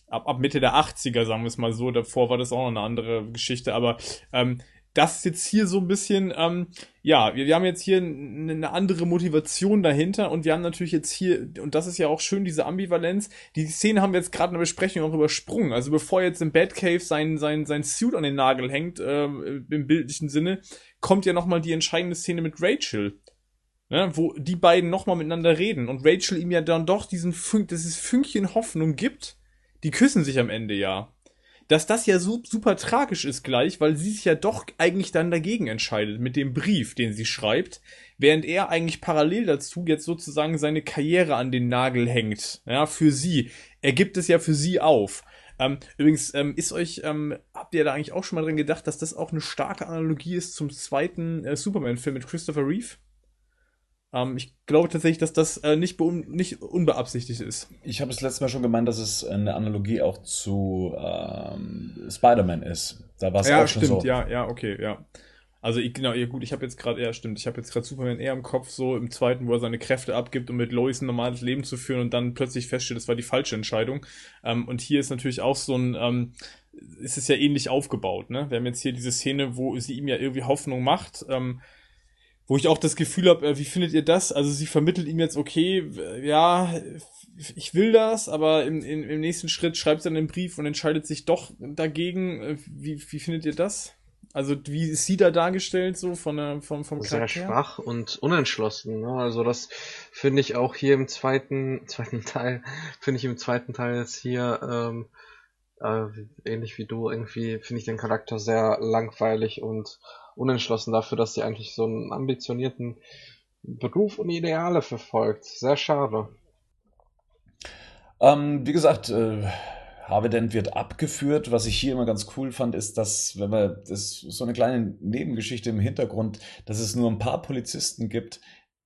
ab, ab Mitte der 80er, sagen wir es mal so. Davor war das auch noch eine andere Geschichte, aber ähm, das ist jetzt hier so ein bisschen, ähm, ja, wir, wir haben jetzt hier eine andere Motivation dahinter und wir haben natürlich jetzt hier, und das ist ja auch schön, diese Ambivalenz, die Szene haben wir jetzt gerade in der Besprechung auch übersprungen. Also bevor jetzt im Batcave sein, sein, sein Suit an den Nagel hängt, äh, im bildlichen Sinne, kommt ja nochmal die entscheidende Szene mit Rachel ne, wo die beiden nochmal miteinander reden und Rachel ihm ja dann doch diesen Fün dieses Fünkchen Hoffnung gibt. Die küssen sich am Ende ja. Dass das ja so, super tragisch ist gleich, weil sie sich ja doch eigentlich dann dagegen entscheidet mit dem Brief, den sie schreibt, während er eigentlich parallel dazu jetzt sozusagen seine Karriere an den Nagel hängt. Ja, für sie. Er gibt es ja für sie auf. Ähm, übrigens, ähm, ist euch, ähm, habt ihr da eigentlich auch schon mal dran gedacht, dass das auch eine starke Analogie ist zum zweiten äh, Superman-Film mit Christopher Reeve? Ähm, ich glaube tatsächlich, dass das äh, nicht, nicht unbeabsichtigt ist. Ich habe es letztes Mal schon gemeint, dass es eine Analogie auch zu ähm, Spider-Man ist. Da war es ja, auch schon stimmt, so. Ja, ja, okay, ja. Also ich, genau, ja gut, ich habe jetzt gerade, ja stimmt, ich habe jetzt gerade Superman eher im Kopf, so im zweiten, wo er seine Kräfte abgibt, um mit Lois ein normales Leben zu führen und dann plötzlich feststellt, das war die falsche Entscheidung. Ähm, und hier ist natürlich auch so ein, ähm, ist es ja ähnlich aufgebaut, ne? Wir haben jetzt hier diese Szene, wo sie ihm ja irgendwie Hoffnung macht, ähm, wo ich auch das Gefühl habe, äh, wie findet ihr das? Also sie vermittelt ihm jetzt, okay, ja, ich will das, aber im, im, im nächsten Schritt schreibt sie dann einen Brief und entscheidet sich doch dagegen. Äh, wie, wie findet ihr das? Also wie ist sie da dargestellt, so von der, vom, vom Charakter? Sehr schwach und unentschlossen. Ne? Also das finde ich auch hier im zweiten, zweiten Teil, finde ich im zweiten Teil jetzt hier ähm, äh, ähnlich wie du, irgendwie finde ich den Charakter sehr langweilig und unentschlossen dafür, dass sie eigentlich so einen ambitionierten Beruf und Ideale verfolgt. Sehr schade. Ähm, wie gesagt, äh, Harvey wird abgeführt. Was ich hier immer ganz cool fand, ist, dass, wenn wir, das so eine kleine Nebengeschichte im Hintergrund, dass es nur ein paar Polizisten gibt,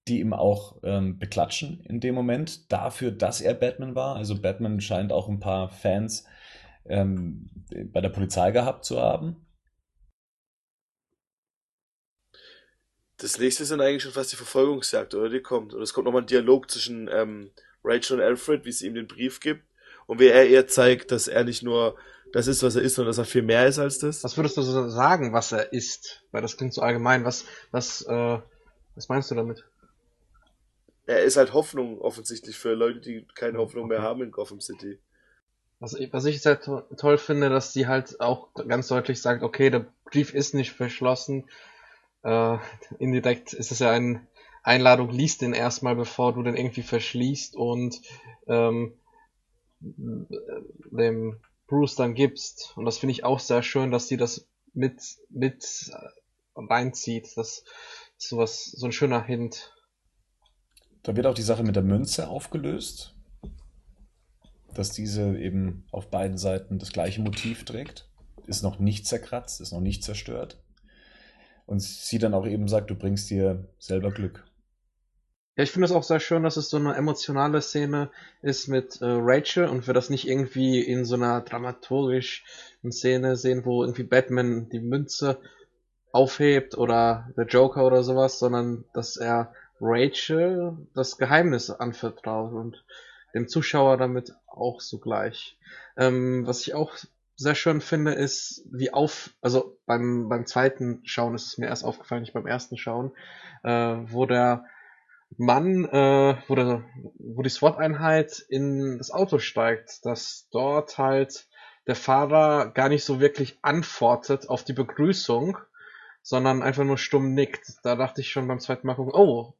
die ihm auch ähm, beklatschen in dem Moment dafür, dass er Batman war. Also Batman scheint auch ein paar Fans ähm, bei der Polizei gehabt zu haben. Das nächste sind eigentlich schon fast die Verfolgungsjagd, oder? Die kommt. Und es kommt nochmal ein Dialog zwischen ähm, Rachel und Alfred, wie sie ihm den Brief gibt. Und wie er ihr zeigt, dass er nicht nur das ist, was er ist, sondern dass er viel mehr ist als das. Was würdest du so sagen, was er ist? Weil das klingt so allgemein. Was, was, äh, was meinst du damit? Er ist halt Hoffnung offensichtlich für Leute, die keine Hoffnung okay. mehr haben in Gotham City. Was ich, was ich sehr to toll finde, dass sie halt auch ganz deutlich sagt, okay, der Brief ist nicht verschlossen. Äh, indirekt ist es ja eine Einladung, liest den erstmal, bevor du den irgendwie verschließt und ähm, dem Bruce dann gibst. Und das finde ich auch sehr schön, dass sie das mit, mit reinzieht. Das ist sowas, so ein schöner Hint. Da wird auch die Sache mit der Münze aufgelöst, dass diese eben auf beiden Seiten das gleiche Motiv trägt. Ist noch nicht zerkratzt, ist noch nicht zerstört. Und sie dann auch eben sagt, du bringst dir selber Glück. Ja, ich finde es auch sehr schön, dass es so eine emotionale Szene ist mit äh, Rachel und wir das nicht irgendwie in so einer dramaturgischen Szene sehen, wo irgendwie Batman die Münze aufhebt oder der Joker oder sowas, sondern dass er Rachel das Geheimnis anvertraut und dem Zuschauer damit auch sogleich. Ähm, was ich auch sehr schön finde, ist, wie auf, also beim, beim zweiten Schauen ist es mir erst aufgefallen, nicht beim ersten Schauen, äh, wo der Mann, äh, wo, der, wo die SWAT-Einheit in das Auto steigt, dass dort halt der Fahrer gar nicht so wirklich antwortet auf die Begrüßung, sondern einfach nur stumm nickt. Da dachte ich schon beim zweiten Mal oh,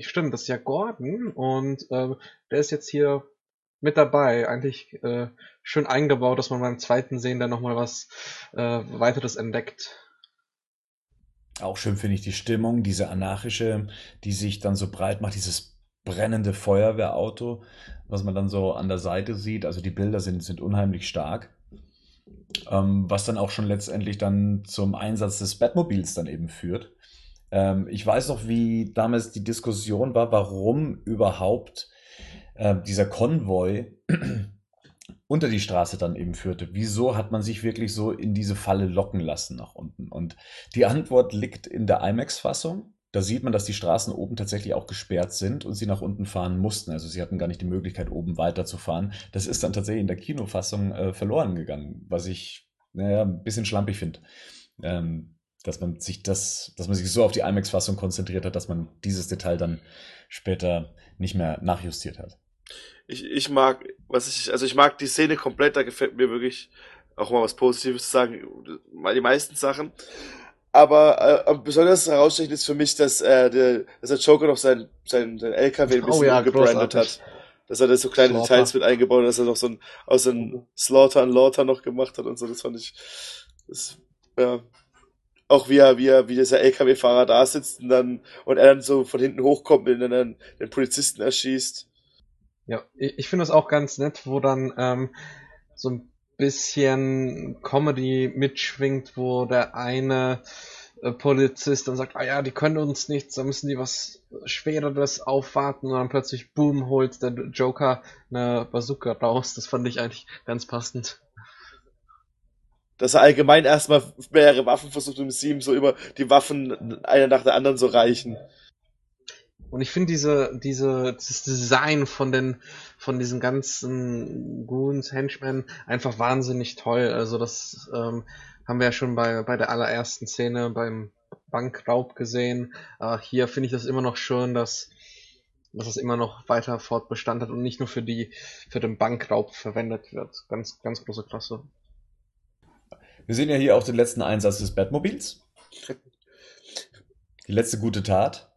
stimmt, das ist ja Gordon und äh, der ist jetzt hier mit dabei. Eigentlich äh, schön eingebaut, dass man beim zweiten Sehen dann nochmal was äh, weiteres entdeckt. Auch schön finde ich die Stimmung, diese anarchische, die sich dann so breit macht, dieses brennende Feuerwehrauto, was man dann so an der Seite sieht. Also die Bilder sind, sind unheimlich stark. Ähm, was dann auch schon letztendlich dann zum Einsatz des Batmobils dann eben führt. Ähm, ich weiß noch, wie damals die Diskussion war, warum überhaupt äh, dieser Konvoi unter die Straße dann eben führte. Wieso hat man sich wirklich so in diese Falle locken lassen nach unten? Und die Antwort liegt in der IMAX-Fassung. Da sieht man, dass die Straßen oben tatsächlich auch gesperrt sind und sie nach unten fahren mussten. Also sie hatten gar nicht die Möglichkeit, oben weiterzufahren. Das ist dann tatsächlich in der Kinofassung äh, verloren gegangen, was ich naja, ein bisschen schlampig finde. Ähm, dass man sich das, dass man sich so auf die IMAX-Fassung konzentriert hat, dass man dieses Detail dann später nicht mehr nachjustiert hat. Ich, ich mag, was ich, also ich mag die Szene komplett, da gefällt mir wirklich auch mal was Positives zu sagen, mal die meisten Sachen. Aber äh, besonders herausstechend ist für mich, dass, äh, der, dass der Joker noch sein, sein, sein LKW ein oh bisschen oh ja, gebrandet hat. Dass er da so kleine Slaughter. Details mit eingebaut hat, dass er noch so ein, aus einem Slaughter und Laughter noch gemacht hat und so, das fand ich, das, ja, auch wie er, wie er, wie dieser LKW-Fahrer da sitzt und dann, und er dann so von hinten hochkommt und dann den Polizisten erschießt. Ja, ich, finde es auch ganz nett, wo dann ähm, so ein bisschen Comedy mitschwingt, wo der eine äh, Polizist dann sagt, ah ja, die können uns nichts, da müssen die was Schwereres aufwarten und dann plötzlich, boom, holt der Joker eine Bazooka raus. Das fand ich eigentlich ganz passend dass er allgemein erstmal mehrere Waffen versucht es ihm so über die Waffen einer nach der anderen so reichen. Und ich finde diese, diese, das Design von den, von diesen ganzen Goons, Henchmen einfach wahnsinnig toll. Also das ähm, haben wir ja schon bei, bei der allerersten Szene beim Bankraub gesehen. Äh, hier finde ich das immer noch schön, dass, dass es immer noch weiter Fortbestand hat und nicht nur für die, für den Bankraub verwendet wird. Ganz, ganz große Klasse. Wir sehen ja hier auch den letzten Einsatz des Batmobils. Die letzte gute Tat.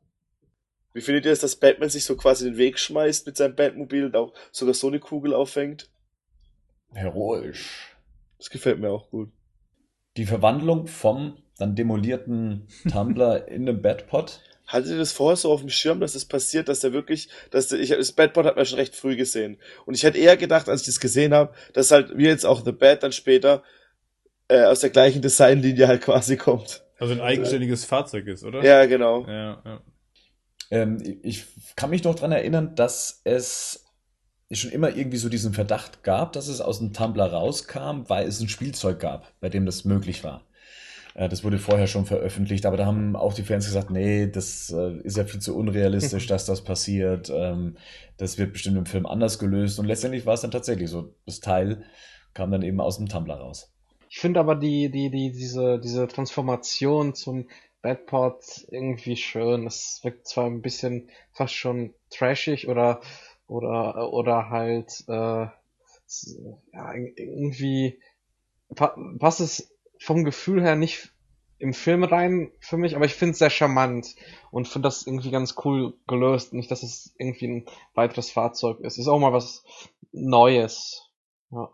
Wie findet ihr es, dass Batman sich so quasi den Weg schmeißt mit seinem Batmobil und auch sogar so eine Kugel auffängt? Heroisch. Das gefällt mir auch gut. Die Verwandlung vom dann demolierten Tumblr in den Batpot. Hattet ihr das vorher so auf dem Schirm, dass das passiert, dass der wirklich, dass der, ich, das Batpot hat man schon recht früh gesehen. Und ich hätte eher gedacht, als ich das gesehen habe, dass halt, wie jetzt auch The Bat dann später, äh, aus der gleichen Designlinie halt quasi kommt. Also ein eigenständiges äh, Fahrzeug ist, oder? Ja, genau. Ja, ja. Ähm, ich kann mich noch dran erinnern, dass es schon immer irgendwie so diesen Verdacht gab, dass es aus dem Tumblr rauskam, weil es ein Spielzeug gab, bei dem das möglich war. Äh, das wurde vorher schon veröffentlicht, aber da haben auch die Fans gesagt, nee, das äh, ist ja viel zu unrealistisch, dass das passiert. Ähm, das wird bestimmt im Film anders gelöst. Und letztendlich war es dann tatsächlich so. Das Teil kam dann eben aus dem Tumblr raus. Ich finde aber die, die, die, diese, diese Transformation zum Badport irgendwie schön. Es wirkt zwar ein bisschen fast schon trashig oder oder oder halt äh, ja, irgendwie passt es vom Gefühl her nicht im Film rein für mich, aber ich finde es sehr charmant und finde das irgendwie ganz cool gelöst. Nicht, dass es irgendwie ein weiteres Fahrzeug ist. Ist auch mal was Neues. Ja.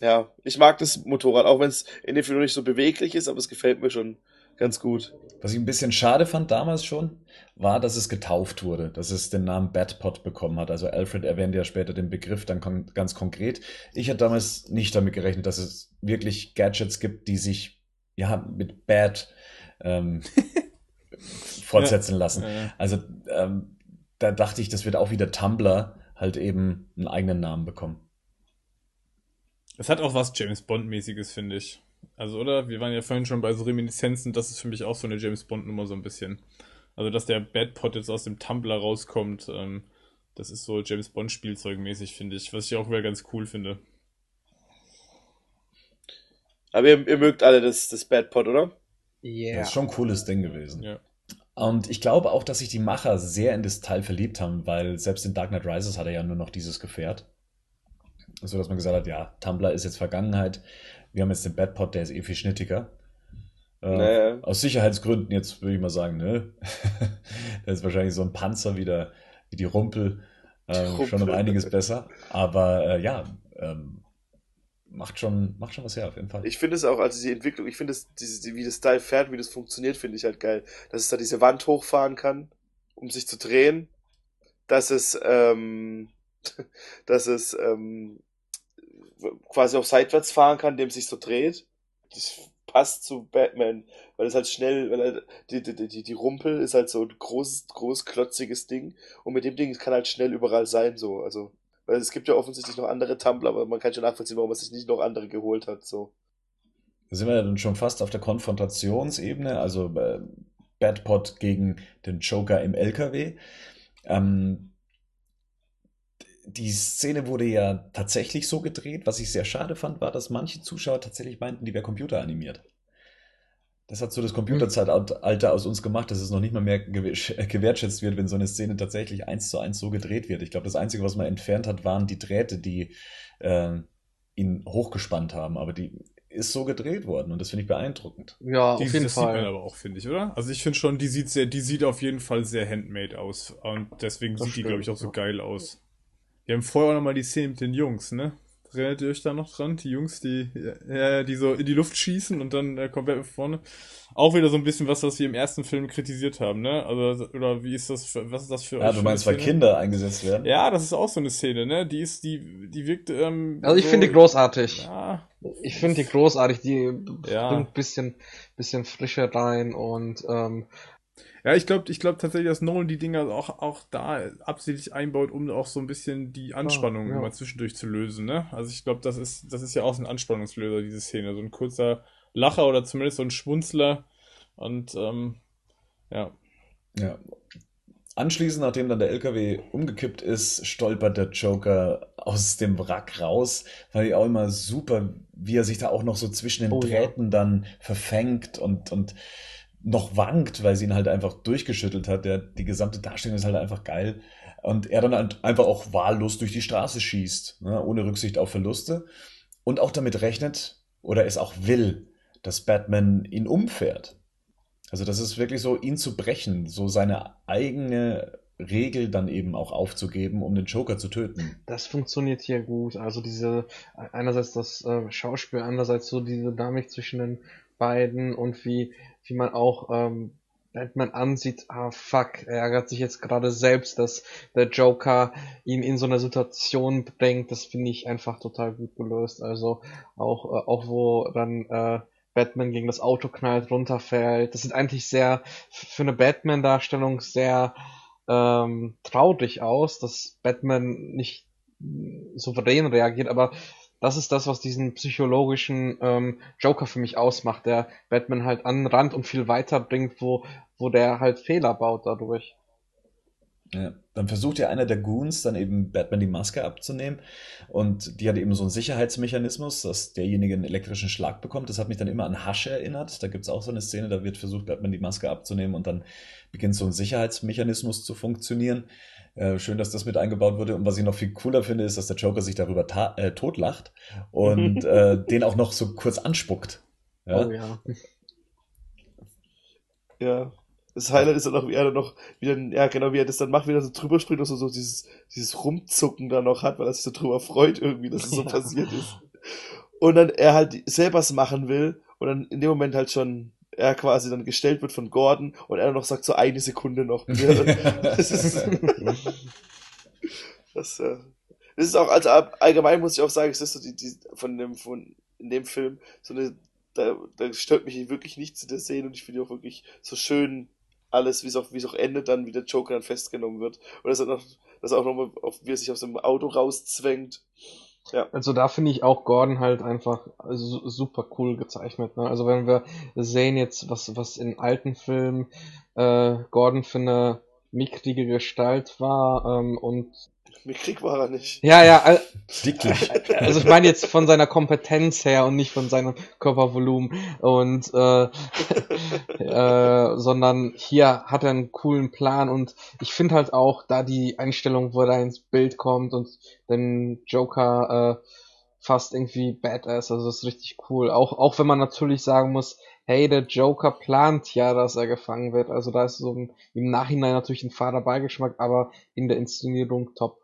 Ja, ich mag das Motorrad, auch wenn es in dem Film nicht so beweglich ist, aber es gefällt mir schon ganz gut. Was ich ein bisschen schade fand damals schon, war, dass es getauft wurde, dass es den Namen Batpod bekommen hat. Also Alfred erwähnt ja später den Begriff dann kon ganz konkret. Ich hatte damals nicht damit gerechnet, dass es wirklich Gadgets gibt, die sich ja mit Bad ähm, fortsetzen lassen. Also ähm, da dachte ich, das wird auch wieder Tumblr halt eben einen eigenen Namen bekommen. Es hat auch was James Bond-mäßiges, finde ich. Also, oder? Wir waren ja vorhin schon bei so Reminiszenzen, das ist für mich auch so eine James Bond-Nummer so ein bisschen. Also, dass der Bad Pot jetzt aus dem Tumblr rauskommt, ähm, das ist so James Bond-Spielzeugmäßig, finde ich. Was ich auch wieder ganz cool finde. Aber ihr, ihr mögt alle das, das Bad Pot, oder? Ja. Yeah. Das ist schon ein cooles Ding gewesen. Ja. Und ich glaube auch, dass sich die Macher sehr in das Teil verliebt haben, weil selbst in Dark Knight Rises hat er ja nur noch dieses Gefährt so dass man gesagt hat, ja, Tumblr ist jetzt Vergangenheit. Wir haben jetzt den Badpot, der ist eh viel schnittiger. Äh, naja. Aus Sicherheitsgründen jetzt würde ich mal sagen, ne? der ist wahrscheinlich so ein Panzer wie, der, wie die Rumpel, äh, Rumpel. schon um einiges besser. Aber äh, ja, ähm, macht schon, macht schon was her, auf jeden Fall. Ich finde es auch, also die Entwicklung, ich finde es, wie das Teil fährt, wie das funktioniert, finde ich halt geil. Dass es da diese Wand hochfahren kann, um sich zu drehen. Dass es, ähm, dass es ähm, quasi auch seitwärts fahren kann, dem sich so dreht. Das passt zu Batman, weil es halt schnell, weil er, die, die, die, die Rumpel ist halt so ein großes, groß klotziges Ding und mit dem Ding kann halt schnell überall sein, so, also, weil es gibt ja offensichtlich noch andere Tumblr, aber man kann schon nachvollziehen, warum man sich nicht noch andere geholt hat, so. Sind wir ja dann schon fast auf der Konfrontationsebene, also äh, Batpot gegen den Joker im LKW. Ähm, die Szene wurde ja tatsächlich so gedreht. Was ich sehr schade fand, war, dass manche Zuschauer tatsächlich meinten, die wäre computeranimiert. Das hat so das Computerzeitalter aus uns gemacht, dass es noch nicht mal mehr gewertschätzt wird, wenn so eine Szene tatsächlich eins zu eins so gedreht wird. Ich glaube, das Einzige, was man entfernt hat, waren die Drähte, die äh, ihn hochgespannt haben. Aber die ist so gedreht worden und das finde ich beeindruckend. Ja, die, auf jeden das Fall. sieht man aber auch, finde ich, oder? Also ich finde schon, die sieht sehr, die sieht auf jeden Fall sehr handmade aus und deswegen das sieht stimmt, die, glaube ich, auch so geil aus. Wir haben vorher auch nochmal die Szene mit den Jungs, ne? Erinnert ihr euch da noch dran? Die Jungs, die, ja, die so in die Luft schießen und dann äh, komplett vorne. Auch wieder so ein bisschen was, was wir im ersten Film kritisiert haben, ne? Also, oder wie ist das, für, was ist das für Ja, du meinst, weil Kinder eingesetzt werden? Ja, das ist auch so eine Szene, ne? Die ist, die, die wirkt, ähm, Also ich so, finde die großartig. Ja. Ich finde die großartig, die ja. bringt bisschen, bisschen Frische rein und, ähm, ja, ich glaube ich glaub tatsächlich, dass Nolan die Dinger auch, auch da absichtlich einbaut, um auch so ein bisschen die Anspannung oh, ja. immer zwischendurch zu lösen. Ne? Also ich glaube, das ist, das ist ja auch so ein Anspannungslöser, diese Szene. So ein kurzer Lacher oder zumindest so ein Schmunzler. Und ähm, ja. Ja. Anschließend, nachdem dann der LKW umgekippt ist, stolpert der Joker aus dem Wrack raus. Fand ich auch immer super, wie er sich da auch noch so zwischen den oh, Drähten ja. dann verfängt und, und noch wankt, weil sie ihn halt einfach durchgeschüttelt hat. Der, die gesamte Darstellung ist halt einfach geil. Und er dann halt einfach auch wahllos durch die Straße schießt, ne, ohne Rücksicht auf Verluste. Und auch damit rechnet oder es auch will, dass Batman ihn umfährt. Also das ist wirklich so, ihn zu brechen, so seine eigene Regel dann eben auch aufzugeben, um den Joker zu töten. Das funktioniert hier gut. Also diese, einerseits das äh, Schauspiel, andererseits so diese Dynamik zwischen den beiden und wie, wie man auch ähm, Batman ansieht, ah fuck, er ärgert sich jetzt gerade selbst, dass der Joker ihn in so eine Situation bringt. Das finde ich einfach total gut gelöst. Also auch, äh, auch wo dann äh, Batman gegen das Auto knallt, runterfällt. Das sieht eigentlich sehr, für eine Batman-Darstellung sehr ähm, traurig aus, dass Batman nicht souverän reagiert, aber das ist das, was diesen psychologischen ähm, Joker für mich ausmacht, der Batman halt an den Rand und viel weiter bringt, wo, wo der halt Fehler baut dadurch. Ja, dann versucht ja einer der Goons dann eben Batman die Maske abzunehmen und die hat eben so einen Sicherheitsmechanismus, dass derjenige einen elektrischen Schlag bekommt. Das hat mich dann immer an Hasch erinnert. Da gibt es auch so eine Szene, da wird versucht, Batman die Maske abzunehmen und dann beginnt so ein Sicherheitsmechanismus zu funktionieren. Äh, schön, dass das mit eingebaut wurde. Und was ich noch viel cooler finde, ist, dass der Joker sich darüber äh, totlacht und äh, den auch noch so kurz anspuckt. Ja? Oh ja. Ja, das Highlight ist dann auch, wie er dann noch wieder, ja genau, wie er das dann macht, wie er so drüber springt und so, so dieses, dieses Rumzucken da noch hat, weil er sich so drüber freut irgendwie, dass es so ja. passiert ist. Und dann er halt selber es machen will und dann in dem Moment halt schon er quasi dann gestellt wird von Gordon und er noch sagt so eine Sekunde noch. das ist, das, äh, das ist auch, also allgemein muss ich auch sagen, es ist so die, die von dem, von, in dem Film so eine, da, da stört mich wirklich nichts in der Szene und ich finde auch wirklich so schön alles, wie es auch, wie es auch endet, dann wie der Joker dann festgenommen wird. Und das, noch, das auch nochmal, wie er sich aus dem Auto rauszwängt. Ja. Also da finde ich auch Gordon halt einfach super cool gezeichnet. Ne? Also wenn wir sehen jetzt, was, was in alten Filmen äh, Gordon für eine mickrige Gestalt war ähm, und Mickrig war er nicht. Ja, ja. Dicklich. Also ich meine jetzt von seiner Kompetenz her und nicht von seinem Körpervolumen. Und äh, äh, sondern hier hat er einen coolen Plan und ich finde halt auch, da die Einstellung, wo er ins Bild kommt und den Joker äh, fast irgendwie badass, also das ist richtig cool. Auch, auch wenn man natürlich sagen muss, hey, der Joker plant ja, dass er gefangen wird. Also da ist so ein, im Nachhinein natürlich ein fader Beigeschmack, aber in der Inszenierung top.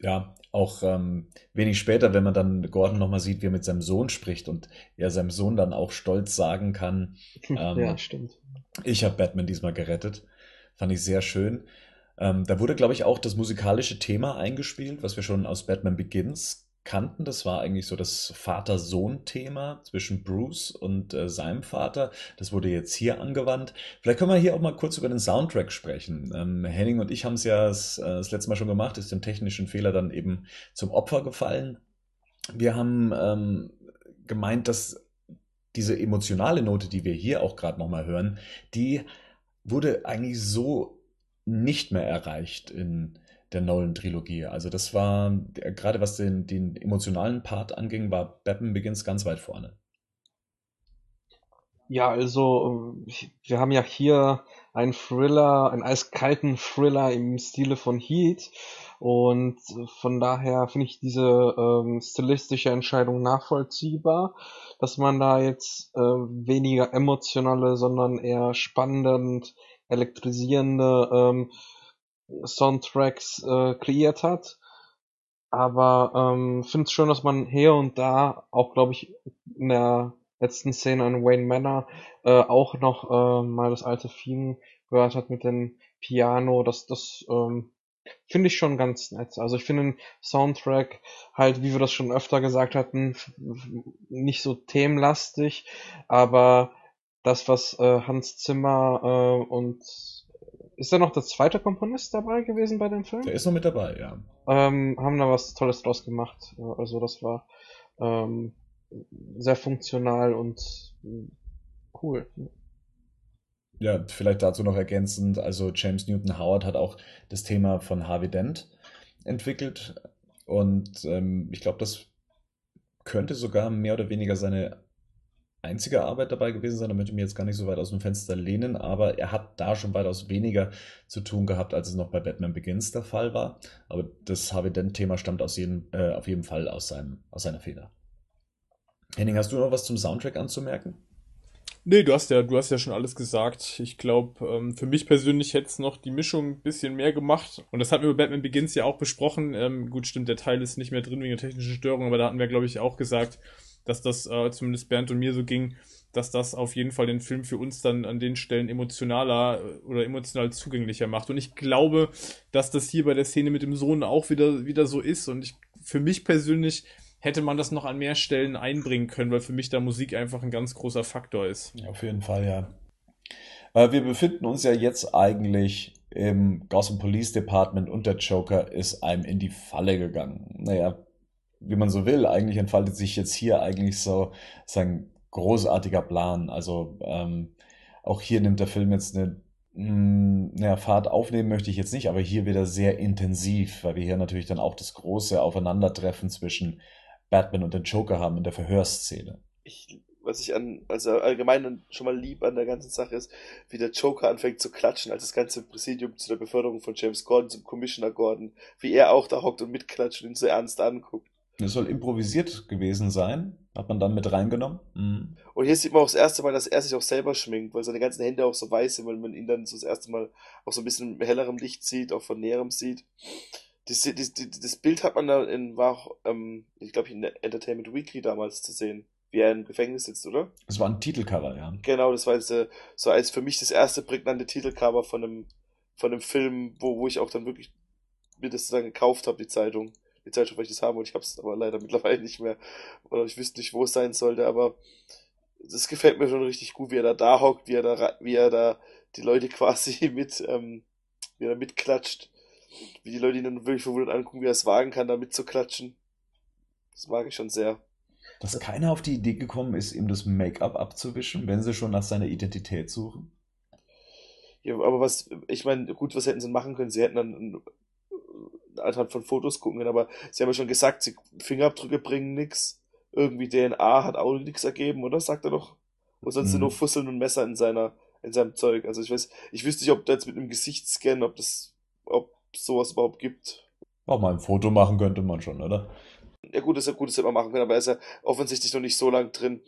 Ja, auch ähm, wenig später, wenn man dann Gordon nochmal sieht, wie er mit seinem Sohn spricht und er seinem Sohn dann auch stolz sagen kann, ähm, ja, stimmt. ich habe Batman diesmal gerettet. Fand ich sehr schön. Ähm, da wurde, glaube ich, auch das musikalische Thema eingespielt, was wir schon aus Batman Begins kannten. Das war eigentlich so das Vater-Sohn-Thema zwischen Bruce und äh, seinem Vater. Das wurde jetzt hier angewandt. Vielleicht können wir hier auch mal kurz über den Soundtrack sprechen. Ähm, Henning und ich haben es ja das, äh, das, letzte Mal schon gemacht, ist dem technischen Fehler dann eben zum Opfer gefallen. Wir haben ähm, gemeint, dass diese emotionale Note, die wir hier auch gerade nochmal hören, die wurde eigentlich so nicht mehr erreicht in der Nolan-Trilogie. Also das war, gerade was den, den emotionalen Part anging, war Batman Begins ganz weit vorne. Ja, also wir haben ja hier einen Thriller, einen eiskalten Thriller im Stile von Heat und von daher finde ich diese ähm, stilistische Entscheidung nachvollziehbar, dass man da jetzt äh, weniger emotionale, sondern eher spannende und elektrisierende ähm, Soundtracks äh, kreiert hat. Aber ähm, finde es schön, dass man hier und da auch, glaube ich, in der letzten Szene an Wayne Manor äh, auch noch äh, mal das alte Theme gehört hat mit dem Piano. Das, das ähm, finde ich schon ganz nett. Also ich finde den Soundtrack halt, wie wir das schon öfter gesagt hatten, nicht so themenlastig, aber das, was äh, Hans Zimmer äh, und ist da noch der zweite Komponist dabei gewesen bei dem Film? Der ist noch mit dabei, ja. Ähm, haben da was Tolles draus gemacht. Also das war ähm, sehr funktional und cool. Ja, vielleicht dazu noch ergänzend, also James Newton Howard hat auch das Thema von Harvey Dent entwickelt und ähm, ich glaube, das könnte sogar mehr oder weniger seine einzige Arbeit dabei gewesen sein. Da möchte ich mich jetzt gar nicht so weit aus dem Fenster lehnen, aber er hat da schon weitaus weniger zu tun gehabt, als es noch bei Batman Begins der Fall war. Aber das Harvey Dent-Thema stammt aus jedem, äh, auf jeden Fall aus, seinem, aus seiner Feder. Henning, hast du noch was zum Soundtrack anzumerken? Nee, du hast ja, du hast ja schon alles gesagt. Ich glaube, ähm, für mich persönlich hätte es noch die Mischung ein bisschen mehr gemacht. Und das hatten wir bei Batman Begins ja auch besprochen. Ähm, gut, stimmt, der Teil ist nicht mehr drin wegen der technischen Störung, aber da hatten wir, glaube ich, auch gesagt, dass das äh, zumindest Bernd und mir so ging, dass das auf jeden Fall den Film für uns dann an den Stellen emotionaler äh, oder emotional zugänglicher macht. Und ich glaube, dass das hier bei der Szene mit dem Sohn auch wieder, wieder so ist. Und ich, für mich persönlich hätte man das noch an mehr Stellen einbringen können, weil für mich da Musik einfach ein ganz großer Faktor ist. Ja, auf jeden Fall, ja. Äh, wir befinden uns ja jetzt eigentlich im Gotham Police Department und der Joker ist einem in die Falle gegangen. Naja, wie man so will, eigentlich entfaltet sich jetzt hier eigentlich so sein großartiger Plan. Also ähm, auch hier nimmt der Film jetzt eine Hm, naja, Fahrt aufnehmen möchte ich jetzt nicht, aber hier wieder sehr intensiv, weil wir hier natürlich dann auch das große Aufeinandertreffen zwischen Batman und dem Joker haben in der Verhörszene. Ich, was ich an, also allgemein schon mal lieb an der ganzen Sache ist, wie der Joker anfängt zu klatschen, als das ganze Präsidium zu der Beförderung von James Gordon zum Commissioner Gordon, wie er auch da hockt und mitklatscht und ihn so ernst anguckt. Das soll improvisiert gewesen sein. Hat man dann mit reingenommen. Mhm. Und hier sieht man auch das erste Mal, dass er sich auch selber schminkt, weil seine ganzen Hände auch so weiß sind, weil man ihn dann so das erste Mal auch so ein bisschen hellerem Licht sieht, auch von näherem sieht. Die, die, das Bild hat man da in, war auch, ähm, ich glaube, in Entertainment Weekly damals zu sehen, wie er im Gefängnis sitzt, oder? Das war ein Titelcover, ja. Genau, das war jetzt, äh, so als für mich das erste prägnante Titelcover von einem, von einem Film, wo, wo ich auch dann wirklich mir das dann gekauft habe, die Zeitung die Zeitschrift, weil ich das haben wollte. Ich habe es aber leider mittlerweile nicht mehr. Oder ich wüsste nicht, wo es sein sollte, aber das gefällt mir schon richtig gut, wie er da da hockt, wie er da, wie er da die Leute quasi mit, ähm, wie er da mitklatscht. Wie die Leute ihn dann wirklich verwundert angucken, wie er es wagen kann, da mitzuklatschen. Das mag ich schon sehr. Dass keiner auf die Idee gekommen ist, ihm das Make-up abzuwischen, wenn sie schon nach seiner Identität suchen. Ja, aber was, ich meine, gut, was hätten sie machen können? Sie hätten dann anhand von Fotos gucken können, aber sie haben ja schon gesagt, sie, Fingerabdrücke bringen nichts. Irgendwie DNA hat auch nichts ergeben, oder? Sagt er doch. Und sonst mhm. nur Fusseln und Messer in seiner, in seinem Zeug. Also ich weiß, ich wüsste nicht, ob da jetzt mit einem Gesicht scannen, ob das, ob sowas überhaupt gibt. Auch mal ein Foto machen könnte man schon, oder? Ja gut, das ist ja gut, das hätte man machen können, aber er ist ja offensichtlich noch nicht so lang drin.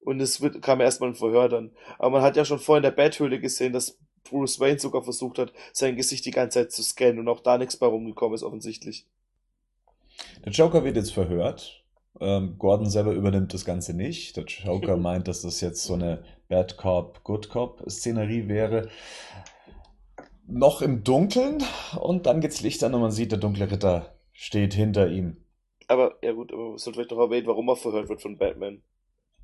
Und es wird, kam erstmal ein Verhör dann. Aber man hat ja schon vorhin in der Betthöhle gesehen, dass Bruce Wayne sogar versucht hat, sein Gesicht die ganze Zeit zu scannen und auch da nichts bei rumgekommen ist, offensichtlich. Der Joker wird jetzt verhört. Ähm, Gordon selber übernimmt das Ganze nicht. Der Joker meint, dass das jetzt so eine Bad Cop, Good Cop Szenerie wäre. Noch im Dunkeln und dann geht's Licht an und man sieht, der dunkle Ritter steht hinter ihm. Aber, ja gut, aber es sollte vielleicht noch erwähnen, warum er verhört wird von Batman.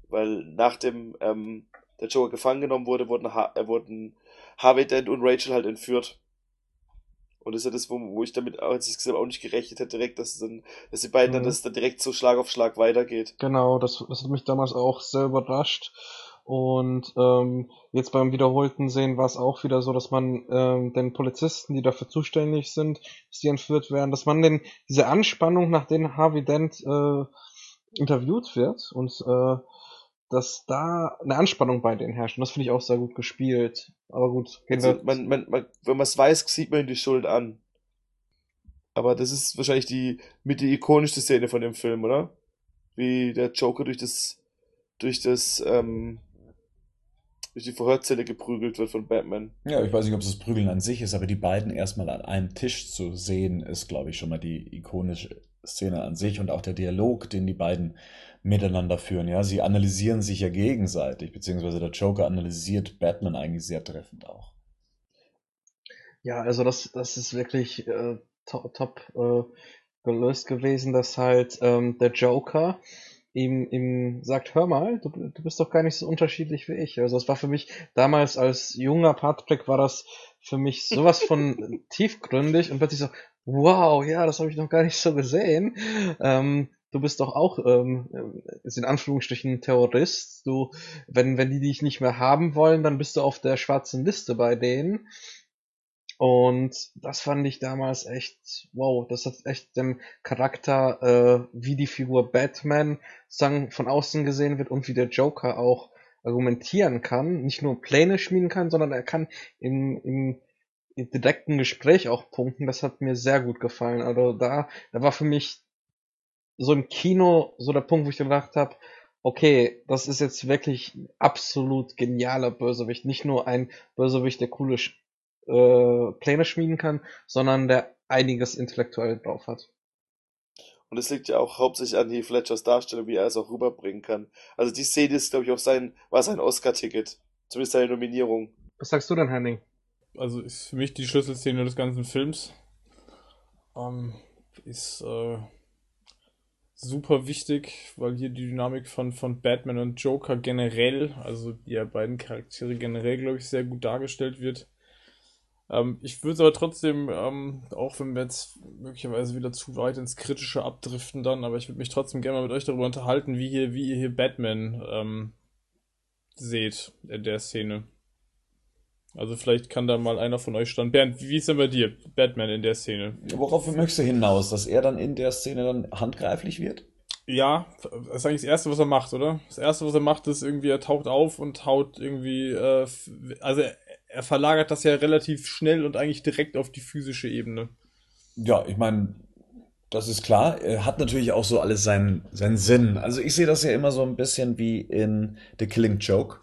Weil nach dem ähm, der Joker gefangen genommen wurde, wurden, ha äh, wurden Harvey Dent und Rachel halt entführt. Und das ist ja das, wo, wo ich damit, als ich es gesehen auch nicht gerechnet hätte, direkt, dass, dann, dass die beiden mhm. dann, dass dann direkt so Schlag auf Schlag weitergeht. Genau, das, das hat mich damals auch sehr überrascht. Und ähm, jetzt beim wiederholten Sehen war es auch wieder so, dass man ähm, den Polizisten, die dafür zuständig sind, dass die entführt werden, dass man den diese Anspannung, nach denen Harvey Dent äh, interviewt wird und äh, dass da eine Anspannung bei denen herrscht. Und das finde ich auch sehr gut gespielt. Aber gut, gehen also. Man, man, man, wenn man es weiß, sieht man die Schuld an. Aber das ist wahrscheinlich die mit die ikonischste Szene von dem Film, oder? Wie der Joker durch das durch das ähm, durch die Verhörzelle geprügelt wird von Batman. Ja, ich weiß nicht, ob es das Prügeln an sich ist, aber die beiden erstmal an einem Tisch zu sehen, ist, glaube ich, schon mal die ikonische Szene an sich und auch der Dialog, den die beiden miteinander führen. Ja, sie analysieren sich ja gegenseitig, beziehungsweise der Joker analysiert Batman eigentlich sehr treffend auch. Ja, also das, das ist wirklich äh, top, top äh, gelöst gewesen, dass halt ähm, der Joker ihm, ihm sagt, hör mal, du, du bist doch gar nicht so unterschiedlich wie ich. Also es war für mich damals als junger Patrick war das für mich sowas von tiefgründig und plötzlich so, wow, ja, das habe ich noch gar nicht so gesehen. Ähm, du bist doch auch ähm, in Anführungsstrichen Terrorist. Du, wenn wenn die dich nicht mehr haben wollen, dann bist du auf der schwarzen Liste bei denen. Und das fand ich damals echt, wow, das hat echt dem Charakter, äh, wie die Figur Batman sagen, von außen gesehen wird und wie der Joker auch argumentieren kann, nicht nur Pläne schmieden kann, sondern er kann im, im direkten Gespräch auch punkten. Das hat mir sehr gut gefallen. Also da, da war für mich so im Kino so der Punkt, wo ich gedacht habe, okay, das ist jetzt wirklich absolut genialer Bösewicht. Nicht nur ein Bösewicht, der coole äh, Pläne schmieden kann, sondern der einiges intellektuell drauf hat. Und es liegt ja auch hauptsächlich an Heath Fletchers Darstellung, wie er es auch rüberbringen kann. Also die Szene ist, glaube ich, auch sein, war sein Oscar-Ticket. Zumindest seine Nominierung. Was sagst du denn, Henning? Also ist für mich die Schlüsselszene des ganzen Films. Ähm, ist äh, super wichtig, weil hier die Dynamik von, von Batman und Joker generell, also die beiden Charaktere generell, glaube ich, sehr gut dargestellt wird. Ähm, ich würde aber trotzdem, ähm, auch wenn wir jetzt möglicherweise wieder zu weit ins Kritische abdriften dann, aber ich würde mich trotzdem gerne mal mit euch darüber unterhalten, wie, hier, wie ihr hier Batman ähm, seht in der Szene. Also vielleicht kann da mal einer von euch stand. Bernd, wie ist denn bei dir Batman in der Szene? Worauf möchtest du hinaus? Dass er dann in der Szene dann handgreiflich wird? Ja, das ist eigentlich das Erste, was er macht, oder? Das Erste, was er macht, ist irgendwie, er taucht auf und haut irgendwie, äh, also er, er verlagert das ja relativ schnell und eigentlich direkt auf die physische Ebene. Ja, ich meine, das ist klar. Er hat natürlich auch so alles seinen, seinen Sinn. Also ich sehe das ja immer so ein bisschen wie in The Killing Joke.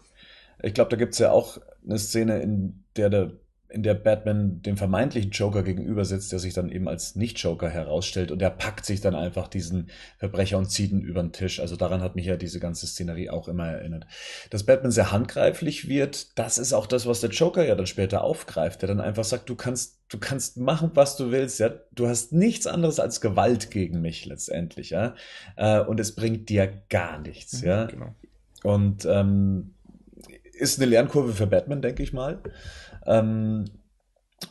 Ich glaube, da gibt es ja auch eine Szene, in der der in der Batman dem vermeintlichen Joker gegenüber sitzt, der sich dann eben als Nicht-Joker herausstellt und der packt sich dann einfach diesen Verbrecher und zieht ihn über den Tisch. Also daran hat mich ja diese ganze Szenerie auch immer erinnert. Dass Batman sehr handgreiflich wird, das ist auch das, was der Joker ja dann später aufgreift, der dann einfach sagt, du kannst, du kannst machen, was du willst, ja. Du hast nichts anderes als Gewalt gegen mich letztendlich, ja. Äh, und es bringt dir gar nichts, mhm, ja. Genau. Und ähm, ist eine Lernkurve für Batman, denke ich mal. Ähm,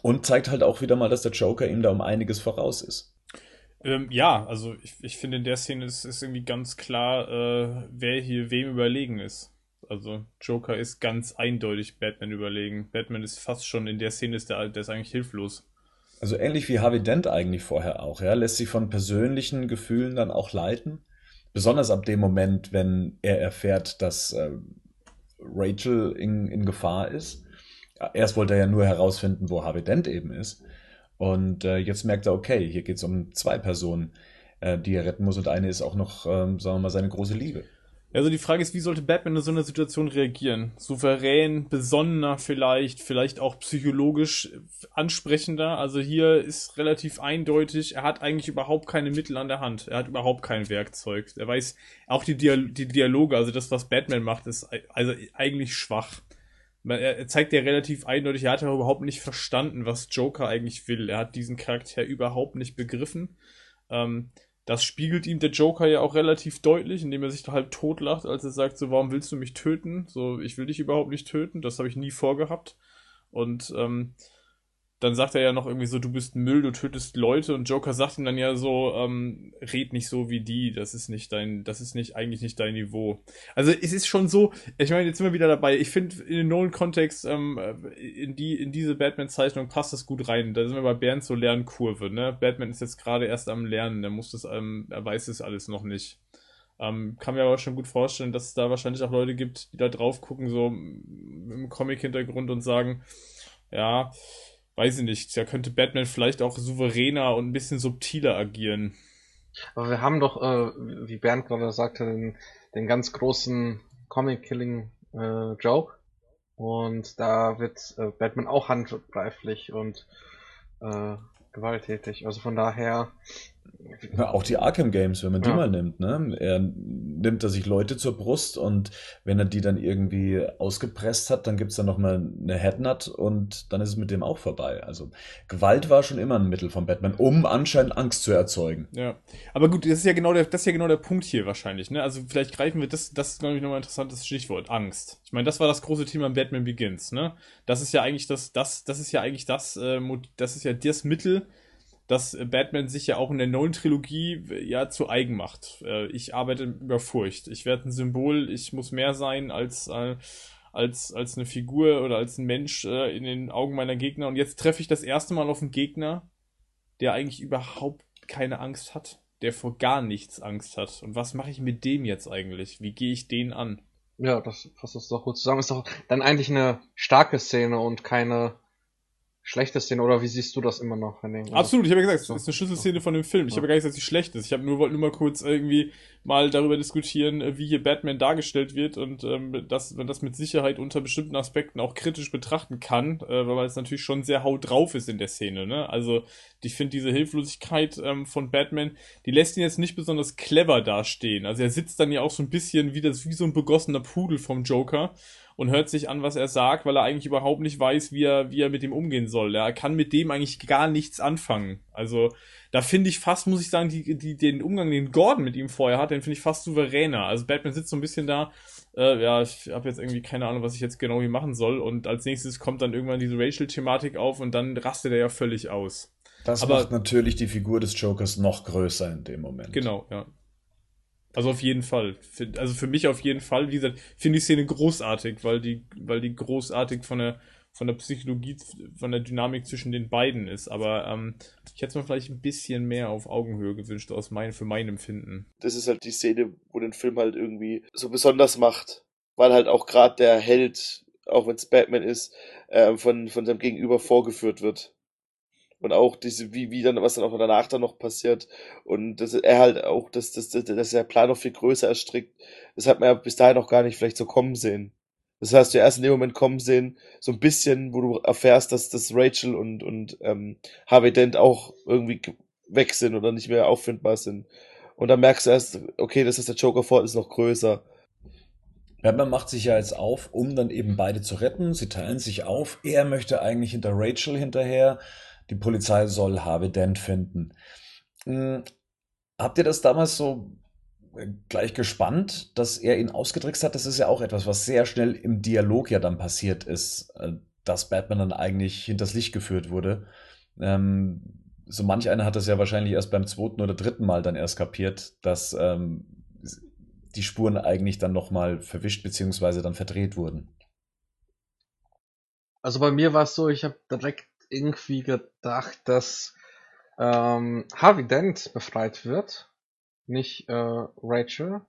und zeigt halt auch wieder mal, dass der Joker ihm da um einiges voraus ist. Ähm, ja, also ich, ich finde in der Szene ist, ist irgendwie ganz klar, äh, wer hier wem überlegen ist. Also Joker ist ganz eindeutig Batman überlegen. Batman ist fast schon in der Szene ist der, der ist eigentlich hilflos. Also ähnlich wie Harvey Dent eigentlich vorher auch, ja, lässt sich von persönlichen Gefühlen dann auch leiten. Besonders ab dem Moment, wenn er erfährt, dass äh, Rachel in, in Gefahr ist erst wollte er ja nur herausfinden, wo Harvey Dent eben ist. Und äh, jetzt merkt er, okay, hier geht es um zwei Personen, äh, die er retten muss. Und eine ist auch noch, ähm, sagen wir mal, seine große Liebe. Also die Frage ist, wie sollte Batman in so einer Situation reagieren? Souverän, besonnener vielleicht, vielleicht auch psychologisch ansprechender. Also hier ist relativ eindeutig, er hat eigentlich überhaupt keine Mittel an der Hand. Er hat überhaupt kein Werkzeug. Er weiß auch die, Dial die Dialoge, also das, was Batman macht, ist also eigentlich schwach er zeigt ja relativ eindeutig, er hat ja überhaupt nicht verstanden, was Joker eigentlich will. Er hat diesen Charakter überhaupt nicht begriffen. Ähm, das spiegelt ihm der Joker ja auch relativ deutlich, indem er sich da halb totlacht, als er sagt, so, warum willst du mich töten? So, ich will dich überhaupt nicht töten, das habe ich nie vorgehabt. Und ähm, dann sagt er ja noch irgendwie so, du bist Müll, du tötest Leute und Joker sagt ihm dann ja so, ähm, red nicht so wie die, das ist nicht dein, das ist nicht, eigentlich nicht dein Niveau. Also es ist schon so, ich meine, jetzt sind wir wieder dabei, ich finde in den Nolan-Kontext, ähm, in die, in diese Batman-Zeichnung passt das gut rein. Da sind wir bei Bernd zur Lernkurve, ne? Batman ist jetzt gerade erst am Lernen, der muss das, ähm, er weiß das alles noch nicht. Ähm, kann mir aber schon gut vorstellen, dass es da wahrscheinlich auch Leute gibt, die da drauf gucken, so im Comic-Hintergrund und sagen, ja, weiß ich nicht, da könnte Batman vielleicht auch souveräner und ein bisschen subtiler agieren. Aber wir haben doch, äh, wie Bernd gerade sagte, den, den ganz großen Comic-Killing-Joke. Äh, und da wird äh, Batman auch handgreiflich und äh, gewalttätig. Also von daher auch die Arkham Games, wenn man die ja. mal nimmt, ne? Er nimmt er sich Leute zur Brust und wenn er die dann irgendwie ausgepresst hat, dann gibt es dann nochmal eine Headnut und dann ist es mit dem auch vorbei. Also Gewalt war schon immer ein Mittel von Batman, um anscheinend Angst zu erzeugen. Ja. Aber gut, das ist ja genau der, das ist ja genau der Punkt hier wahrscheinlich, ne? Also vielleicht greifen wir das, das ist, glaube ich, nochmal ein interessantes Stichwort, Angst. Ich meine, das war das große Thema in Batman Begins, ne? Das ist ja eigentlich das, das, das ist ja eigentlich das, äh, das ist ja das Mittel, dass Batman sich ja auch in der neuen Trilogie äh, ja zu eigen macht. Äh, ich arbeite über Furcht. Ich werde ein Symbol, ich muss mehr sein als, äh, als, als eine Figur oder als ein Mensch in den Augen meiner Gegner. Und jetzt treffe ich das erste Mal auf einen Gegner, der eigentlich überhaupt keine Angst hat, der vor gar nichts Angst hat. Und was mache ich mit dem jetzt eigentlich? Wie gehe ich den an? Ja, das fasst es doch gut zusammen. Ist doch dann eigentlich eine starke Szene und keine schlechte Szene oder wie siehst du das immer noch, Henning? Absolut, ich habe ja gesagt, es ist eine Schlüsselszene von dem Film. Ich habe gar nicht gesagt, dass sie schlecht ist. Ich habe nur wollte nur mal kurz irgendwie mal darüber diskutieren, äh, wie hier Batman dargestellt wird und ähm, dass man das mit Sicherheit unter bestimmten Aspekten auch kritisch betrachten kann, äh, weil es natürlich schon sehr haut drauf ist in der Szene. Ne? Also ich finde diese Hilflosigkeit ähm, von Batman, die lässt ihn jetzt nicht besonders clever dastehen. Also er sitzt dann ja auch so ein bisschen wie das wie so ein begossener Pudel vom Joker und hört sich an, was er sagt, weil er eigentlich überhaupt nicht weiß, wie er, wie er mit dem umgehen soll. Er kann mit dem eigentlich gar nichts anfangen. Also da finde ich fast, muss ich sagen, die, die, den Umgang, den Gordon mit ihm vorher hat, den finde ich fast souveräner. Also Batman sitzt so ein bisschen da, äh, ja, ich habe jetzt irgendwie keine Ahnung, was ich jetzt genau hier machen soll. Und als nächstes kommt dann irgendwann diese Racial-Thematik auf und dann rastet er ja völlig aus. Das Aber, macht natürlich die Figur des Jokers noch größer in dem Moment. Genau, ja. Also auf jeden Fall. Also für mich auf jeden Fall. Wie gesagt, finde die Szene großartig, weil die, weil die großartig von der, von der Psychologie, von der Dynamik zwischen den beiden ist. Aber ähm, ich hätte es mir vielleicht ein bisschen mehr auf Augenhöhe gewünscht, aus mein, für mein Empfinden. Das ist halt die Szene, wo den Film halt irgendwie so besonders macht. Weil halt auch gerade der Held, auch wenn es Batman ist, äh, von, von seinem Gegenüber vorgeführt wird und auch diese, wie, wie dann, was dann auch danach dann noch passiert und dass er halt auch, dass, dass, dass, dass der Plan noch viel größer erstrickt, das hat man ja bis dahin auch gar nicht vielleicht so kommen sehen. Das heißt, du erst in dem Moment kommen sehen, so ein bisschen, wo du erfährst, dass, dass Rachel und, und ähm, Harvey Dent auch irgendwie weg sind oder nicht mehr auffindbar sind. Und dann merkst du erst, okay, das ist der Joker vor, ist noch größer. Batman macht sich ja jetzt auf, um dann eben beide zu retten. Sie teilen sich auf. Er möchte eigentlich hinter Rachel hinterher die Polizei soll Harvey Dent finden. Hm, habt ihr das damals so äh, gleich gespannt, dass er ihn ausgetrickst hat? Das ist ja auch etwas, was sehr schnell im Dialog ja dann passiert ist, äh, dass Batman dann eigentlich hinters Licht geführt wurde. Ähm, so manch einer hat das ja wahrscheinlich erst beim zweiten oder dritten Mal dann erst kapiert, dass ähm, die Spuren eigentlich dann nochmal verwischt bzw. dann verdreht wurden. Also bei mir war es so, ich habe direkt irgendwie gedacht, dass ähm, Harvey Dent befreit wird, nicht äh, Rachel.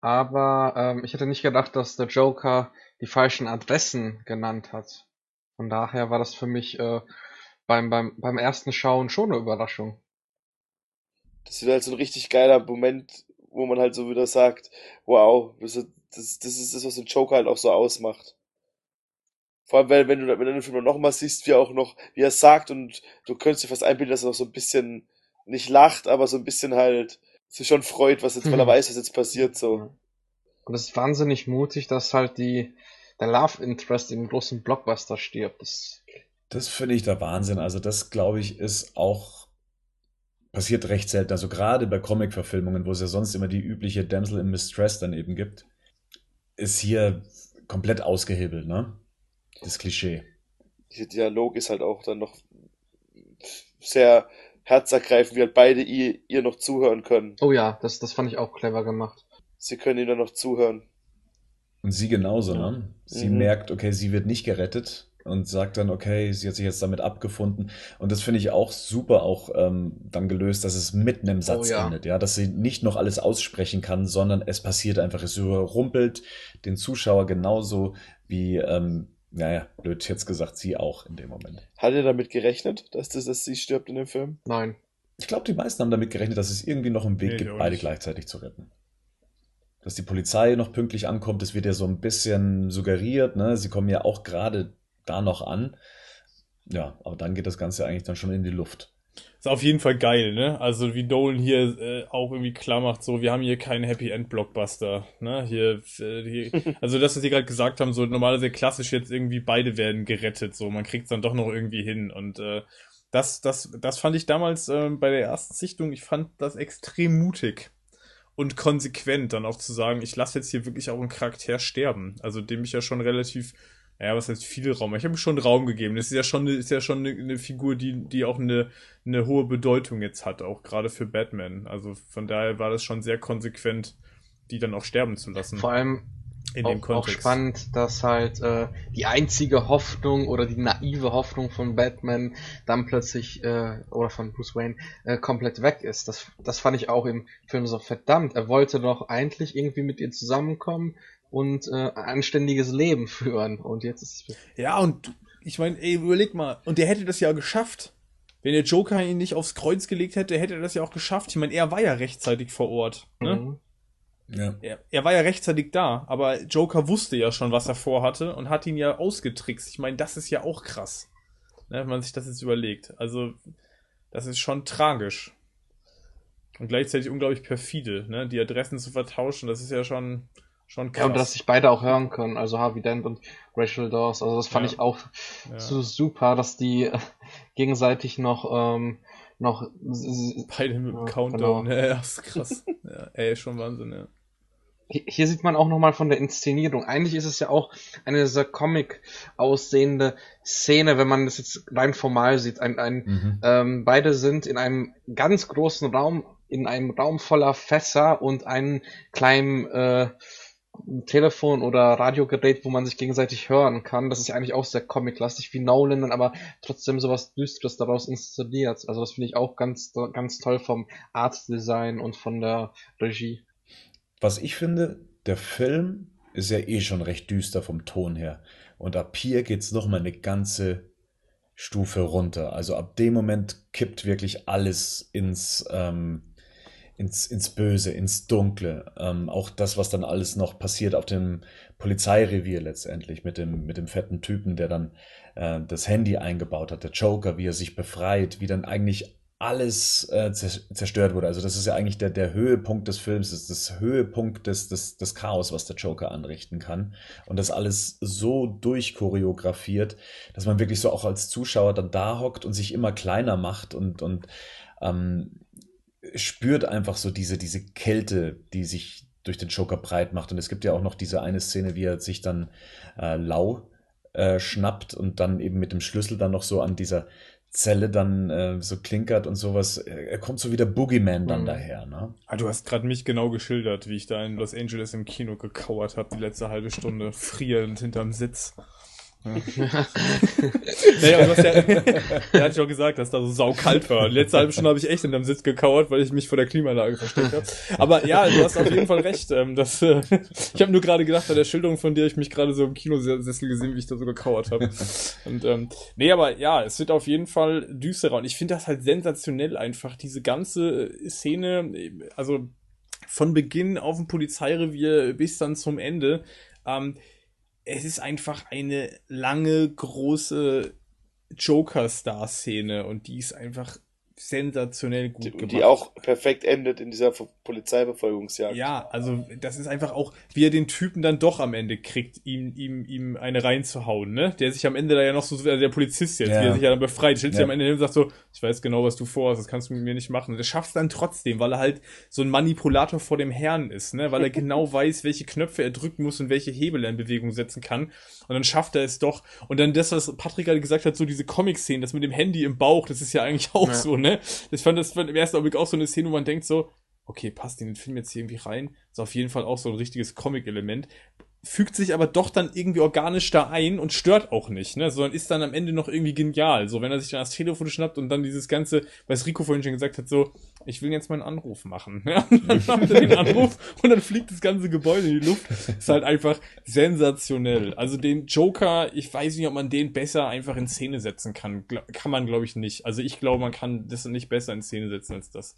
Aber ähm, ich hätte nicht gedacht, dass der Joker die falschen Adressen genannt hat. Von daher war das für mich äh, beim, beim, beim ersten Schauen schon eine Überraschung. Das wird halt so ein richtig geiler Moment, wo man halt so wieder sagt, wow, das, das, das ist das, was den Joker halt auch so ausmacht. Vor allem, wenn, wenn du, wenn du den Film nochmal siehst, wie er auch noch, wie er sagt und du könntest dir fast einbilden, dass er noch so ein bisschen nicht lacht, aber so ein bisschen halt sich schon freut, was jetzt, weil er weiß, was jetzt passiert, so. Und es ist wahnsinnig mutig, dass halt die, der Love Interest im großen Blockbuster stirbt. Das, das finde ich der Wahnsinn. Also das, glaube ich, ist auch passiert recht selten. Also gerade bei Comic-Verfilmungen, wo es ja sonst immer die übliche Damsel in Mistress dann eben gibt, ist hier komplett ausgehebelt, ne? Das Klischee. Dieser Dialog ist halt auch dann noch sehr herzergreifend, wie halt beide ihr, ihr noch zuhören können. Oh ja, das, das fand ich auch clever gemacht. Sie können ihm dann noch zuhören. Und sie genauso, ne? Sie mhm. merkt, okay, sie wird nicht gerettet und sagt dann, okay, sie hat sich jetzt damit abgefunden. Und das finde ich auch super auch ähm, dann gelöst, dass es mitten im Satz oh, ja. endet, ja, dass sie nicht noch alles aussprechen kann, sondern es passiert einfach, es überrumpelt den Zuschauer genauso wie ähm, naja, blöd jetzt gesagt, sie auch in dem Moment. Hat er damit gerechnet, dass, das, dass sie stirbt in dem Film? Nein. Ich glaube, die meisten haben damit gerechnet, dass es irgendwie noch einen Weg nee, gibt, beide gleichzeitig zu retten. Dass die Polizei noch pünktlich ankommt, das wird ja so ein bisschen suggeriert, ne? Sie kommen ja auch gerade da noch an. Ja, aber dann geht das Ganze eigentlich dann schon in die Luft. Ist auf jeden Fall geil, ne? Also wie Dolan hier äh, auch irgendwie klar macht, so, wir haben hier keinen Happy End Blockbuster, ne? Hier, äh, hier also das, was sie gerade gesagt haben, so normalerweise klassisch jetzt irgendwie beide werden gerettet, so, man kriegt es dann doch noch irgendwie hin und äh, das, das, das fand ich damals äh, bei der ersten Sichtung, ich fand das extrem mutig und konsequent, dann auch zu sagen, ich lasse jetzt hier wirklich auch einen Charakter sterben, also dem ich ja schon relativ ja, was heißt viel Raum? Ich habe ihm schon Raum gegeben. Das ist ja schon, ist ja schon eine, eine, Figur, die, die auch eine, eine hohe Bedeutung jetzt hat, auch gerade für Batman. Also von daher war das schon sehr konsequent, die dann auch sterben zu lassen. Vor allem in auch, dem Kontext. auch spannend, dass halt äh, die einzige Hoffnung oder die naive Hoffnung von Batman dann plötzlich äh, oder von Bruce Wayne äh, komplett weg ist. Das, das fand ich auch im Film so verdammt. Er wollte doch eigentlich irgendwie mit ihr zusammenkommen, und äh, anständiges Leben führen. Und jetzt ist es. Ja, und ich meine, ey, überleg mal, und der hätte das ja geschafft. Wenn der Joker ihn nicht aufs Kreuz gelegt hätte, hätte er das ja auch geschafft. Ich meine, er war ja rechtzeitig vor Ort. Ne? Mhm. Ja. Er, er, war ja rechtzeitig da, aber Joker wusste ja schon, was er vorhatte und hat ihn ja ausgetrickst. Ich meine, das ist ja auch krass, ne, wenn man sich das jetzt überlegt. Also, das ist schon tragisch. Und gleichzeitig unglaublich perfide, ne? Die Adressen zu vertauschen, das ist ja schon, Schon krass. Ja, und dass sich beide auch hören können, also Harvey Dent und Rachel Dawes. Also das fand ja. ich auch ja. so super, dass die gegenseitig noch ähm, noch beide mit dem Countdown. Genau. Ja, ist krass. ja, ey, schon Wahnsinn, ja. Hier sieht man auch nochmal von der Inszenierung. Eigentlich ist es ja auch eine sehr Comic aussehende Szene, wenn man das jetzt rein formal sieht. Ein, ein, mhm. ähm, beide sind in einem ganz großen Raum, in einem Raum voller Fässer und einen kleinen äh, ein Telefon oder Radiogerät, wo man sich gegenseitig hören kann. Das ist eigentlich auch sehr comic-lastig wie Nolan, aber trotzdem sowas Düsteres daraus inszeniert. Also das finde ich auch ganz, ganz toll vom Art-Design und von der Regie. Was ich finde, der Film ist ja eh schon recht düster vom Ton her. Und ab hier geht es nochmal eine ganze Stufe runter. Also ab dem Moment kippt wirklich alles ins, ähm, ins, ins Böse, ins Dunkle. Ähm, auch das, was dann alles noch passiert auf dem Polizeirevier letztendlich mit dem, mit dem fetten Typen, der dann äh, das Handy eingebaut hat, der Joker, wie er sich befreit, wie dann eigentlich alles äh, zerstört wurde. Also das ist ja eigentlich der, der Höhepunkt des Films, das ist das Höhepunkt des, des, des Chaos, was der Joker anrichten kann. Und das alles so durchchoreografiert, dass man wirklich so auch als Zuschauer dann da hockt und sich immer kleiner macht und, und ähm, spürt einfach so diese, diese Kälte, die sich durch den Joker breit macht. Und es gibt ja auch noch diese eine Szene, wie er sich dann äh, lau äh, schnappt und dann eben mit dem Schlüssel dann noch so an dieser Zelle dann äh, so klinkert und sowas. Er kommt so wie der Boogeyman dann mhm. daher, ne? Ah, du hast gerade mich genau geschildert, wie ich da in Los Angeles im Kino gekauert habe, die letzte halbe Stunde, frierend hinterm Sitz. Ja. naja, du hast ja, er hat ja auch gesagt, dass da so saukalt war. Letzte halbe Stunde habe ich echt in dem Sitz gekauert, weil ich mich vor der Klimaanlage versteckt habe. Aber ja, du hast auf jeden Fall recht. Ähm, dass, äh, ich habe nur gerade gedacht, bei der Schilderung von dir ich mich gerade so im Kinosessel gesehen, wie ich da so gekauert habe. Und ähm, nee, aber ja, es wird auf jeden Fall düsterer. Und ich finde das halt sensationell einfach, diese ganze Szene, also von Beginn auf dem Polizeirevier bis dann zum Ende. Ähm, es ist einfach eine lange, große Joker-Star-Szene und die ist einfach sensationell gut die, gemacht. Die auch perfekt endet in dieser Polizeibefolgungsjagd. Ja, also das ist einfach auch, wie er den Typen dann doch am Ende kriegt, ihm, ihm, ihm eine reinzuhauen, ne? Der sich am Ende da ja noch so, also der Polizist jetzt, ja. wie er sich ja dann befreit, stellt ja. sich am Ende hin und sagt so, ich weiß genau, was du vorhast, das kannst du mit mir nicht machen. Und er schafft es dann trotzdem, weil er halt so ein Manipulator vor dem Herrn ist, ne? Weil er genau weiß, welche Knöpfe er drücken muss und welche Hebel er in Bewegung setzen kann. Und dann schafft er es doch. Und dann das, was Patrick gerade gesagt hat, so diese Comic-Szenen, das mit dem Handy im Bauch, das ist ja eigentlich auch ja. so, ne? Ich fand das im ersten Augenblick auch so eine Szene, wo man denkt so, okay, passt in den Film jetzt hier irgendwie rein. Ist auf jeden Fall auch so ein richtiges Comic-Element. Fügt sich aber doch dann irgendwie organisch da ein und stört auch nicht, ne? Sondern ist dann am Ende noch irgendwie genial. So, wenn er sich dann das Telefon schnappt und dann dieses ganze, was Rico vorhin schon gesagt hat, so, ich will jetzt mal einen Anruf machen. Ja? Und dann macht er den Anruf und dann fliegt das ganze Gebäude in die Luft. Ist halt einfach sensationell. Also den Joker, ich weiß nicht, ob man den besser einfach in Szene setzen kann. Kann man, glaube ich, nicht. Also ich glaube, man kann das nicht besser in Szene setzen als das.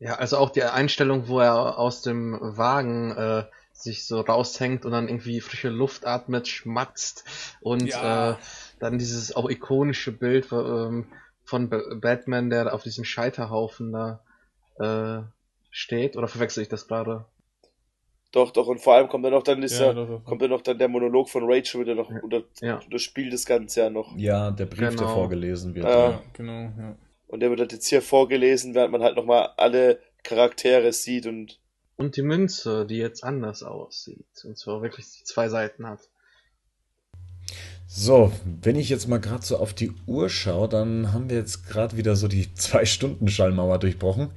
Ja, also auch die Einstellung, wo er aus dem Wagen äh, sich so raushängt und dann irgendwie frische Luft atmet, schmatzt und ja. äh, dann dieses auch ikonische Bild ähm, von Batman, der auf diesem Scheiterhaufen da äh, steht. Oder verwechsel ich das gerade? Doch, doch, und vor allem kommt dann noch dann dieser, ja, doch, doch. kommt dann noch dann der Monolog von Rachel wieder noch unter ja. das Spiel das Ganze ja noch. Ja, der Brief, genau. der vorgelesen wird. Äh, ja, genau, ja. Und der wird halt jetzt hier vorgelesen, während man halt nochmal alle Charaktere sieht und. Und die Münze, die jetzt anders aussieht. Und zwar wirklich zwei Seiten hat. So, wenn ich jetzt mal gerade so auf die Uhr schaue, dann haben wir jetzt gerade wieder so die Zwei-Stunden-Schallmauer durchbrochen.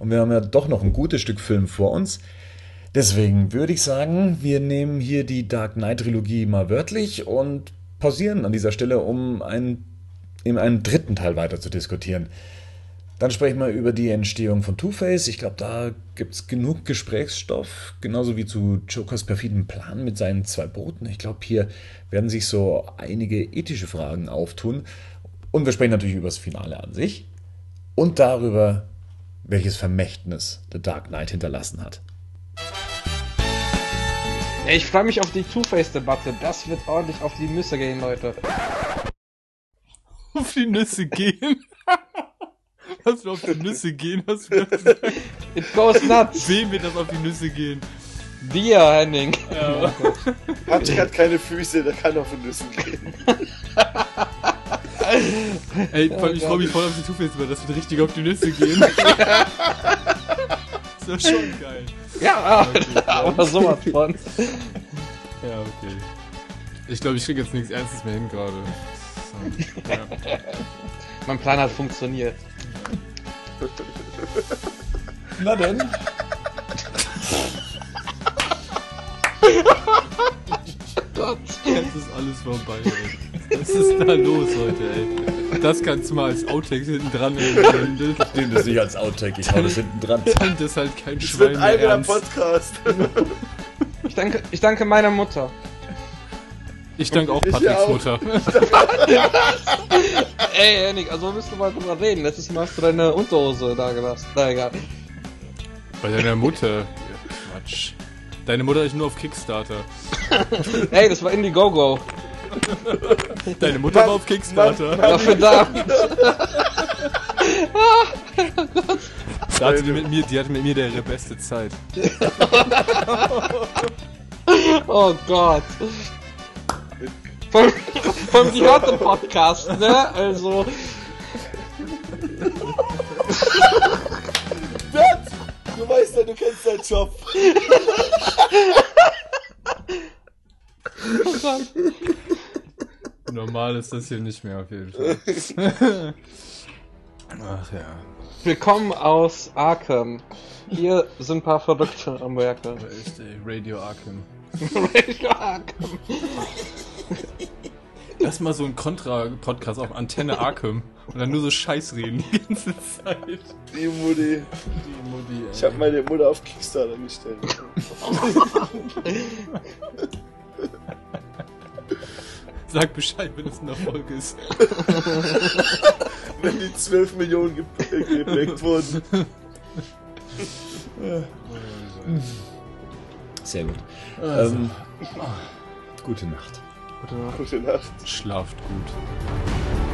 Und wir haben ja doch noch ein gutes Stück Film vor uns. Deswegen würde ich sagen, wir nehmen hier die Dark Knight-Trilogie mal wörtlich und pausieren an dieser Stelle, um einen, in einen dritten Teil weiter zu diskutieren. Dann sprechen wir über die Entstehung von Two-Face. Ich glaube, da gibt es genug Gesprächsstoff, genauso wie zu Jokers perfiden Plan mit seinen zwei Booten. Ich glaube, hier werden sich so einige ethische Fragen auftun. Und wir sprechen natürlich über das Finale an sich und darüber, welches Vermächtnis The Dark Knight hinterlassen hat. Ich freue mich auf die Two-Face-Debatte. Das wird ordentlich auf die Nüsse gehen, Leute. Auf die Nüsse gehen? Dass wir auf die Nüsse gehen, hast du gesagt? It goes nuts. Wem wird das auf die Nüsse gehen? Dir, Henning. Ja. Patrick hat keine Füße, der kann auf die Nüsse gehen. Ey, oh, ich freue mich voll auf die Two-Face, weil das wird richtig auf die Nüsse gehen. ist ja schon geil. Ja, okay, aber sowas von. Ja, okay. Ich glaube, ich kriege jetzt nichts Ernstes mehr hin gerade. Ja. Mein Plan hat funktioniert. Na denn? Gott. Jetzt ist alles vorbei, ey. Was ist da los heute, ey? Das kannst du mal als Outtake hinten dran nehmen. Ich nehme das nicht als Outtake, ich hau das hinten dran. Das ist halt kein das Schwein. Das ist ein eigener Podcast. Ich danke, ich danke meiner Mutter. Ich danke auch Patricks. Mutter. Ey, Henning, also müssen wir mal drüber reden. Letztes Mal hast du deine Unterhose da gelassen. Na egal. Bei deiner Mutter. Quatsch. Deine Mutter ist nur auf Kickstarter. Ey, das war Indiegogo. Deine Mutter war auf Kickstarter. Ja, verdammt. Da hatte die, mit mir, die hatte mit mir ihre beste Zeit. Oh Gott. Die hört den Podcast, ne? Also. Bert, du weißt ja, du kennst deinen Job. Oh Gott. Normal ist das hier nicht mehr auf jeden Fall. Ach ja. Wir kommen aus Arkham. Hier sind ein paar Verrückte am Werke. Echt, ey. Radio Arkham. Radio Arkham. Lass mal so ein Kontra-Podcast auf Antenne Arkham. Und dann nur so Scheiß reden die ganze Zeit. Die Mutti. Die Mutti, ey. Ich habe meine Mutter auf Kickstarter gestellt. Sag Bescheid, wenn es ein Erfolg ist. Wenn die 12 Millionen ge gebackt wurden. Sehr gut. Also, Ähm, gute Nacht. Gute Nacht. Schlaft gut.